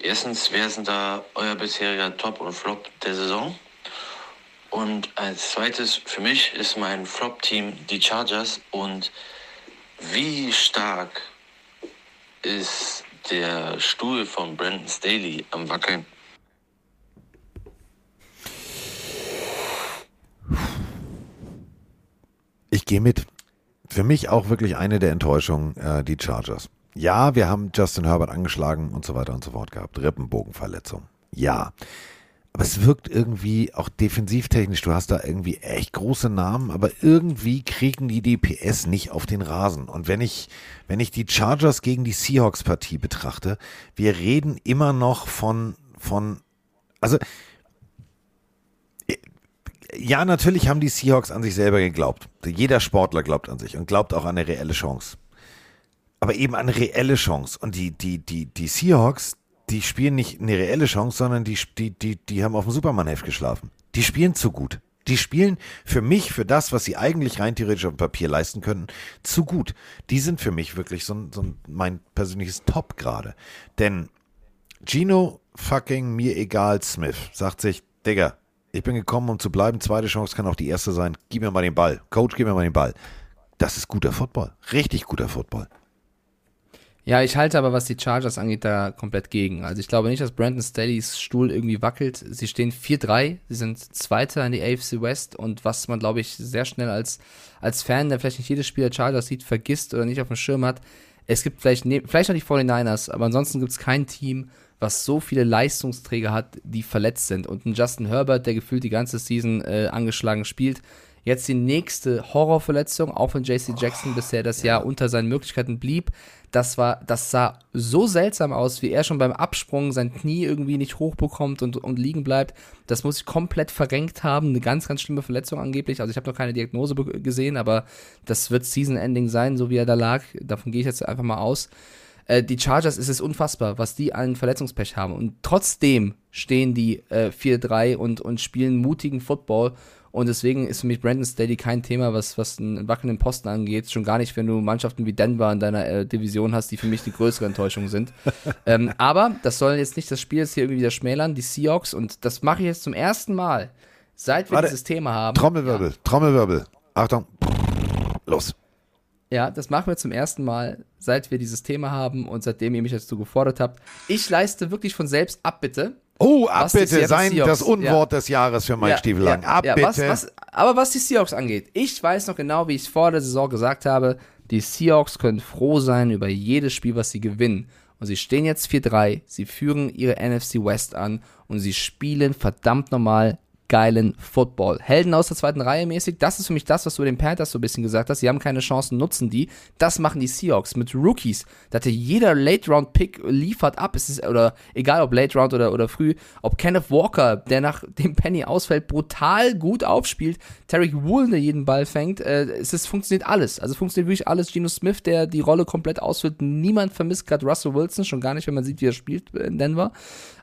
erstens, wer ist denn da euer bisheriger Top und Flop der Saison? Und als zweites, für mich ist mein Flop-Team die Chargers und wie stark ist der Stuhl von Brandon Staley am Wackeln? Ich gehe mit. Für mich auch wirklich eine der Enttäuschungen, äh, die Chargers. Ja, wir haben Justin Herbert angeschlagen und so weiter und so fort gehabt. Rippenbogenverletzung. Ja. Aber es wirkt irgendwie auch defensivtechnisch. Du hast da irgendwie echt große Namen, aber irgendwie kriegen die DPS nicht auf den Rasen. Und wenn ich, wenn ich die Chargers gegen die Seahawks Partie betrachte, wir reden immer noch von, von, also, ja, natürlich haben die Seahawks an sich selber geglaubt. Jeder Sportler glaubt an sich und glaubt auch an eine reelle Chance. Aber eben an eine reelle Chance. Und die, die, die, die Seahawks, die spielen nicht eine reelle Chance, sondern die, die, die, die haben auf dem Superman-Heft geschlafen. Die spielen zu gut. Die spielen für mich, für das, was sie eigentlich rein theoretisch auf dem Papier leisten könnten, zu gut. Die sind für mich wirklich so, ein- so ein, mein persönliches Top gerade. Denn Gino fucking mir egal Smith sagt sich, Digga, ich bin gekommen, um zu bleiben. Zweite Chance kann auch die erste sein. Gib mir mal den Ball. Coach, gib mir mal den Ball. Das ist guter Football. Richtig guter Football. Ja, ich halte aber, was die Chargers angeht, da komplett gegen. Also ich glaube nicht, dass Brandon Staley's Stuhl irgendwie wackelt. Sie stehen 4-3, sie sind Zweiter in die AFC West und was man, glaube ich, sehr schnell als, als Fan, der vielleicht nicht jedes Spiel der Chargers sieht, vergisst oder nicht auf dem Schirm hat, es gibt vielleicht, ne, vielleicht noch die 49ers, aber ansonsten gibt es kein Team, was so viele Leistungsträger hat, die verletzt sind. Und ein Justin Herbert, der gefühlt die ganze Season äh, angeschlagen spielt. Jetzt die nächste Horrorverletzung, auch wenn JC Jackson bisher das Jahr unter seinen Möglichkeiten blieb. Das war, das sah so seltsam aus, wie er schon beim Absprung sein Knie irgendwie nicht hochbekommt und, und liegen bleibt. Das muss ich komplett verrenkt haben. Eine ganz, ganz schlimme Verletzung angeblich. Also ich habe noch keine Diagnose gesehen, aber das wird Season-Ending sein, so wie er da lag. Davon gehe ich jetzt einfach mal aus. Äh, die Chargers ist es unfassbar, was die an Verletzungspech haben. Und trotzdem stehen die äh, 4-3 und, und spielen mutigen Football. Und deswegen ist für mich Brandon Staley kein Thema, was, was einen wackelnden Posten angeht. Schon gar nicht, wenn du Mannschaften wie Denver in deiner äh, Division hast, die für mich die größere Enttäuschung sind. ähm, aber das soll jetzt nicht das Spiel jetzt hier irgendwie wieder schmälern, die Seahawks. Und das mache ich jetzt zum ersten Mal, seit wir Warte, dieses Thema haben. Trommelwirbel, Trommelwirbel. Achtung. Los. Ja, das machen wir zum ersten Mal, seit wir dieses Thema haben und seitdem ihr mich dazu gefordert habt. Ich leiste wirklich von selbst Abbitte. Oh, Abbitte, sein das Unwort ja. des Jahres für Mike Ja, Stiefelang. ja, Abbitte. ja, was, was, aber was die Seahawks angeht, ich weiß noch genau, wie ich es vor der Saison gesagt habe, die Seahawks können froh sein über jedes Spiel, was sie gewinnen. Und sie stehen jetzt 4-3, sie führen ihre NFC West an und sie spielen verdammt normal geilen Football. Helden aus der zweiten Reihe mäßig, das ist für mich das, was du den Panthers so ein bisschen gesagt hast. Sie haben keine Chancen, nutzen die. Das machen die Seahawks mit Rookies. Da hatte jeder Late-Round-Pick liefert ab. Es ist, oder egal ob Late-Round oder, oder früh, ob Kenneth Walker, der nach dem Penny ausfällt, brutal gut aufspielt. Tarek Woolen, der jeden Ball fängt. Äh, es ist, funktioniert alles. Also funktioniert wirklich alles. Geno Smith, der die Rolle komplett ausfüllt. Niemand vermisst gerade Russell Wilson, schon gar nicht, wenn man sieht, wie er spielt in Denver.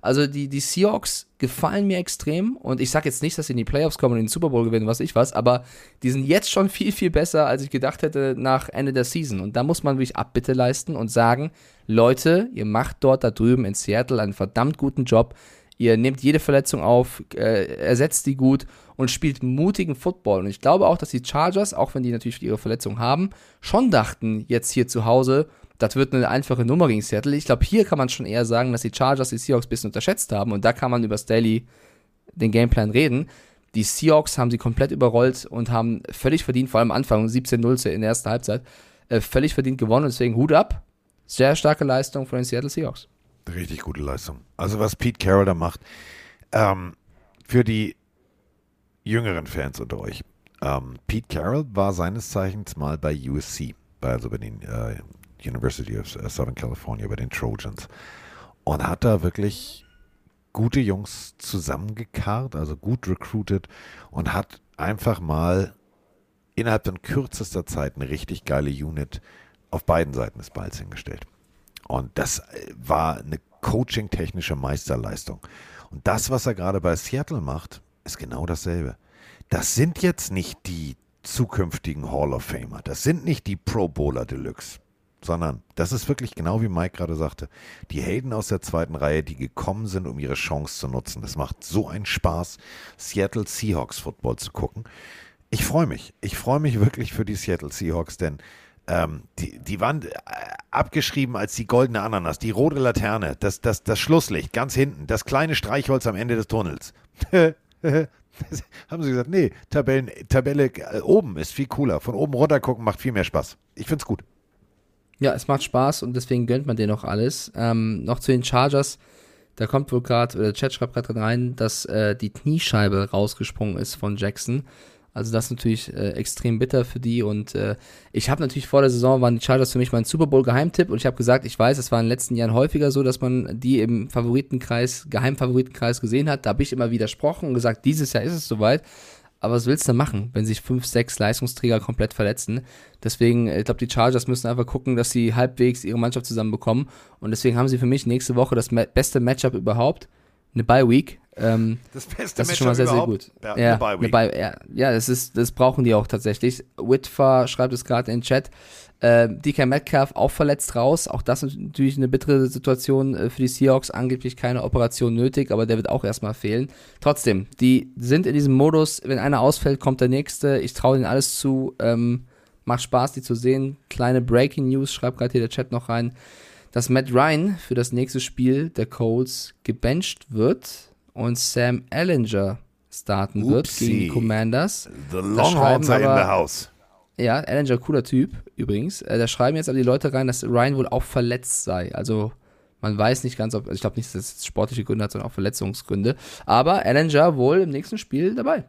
Also die, die Seahawks gefallen mir extrem und ich sage jetzt nicht, dass sie in die Playoffs kommen und den Super Bowl gewinnen, was ich was, aber die sind jetzt schon viel, viel besser, als ich gedacht hätte nach Ende der Season. Und da muss man wirklich Abbitte leisten und sagen, Leute, ihr macht dort da drüben in Seattle einen verdammt guten Job. Ihr nehmt jede Verletzung auf, äh, ersetzt die gut und spielt mutigen Football. Und ich glaube auch, dass die Chargers, auch wenn die natürlich ihre Verletzung haben, schon dachten, jetzt hier zu Hause, das wird eine einfache Nummer gegen Seattle. Ich glaube, hier kann man schon eher sagen, dass die Chargers die Seahawks ein bisschen unterschätzt haben. Und da kann man über Staley den Gameplan reden. Die Seahawks haben sie komplett überrollt und haben völlig verdient, vor allem am Anfang 17-0 in der ersten Halbzeit, äh, völlig verdient gewonnen. Deswegen Hut ab. Sehr starke Leistung von den Seattle Seahawks. Richtig gute Leistung. Also was Pete Carroll da macht, ähm, für die jüngeren Fans unter euch. Ähm, Pete Carroll war seines Zeichens mal bei USC, also bei den äh, University of Southern California, bei den Trojans. Und hat da wirklich gute Jungs zusammengekarrt, also gut recruited und hat einfach mal innerhalb von kürzester Zeit eine richtig geile Unit auf beiden Seiten des Balls hingestellt. Und das äh, war eine coaching-technische Meisterleistung. Und das, was er gerade bei Seattle macht, ist genau dasselbe. Das sind jetzt nicht die zukünftigen Hall of Famer. Das sind nicht die Pro Bowler Deluxe. Sondern das ist wirklich genau wie Mike gerade sagte. Die Helden aus der zweiten Reihe, die gekommen sind, um ihre Chance zu nutzen. Das macht so einen Spaß, Seattle Seahawks Football zu gucken. Ich freue mich. Ich freue mich wirklich für die Seattle Seahawks, denn ähm, die, die waren äh, abgeschrieben als die goldene Ananas, die rote Laterne, das, das, das Schlusslicht ganz hinten, das kleine Streichholz am Ende des Tunnels. Haben sie gesagt, nee, Tabellen, Tabelle äh, oben ist viel cooler. Von oben runter gucken macht viel mehr Spaß. Ich find's gut. Ja, es macht Spaß und deswegen gönnt man denen noch alles. Ähm, noch zu den Chargers. Da kommt wohl gerade, oder der Chat schreibt gerade rein, dass äh, die Kniescheibe rausgesprungen ist von Jackson. Also das ist natürlich äh, extrem bitter für die und äh, ich habe natürlich vor der Saison waren die Chargers für mich mein Super Bowl Geheimtipp und ich habe gesagt, ich weiß, es war in den letzten Jahren häufiger so, dass man die im Favoritenkreis, Geheimfavoritenkreis gesehen hat. Da habe ich immer widersprochen und gesagt, dieses Jahr ist es soweit. Aber was willst du machen, wenn sich fünf, sechs Leistungsträger komplett verletzen? Deswegen, ich glaube, die Chargers müssen einfach gucken, dass sie halbwegs ihre Mannschaft zusammenbekommen. Und deswegen haben sie für mich nächste Woche das beste Matchup überhaupt. Eine Bye Week. Ähm, das beste das ist schon mal sehr, sehr gut. Ja, ja, eine Bye Week. Eine Bye, ja, ja, das, ist, das brauchen die auch tatsächlich. Whitfer schreibt es gerade in den Chat. Äh, DK Metcalf auch verletzt raus. Auch das ist natürlich eine bittere Situation äh, für die Seahawks. Angeblich keine Operation nötig, aber der wird auch erstmal fehlen. Trotzdem, die sind in diesem Modus, wenn einer ausfällt, kommt der nächste. Ich traue ihnen alles zu. Ähm, macht Spaß, die zu sehen. Kleine Breaking News, schreibt gerade hier der Chat noch rein, dass Matt Ryan für das nächste Spiel der Colts gebencht wird und Sam Ellinger starten wird Upsi. gegen die Commanders. The Longhorns are in the house. Ja, Ellinger, cooler Typ übrigens. Äh, da schreiben jetzt aber die Leute rein, dass Ryan wohl auch verletzt sei. Also man weiß nicht ganz, ob, also ich glaube nicht, dass es sportliche Gründe hat, sondern auch Verletzungsgründe. Aber Ellinger wohl im nächsten Spiel dabei.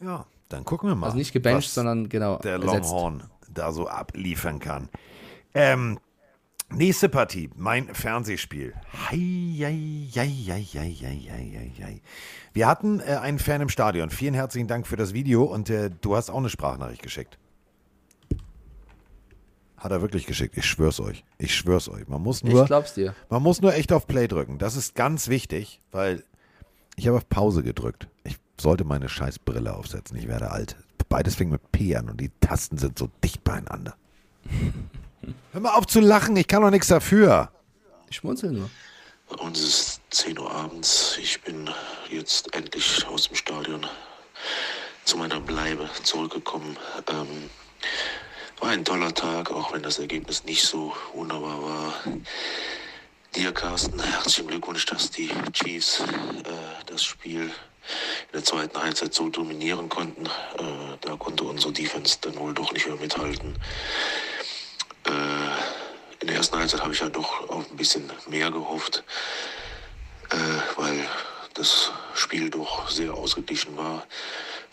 Ja, Dann gucken wir mal. Also nicht gebencht, sondern genau der ersetzt. Longhorn da so abliefern kann. Ähm, nächste Partie, mein Fernsehspiel. Hei, hei, hei, hei, hei, hei, hei, hei. Wir hatten äh, einen Fan im Stadion. Vielen herzlichen Dank für das Video und äh, du hast auch eine Sprachnachricht geschickt. Hat er wirklich geschickt. Ich schwör's euch. Ich schwör's euch. Man muss nur, Ich glaub's dir. man muss nur echt auf Play drücken. Das ist ganz wichtig, weil ich habe auf Pause gedrückt. Ich sollte meine scheiß Brille aufsetzen. Ich werde alt. Beides fängt mit P an und die Tasten sind so dicht beieinander. Hör mal auf zu lachen, ich kann doch nichts dafür. Ich schmunzel nur. Bei uns ist 10 Uhr abends. Ich bin jetzt endlich aus dem Stadion zu meiner Bleibe zurückgekommen. Ähm, war ein toller Tag, auch wenn das Ergebnis nicht so wunderbar war. Dir, Carsten, herzlichen Glückwunsch, dass die Chiefs äh, das Spiel in der zweiten Halbzeit so dominieren konnten. Äh, da konnte unsere Defense dann wohl doch nicht mehr mithalten. Äh, in der ersten Halbzeit habe ich ja doch auf ein bisschen mehr gehofft, äh, weil das Spiel doch sehr ausgeglichen war.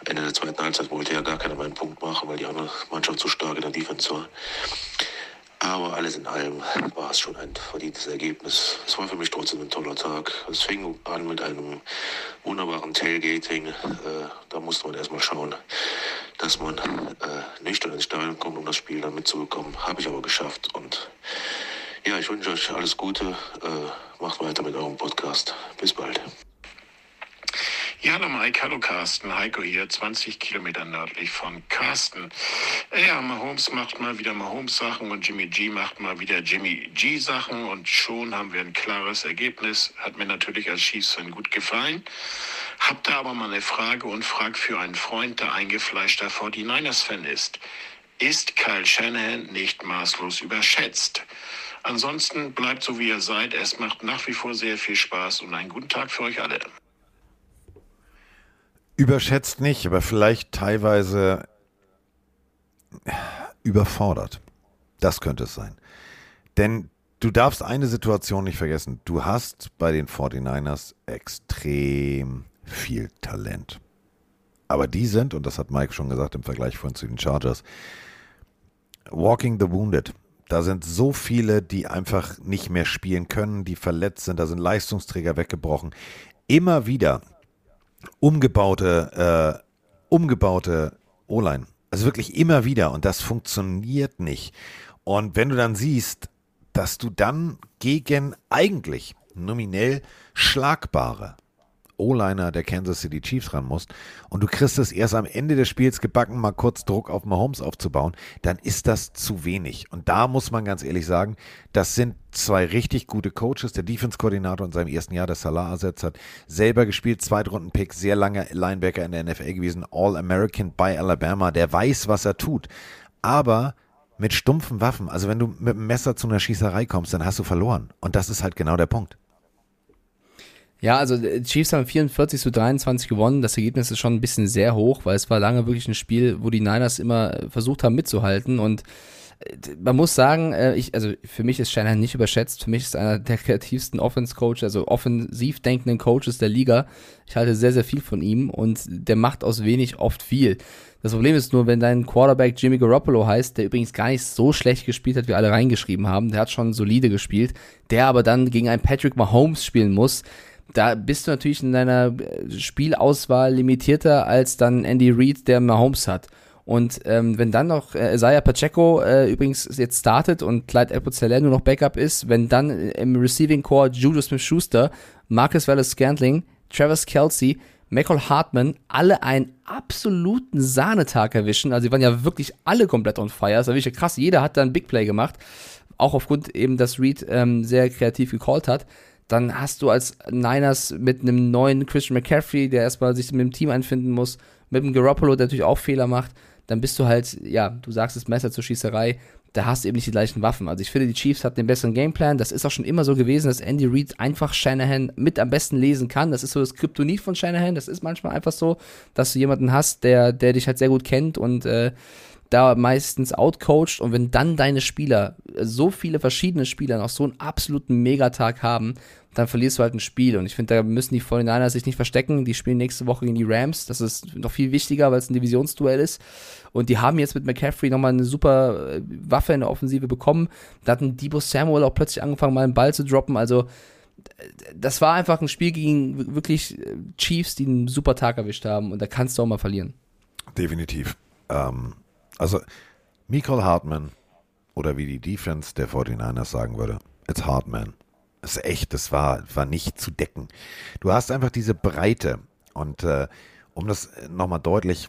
Ende der zweiten Halbzeit wollte ja gar keiner mehr einen Punkt machen, weil die andere Mannschaft so stark in der Defense war. Aber alles in allem war es schon ein verdientes Ergebnis. Es war für mich trotzdem ein toller Tag. Es fing an mit einem wunderbaren Tailgating. Äh, da musste man erstmal schauen, dass man äh, nüchtern ins Stadion kommt, um das Spiel dann mitzubekommen. Habe ich aber geschafft. Und ja, ich wünsche euch alles Gute. Äh, macht weiter mit eurem Podcast. Bis bald. Ja, hallo Mike, hallo Carsten. Heiko hier, 20 Kilometer nördlich von Carsten. Ja, Mahomes macht mal wieder Mahomes-Sachen und Jimmy G macht mal wieder Jimmy G-Sachen und schon haben wir ein klares Ergebnis. Hat mir natürlich als Chiefs-Fan gut gefallen. Hab da aber mal eine Frage und frag für einen Freund, der eingefleischter 49ers-Fan ist. Ist Kyle Shanahan nicht maßlos überschätzt? Ansonsten bleibt so wie ihr seid. Es macht nach wie vor sehr viel Spaß und einen guten Tag für euch alle. Überschätzt nicht, aber vielleicht teilweise überfordert. Das könnte es sein. Denn du darfst eine Situation nicht vergessen. Du hast bei den 49ers extrem viel Talent. Aber die sind, und das hat Mike schon gesagt im Vergleich von zu den Chargers, walking the wounded. Da sind so viele, die einfach nicht mehr spielen können, die verletzt sind. Da sind Leistungsträger weggebrochen. Immer wieder umgebaute, äh, umgebaute O-Line. Also wirklich immer wieder. Und das funktioniert nicht. Und wenn du dann siehst, dass du dann gegen eigentlich nominell schlagbare O-Liner der Kansas City Chiefs ran musst und du kriegst es erst am Ende des Spiels gebacken, mal kurz Druck auf Mahomes aufzubauen, dann ist das zu wenig. Und da muss man ganz ehrlich sagen, das sind zwei richtig gute Coaches. Der Defense-Koordinator in seinem ersten Jahr, der Salah ersetzt hat, selber gespielt, Zweitrunden-Pick, sehr lange Linebacker in der NFL gewesen, All-American bei Alabama, der weiß, was er tut. Aber mit stumpfen Waffen, also wenn du mit dem Messer zu einer Schießerei kommst, dann hast du verloren. Und das ist halt genau der Punkt. Ja, also die Chiefs haben 44 zu 23 gewonnen. Das Ergebnis ist schon ein bisschen sehr hoch, weil es war lange wirklich ein Spiel, wo die Niners immer versucht haben mitzuhalten und äh, man muss sagen, äh, ich, also für mich ist Shanahan nicht überschätzt. Für mich ist einer der kreativsten Offense-Coach, also offensiv denkenden Coaches der Liga. Ich halte sehr, sehr viel von ihm und der macht aus wenig oft viel. Das Problem ist nur, wenn dein Quarterback Jimmy Garoppolo heißt, der übrigens gar nicht so schlecht gespielt hat, wie alle reingeschrieben haben, der hat schon solide gespielt, der aber dann gegen einen Patrick Mahomes spielen muss, da bist du natürlich in deiner Spielauswahl limitierter als dann Andy Reid, der Mahomes hat. Und ähm, wenn dann noch äh, Isaiah Pacheco äh, übrigens jetzt startet und Clyde Edwards-Helaire nur noch Backup ist, wenn dann im Receiving Core Julius Smith-Schuster, Marcus Wallace-Scantling, Travis Kelsey, Michael Hartman alle einen absoluten Sahnetag erwischen. Also die waren ja wirklich alle komplett on fire. Das war wirklich krass. Jeder hat da ein Big Play gemacht. Auch aufgrund eben, dass Reed ähm, sehr kreativ gecallt hat dann hast du als Niners mit einem neuen Christian McCaffrey, der erstmal sich mit dem Team einfinden muss, mit dem Garoppolo, der natürlich auch Fehler macht, dann bist du halt, ja, du sagst es Messer zur Schießerei, da hast du eben nicht die gleichen Waffen. Also ich finde, die Chiefs hatten den besseren Gameplan. Das ist auch schon immer so gewesen, dass Andy Reid einfach Shanahan mit am besten lesen kann. Das ist so das Kryptonit von Shanahan. Das ist manchmal einfach so, dass du jemanden hast, der, der dich halt sehr gut kennt und äh, da meistens outcoacht und wenn dann deine Spieler, so viele verschiedene Spieler noch so einen absoluten Megatag haben, dann verlierst du halt ein Spiel. Und ich finde, da müssen die 49ers sich nicht verstecken. Die spielen nächste Woche gegen die Rams. Das ist noch viel wichtiger, weil es ein Divisionsduell ist. Und die haben jetzt mit McCaffrey nochmal eine super äh, Waffe in der Offensive bekommen. Da hat ein Debo Samuel auch plötzlich angefangen, mal einen Ball zu droppen. Also, das war einfach ein Spiel gegen wirklich äh, Chiefs, die einen super Tag erwischt haben. Und da kannst du auch mal verlieren. Definitiv. Ähm, also, Michael Hartman oder wie die Defense der 49ers sagen würde, it's Hartman. Das ist echt, das war, war nicht zu decken. Du hast einfach diese Breite und äh, um das nochmal deutlich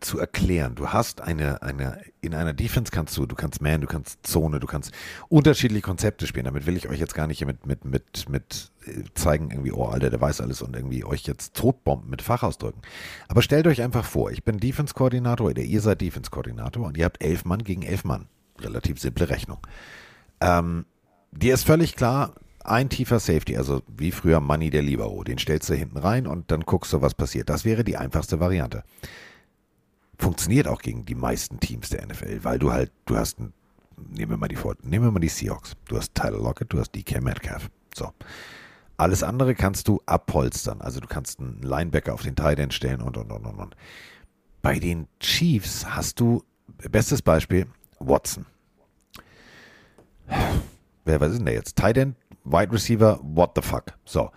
zu erklären. Du hast eine, eine, in einer Defense kannst du, du kannst Man, du kannst Zone, du kannst unterschiedliche Konzepte spielen. Damit will ich euch jetzt gar nicht mit, mit, mit, mit äh, zeigen, irgendwie, oh, Alter, der weiß alles und irgendwie euch jetzt totbomben mit Fachausdrücken. Aber stellt euch einfach vor, ich bin Defense-Koordinator oder ihr seid Defense-Koordinator und ihr habt elf Mann gegen elf Mann. Relativ simple Rechnung. Ähm, dir ist völlig klar, ein tiefer Safety, also wie früher Money der Libero, den stellst du hinten rein und dann guckst du, was passiert. Das wäre die einfachste Variante funktioniert auch gegen die meisten Teams der NFL, weil du halt, du hast, nehmen wir mal die nehmen wir mal die Seahawks. Du hast Tyler Lockett, du hast DK Metcalf. So. Alles andere kannst du abpolstern. Also du kannst einen Linebacker auf den Tight stellen und, und, und, und, und. Bei den Chiefs hast du, bestes Beispiel, Watson. Wer, was ist denn der jetzt? Tight End, Wide Receiver, what the fuck? So.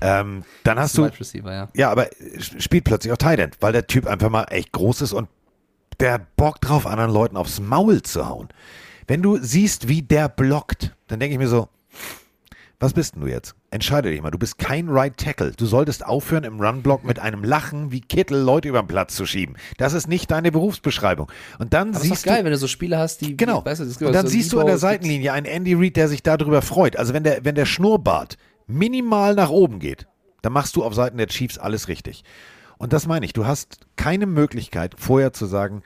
Ähm, dann hast du. Ja. ja, aber spielt plötzlich auch End, weil der Typ einfach mal echt groß ist und der hat Bock drauf, anderen Leuten aufs Maul zu hauen. Wenn du siehst, wie der blockt, dann denke ich mir so, was bist denn du jetzt? Entscheide dich mal. Du bist kein Right Tackle. Du solltest aufhören, im Run-Block mit einem Lachen wie Kittel Leute über den Platz zu schieben. Das ist nicht deine Berufsbeschreibung. Und dann Aber siehst ist doch geil, wenn du so Spiele hast, die. Genau. Weißt du, das und dann so siehst du an der Seitenlinie einen Andy Reid, der sich darüber freut. Also wenn der, wenn der Schnurrbart minimal nach oben geht, dann machst du auf Seiten der Chiefs alles richtig. Und das meine ich. Du hast keine Möglichkeit, vorher zu sagen,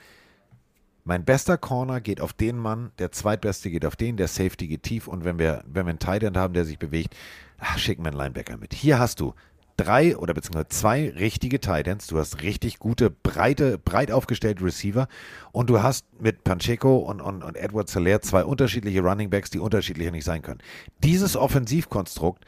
mein bester Corner geht auf den Mann, der zweitbeste geht auf den, der Safety geht tief und wenn wir, wenn wir einen Tight End haben, der sich bewegt, ach, schicken wir einen Linebacker mit. Hier hast du drei oder beziehungsweise zwei richtige Tight Ends. Du hast richtig gute, breite, breit aufgestellte Receiver und du hast mit Pacheco und, und, und Edward Solaire zwei unterschiedliche Running Backs, die unterschiedlicher nicht sein können. Dieses Offensivkonstrukt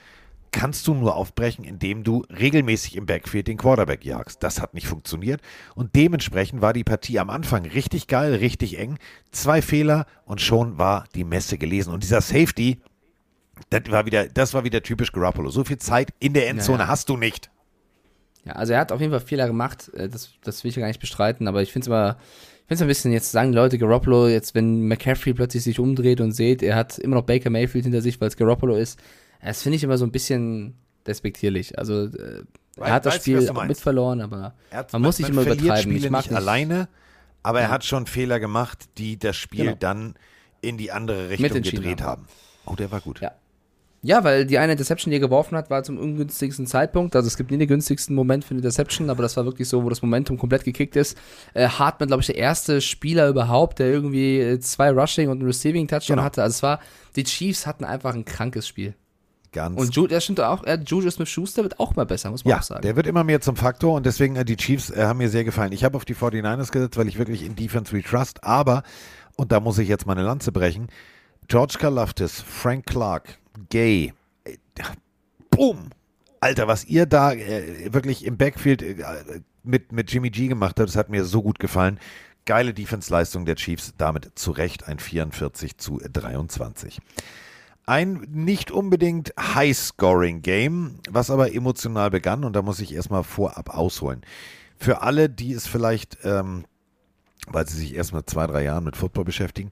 kannst du nur aufbrechen, indem du regelmäßig im Backfield den Quarterback jagst. Das hat nicht funktioniert und dementsprechend war die Partie am Anfang richtig geil, richtig eng. Zwei Fehler und schon war die Messe gelesen. Und dieser Safety, das war wieder, das war wieder typisch Garoppolo. So viel Zeit in der Endzone Ja, ja. hast du nicht. Ja, also er hat auf jeden Fall Fehler gemacht, äh, das, das will ich ja gar nicht bestreiten, aber ich finde es immer, ich finde es ein bisschen, jetzt sagen Leute Garoppolo, jetzt wenn McCaffrey plötzlich sich umdreht und seht, er hat immer noch Baker Mayfield hinter sich, weil es Garoppolo ist, das finde ich immer so ein bisschen despektierlich. Also äh, er hat das was Spiel du auch meinst? mit verloren, aber Er hat- man muss nicht immer übertreiben. Spiele Ich mag nicht nicht, alleine, aber er Ja. hat schon Fehler gemacht, die das Spiel Genau. dann in die andere Richtung gedreht haben. haben. Oh, der war gut. Ja. Ja, weil die eine Interception, die er geworfen hat, war zum ungünstigsten Zeitpunkt. Also es gibt nie den günstigsten Moment für eine Interception, aber das war wirklich so, wo das Momentum komplett gekickt ist. Äh, Hartman, glaube ich, der erste Spieler überhaupt, der irgendwie äh, zwei Rushing und einen Receiving Touchdown Genau. hatte. Also es war, die Chiefs hatten einfach ein krankes Spiel. Ganz Und Ju, das stimmt auch, äh, Juju Smith-Schuster wird auch mal besser, muss man Ja, auch sagen. der wird immer mehr zum Faktor und deswegen äh, die Chiefs äh, haben mir sehr gefallen. Ich habe auf die 49ers gesetzt, weil ich wirklich in Defense we trust, aber, und da muss ich jetzt meine Lanze brechen, George Kalaftis, Frank Clark, Gay, äh, boom! Alter, was ihr da äh, wirklich im Backfield äh, mit, mit Jimmy G gemacht habt, das hat mir so gut gefallen. Geile Defense-Leistung der Chiefs, damit zu Recht ein 44 zu 23. Ein nicht unbedingt High-Scoring-Game, was aber emotional begann und da muss ich erstmal vorab ausholen. Für alle, die es vielleicht, ähm, weil sie sich erst mit zwei, drei Jahren mit Football beschäftigen,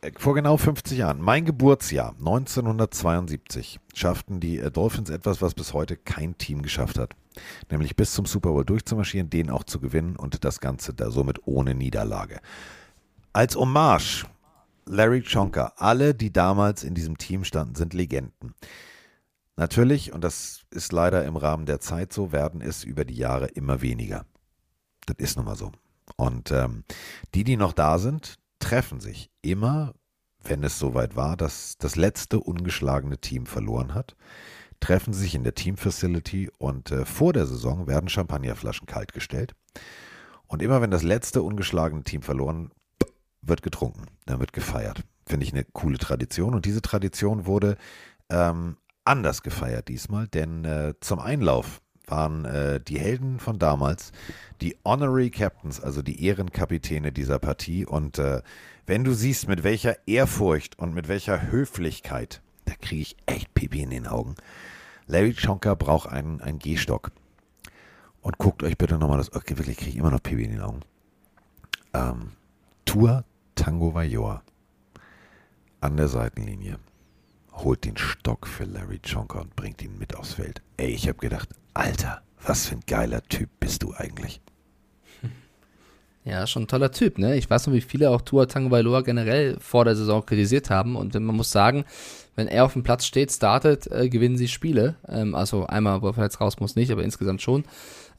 äh, vor genau 50 Jahren, mein Geburtsjahr 1972, schafften die äh, Dolphins etwas, was bis heute kein Team geschafft hat. Nämlich bis zum Super Bowl durchzumarschieren, den auch zu gewinnen und das Ganze da somit ohne Niederlage. Als Hommage Larry Chonka, alle, die damals in diesem Team standen, sind Legenden. Natürlich, und das ist leider im Rahmen der Zeit so, werden es über die Jahre immer weniger. Das ist nun mal so. Und ähm, die, die noch da sind, treffen sich immer, wenn es soweit war, dass das letzte ungeschlagene Team verloren hat, treffen sich in der Team Facility und äh, vor der Saison werden Champagnerflaschen kaltgestellt. Und immer wenn das letzte ungeschlagene Team verloren wird getrunken, dann wird gefeiert. Finde ich eine coole Tradition. Und diese Tradition wurde ähm, anders gefeiert diesmal, denn äh, zum Einlauf waren äh, die Helden von damals die Honorary Captains, also die Ehrenkapitäne dieser Partie. Und äh, wenn du siehst, mit welcher Ehrfurcht und mit welcher Höflichkeit, da kriege ich echt Pipi in den Augen. Larry Chonka braucht einen, einen Gehstock. Und guckt euch bitte nochmal das. Okay, wirklich kriege ich immer noch Pipi in den Augen. Ähm, Tour Tango Vajor an der Seitenlinie holt den Stock für Larry Chonka und bringt ihn mit aufs Feld. Ey, ich habe gedacht, Alter, was für ein geiler Typ bist du eigentlich? Ja, schon ein toller Typ, ne? Ich weiß noch, wie viele auch Tua Tagovailoa generell vor der Saison kritisiert haben und man muss sagen, wenn er auf dem Platz steht, startet, äh, gewinnen sie Spiele. Ähm, also einmal, wo er jetzt raus muss, nicht, aber insgesamt schon.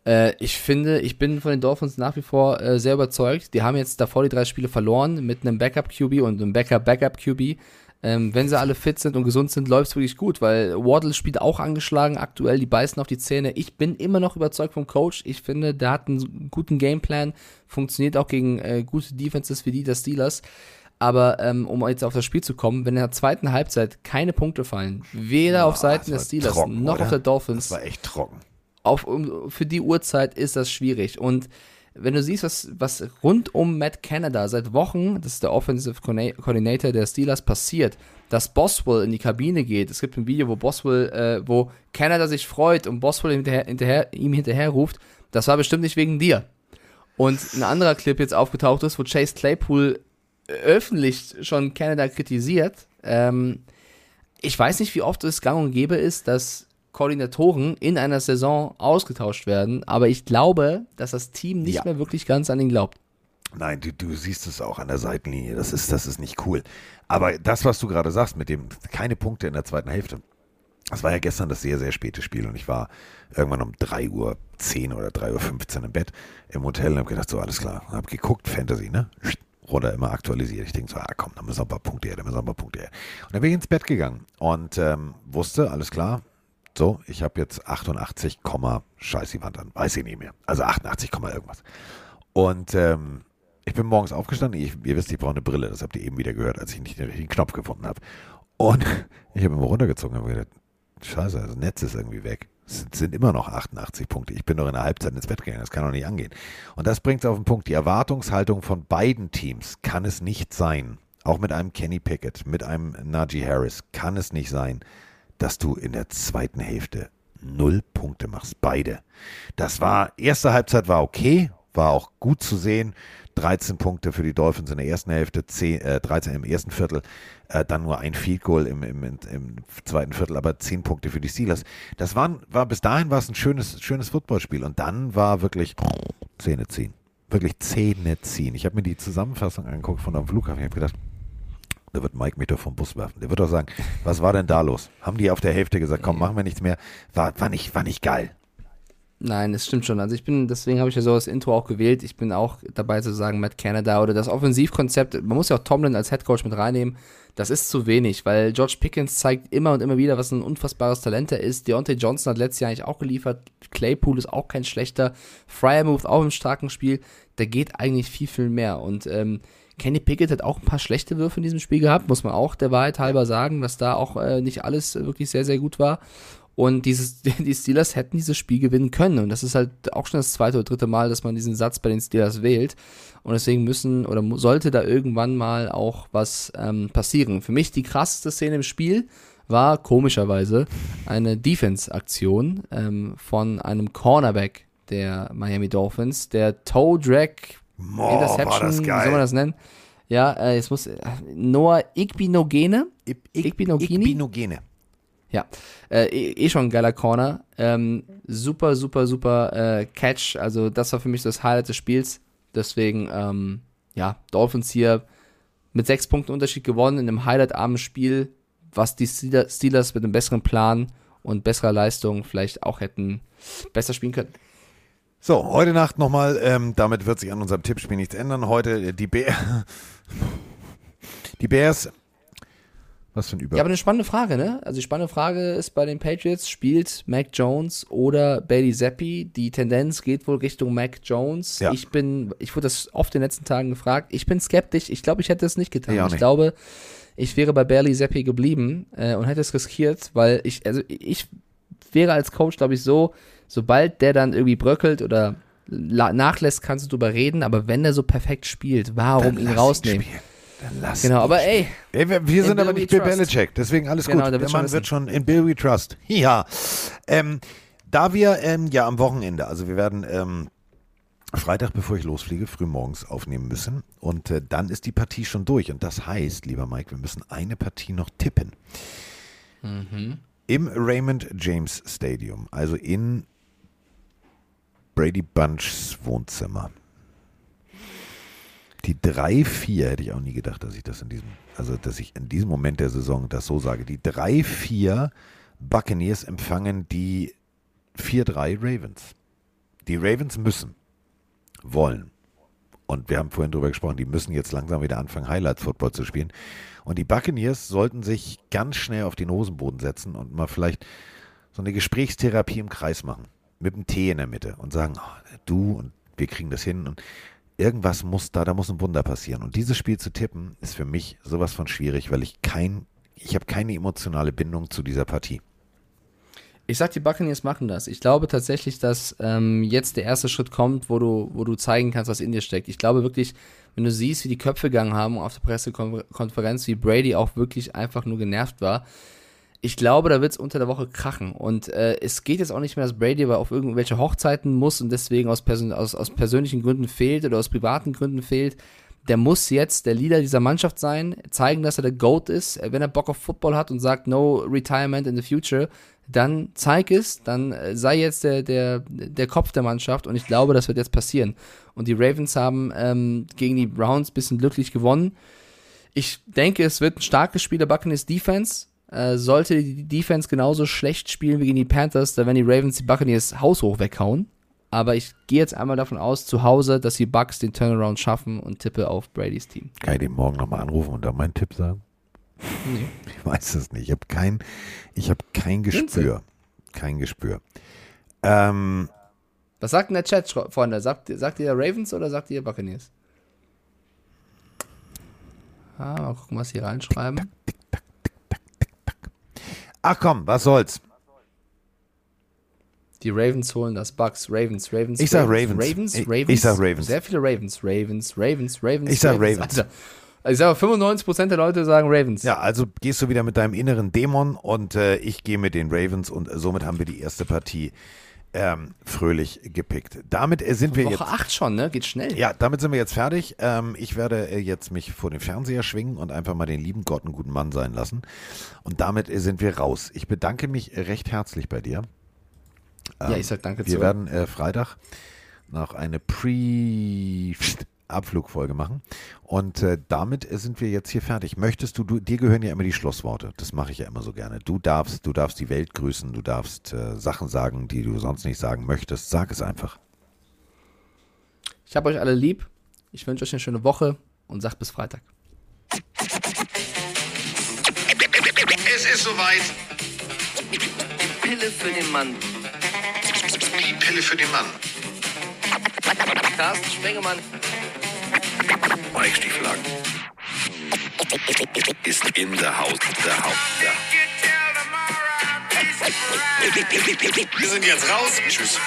Äh, ich finde, ich bin von den Dolphins nach wie vor äh, sehr überzeugt. Die haben jetzt davor die drei Spiele verloren mit einem Backup-QB und einem Backup-Backup-QB. Ähm, wenn sie alle fit sind und gesund sind, läuft es wirklich gut, weil Waddle spielt auch angeschlagen aktuell, die beißen auf die Zähne. Ich bin immer noch überzeugt vom Coach. Ich finde, der hat einen guten Gameplan, funktioniert auch gegen äh, gute Defenses wie die der Steelers. Aber ähm, um jetzt auf das Spiel zu kommen, wenn in der zweiten Halbzeit keine Punkte fallen, weder Boah, auf Seiten der Steelers trocken, noch oder? auf der Dolphins, Das war echt trocken. Auf, für die Uhrzeit ist das schwierig. Und wenn du siehst, was, was rund um Matt Canada seit Wochen, das ist der Offensive Coordina- Coordinator der Steelers, passiert, dass Boswell in die Kabine geht. Es gibt ein Video, wo Boswell, äh, wo Canada sich freut und Boswell hinterher, hinterher, ihm hinterher ruft, das war bestimmt nicht wegen dir. Und ein anderer Clip jetzt aufgetaucht ist, wo Chase Claypool öffentlich schon Canada kritisiert. Ähm, ich weiß nicht, wie oft es gang und gäbe ist, dass Koordinatoren in einer Saison ausgetauscht werden, aber ich glaube, dass das Team nicht Ja. mehr wirklich ganz an ihn glaubt. Nein, du, du siehst es auch an der Seitenlinie. Das ist, das ist nicht cool. Aber das, was du gerade sagst, mit dem keine Punkte in der zweiten Hälfte, das war ja gestern das sehr, sehr späte Spiel und ich war irgendwann um 3 Uhr 10 oder 3 Uhr 15 im Bett im Hotel und habe gedacht, so alles klar. Habe geguckt, Fantasy, ne? Runter immer aktualisiert. Ich denke so, ah komm, da müssen noch ein paar Punkte her, da müssen noch ein paar Punkte her. Und dann bin ich ins Bett gegangen und ähm, wusste, alles klar, so, ich habe jetzt 88, scheiß die Wand an, weiß ich nicht mehr. Also 88, irgendwas. Und ähm, ich bin morgens aufgestanden. Ich, ihr wisst, ich brauche eine Brille. Das habt ihr eben wieder gehört, als ich nicht den richtigen Knopf gefunden habe. Und ich habe immer runtergezogen und habe gedacht, scheiße, das Netz ist irgendwie weg. Es sind, sind immer noch 88 Punkte. Ich bin doch in der Halbzeit ins Bett gegangen. Das kann doch nicht angehen. Und das bringt es auf den Punkt. Die Erwartungshaltung von beiden Teams kann es nicht sein. Auch mit einem Kenny Pickett, mit einem Najee Harris kann es nicht sein, dass du in der zweiten Hälfte null Punkte machst. Beide. Das war, erste Halbzeit war okay, war auch gut zu sehen. 13 Punkte für die Dolphins in der ersten Hälfte, 10, äh, 13 im ersten Viertel, äh, dann nur ein Field Goal im, im, im, zweiten Viertel, aber 10 Punkte für die Steelers. Das waren, war bis dahin war es ein schönes, schönes Footballspiel und dann war wirklich Zähne ziehen. Wirklich Zähne ziehen. Ich habe mir die Zusammenfassung angeguckt von am Flughafen. Ich habe gedacht, da wird Mike mich doch vom Bus werfen. Der wird doch sagen, was war denn da los? Haben die auf der Hälfte gesagt, komm, machen wir nichts mehr. War, war, nicht, war nicht geil. Nein, das stimmt schon. Also ich bin, deswegen habe ich ja so das Intro auch gewählt. Ich bin auch dabei zu sagen, Matt Canada oder das Offensivkonzept, man muss ja auch Tomlin als Headcoach mit reinnehmen. Das ist zu wenig, weil George Pickens zeigt immer und immer wieder, was ein unfassbares Talent er ist. Deontay Johnson hat letztes Jahr eigentlich auch geliefert. Claypool ist auch kein schlechter. Fryermuth auch im starken Spiel. Da geht eigentlich viel, viel mehr. Und ähm, Kenny Pickett hat auch ein paar schlechte Würfe in diesem Spiel gehabt, muss man auch der Wahrheit halber sagen, dass da auch äh, nicht alles wirklich sehr, sehr gut war. Und dieses, die Steelers hätten dieses Spiel gewinnen können. Und das ist halt auch schon das zweite oder dritte Mal, dass man diesen Satz bei den Steelers wählt. Und deswegen müssen oder sollte da irgendwann mal auch was ähm, passieren. Für mich die krasseste Szene im Spiel war komischerweise eine Defense-Aktion ähm, von einem Cornerback der Miami Dolphins, der Toe Drag Boah, Interception, war das wie geil. soll man das nennen? Ja, äh, jetzt muss äh, Noah Igbinogene, Igbinogini, Igbinogene. ja, äh, eh, eh schon ein geiler Corner. Ähm, super, super, super äh, Catch. Also das war für mich das Highlight des Spiels. Deswegen, ähm, ja, Dolphins hier mit sechs Punkten Unterschied gewonnen in einem highlightarmen Spiel, was die Steeler- Steelers mit einem besseren Plan und besserer Leistung vielleicht auch hätten besser spielen können. So, heute Nacht nochmal, ähm, damit wird sich an unserem Tippspiel nichts ändern. Heute äh, die Bears. Die Bears Was für ein Über. Ja, aber eine spannende Frage, ne? Also die spannende Frage ist bei den Patriots, spielt Mac Jones oder Bailey Zappi? Die Tendenz geht wohl Richtung Mac Jones. Ja. Ich bin, ich wurde das oft in den letzten Tagen gefragt. Ich bin skeptisch. Ich glaube, ich hätte es nicht getan. Ich auch Ich nicht. glaube, ich wäre bei Bailey Zappi geblieben äh, und hätte es riskiert, weil ich, also ich wäre als Coach, glaube ich, so, sobald der dann irgendwie bröckelt oder nachlässt, kannst du drüber reden, aber wenn der so perfekt spielt, warum ihn rausnehmen? spielen. Dann lass Genau, aber ey, Ey, wir, wir in sind Bill aber nicht Bill. Belichick, deswegen alles Genau, gut. der Der wird schon Mann wird schon in Bill we trust. Ja. Ähm, da wir ähm, ja am Wochenende, also wir werden ähm, Freitag, bevor ich losfliege, früh morgens aufnehmen müssen. Und äh, dann ist die Partie schon durch. Und das heißt, lieber Mike, wir müssen eine Partie noch tippen. Mhm. Im Raymond James Stadium, also in Brady Bunchs Wohnzimmer. Die 3-4 hätte ich auch nie gedacht, dass ich das in diesem, also dass ich in diesem Moment der Saison das so sage. Die 3-4 Buccaneers empfangen die 4-3 Ravens. Die Ravens müssen, wollen. Und wir haben vorhin drüber gesprochen, die müssen jetzt langsam wieder anfangen, Highlights-Football zu spielen. Und die Buccaneers sollten sich ganz schnell auf den Hosenboden setzen und mal vielleicht so eine Gesprächstherapie im Kreis machen. Mit einem Tee in der Mitte und sagen, oh, du und wir kriegen das hin. Und irgendwas muss da, da muss ein Wunder passieren. Und dieses Spiel zu tippen, ist für mich sowas von schwierig, weil ich kein, ich habe keine emotionale Bindung zu dieser Partie. Ich sag, die Buccaneers machen das. Ich glaube tatsächlich, dass ähm, jetzt der erste Schritt kommt, wo du, wo du zeigen kannst, was in dir steckt. Ich glaube wirklich, wenn du siehst, wie die Köpfe gegangen haben auf der Pressekonferenz, wie Brady auch wirklich einfach nur genervt war, ich glaube, da wird es unter der Woche krachen. Und äh, es geht jetzt auch nicht mehr, dass Brady aber auf irgendwelche Hochzeiten muss und deswegen aus, Persön aus, aus persönlichen Gründen fehlt oder aus privaten Gründen fehlt. Der muss jetzt der Leader dieser Mannschaft sein, zeigen, dass er der GOAT ist. Wenn er Bock auf Football hat und sagt, no retirement in the future, dann zeig es, dann äh, sei jetzt der, der, der Kopf der Mannschaft und ich glaube, das wird jetzt passieren. Und die Ravens haben ähm, gegen die Browns bisschen glücklich gewonnen. Ich denke, es wird ein starkes Spiel der Buccaneers Defense. Äh, sollte die Defense genauso schlecht spielen wie gegen die Panthers, dann werden die Ravens die Buccaneers haushoch weghauen. Aber ich gehe jetzt einmal davon aus, zu Hause, dass die Bucks den Turnaround schaffen und tippe auf Bradys Team. Kann ich den morgen nochmal anrufen und da meinen Tipp sagen? Nee. Ich weiß es nicht. Ich habe kein, ich habe kein Gespür. Kein Gespür. Ähm, Was sagt denn der Chat, Freunde? Sagt, sagt ihr Ravens oder sagt ihr Buccaneers? Ah, mal gucken, was sie reinschreiben. Ach komm, was soll's? Die Ravens holen das Bucks. Ravens, Ravens. Ich sag Ravens. Ravens. Ravens, Ich- Ravens. ich sag Ravens. Sehr viele Ravens. Ravens, Ravens, Ravens. Ich sag Ravens. Alter. Also ich sage, 95% der Leute sagen Ravens. Ja, also gehst du wieder mit deinem inneren Dämon und äh, ich gehe mit den Ravens und somit haben wir die erste Partie ähm, fröhlich gepickt. Damit äh, sind wir Woche jetzt. 8 schon, ne? Geht schnell. Ja, damit sind wir jetzt fertig. Ähm, ich werde äh, jetzt mich vor den Fernseher schwingen und einfach mal den lieben Gott einen guten Mann sein lassen. Und damit äh, sind wir raus. Ich bedanke mich recht herzlich bei dir. Ja, ich sag danke Wir zurück. werden äh, Freitag noch eine Pre-Abflugfolge machen. Und äh, damit sind wir jetzt hier fertig. Möchtest du, du, dir gehören ja immer die Schlussworte. Das mache ich ja immer so gerne. Du darfst, du darfst die Welt grüßen, du darfst äh, Sachen sagen, die du sonst nicht sagen möchtest. Sag es einfach. Ich habe euch alle lieb. Ich wünsche euch eine schöne Woche und sagt bis Freitag. Es ist soweit. Die Pille für den Mann. Die Pille für den Mann. Carsten Spengemann. Mike Stieflagen. Ist in der Haus. Der Haus. Ja. Wir sind jetzt raus. Tschüss.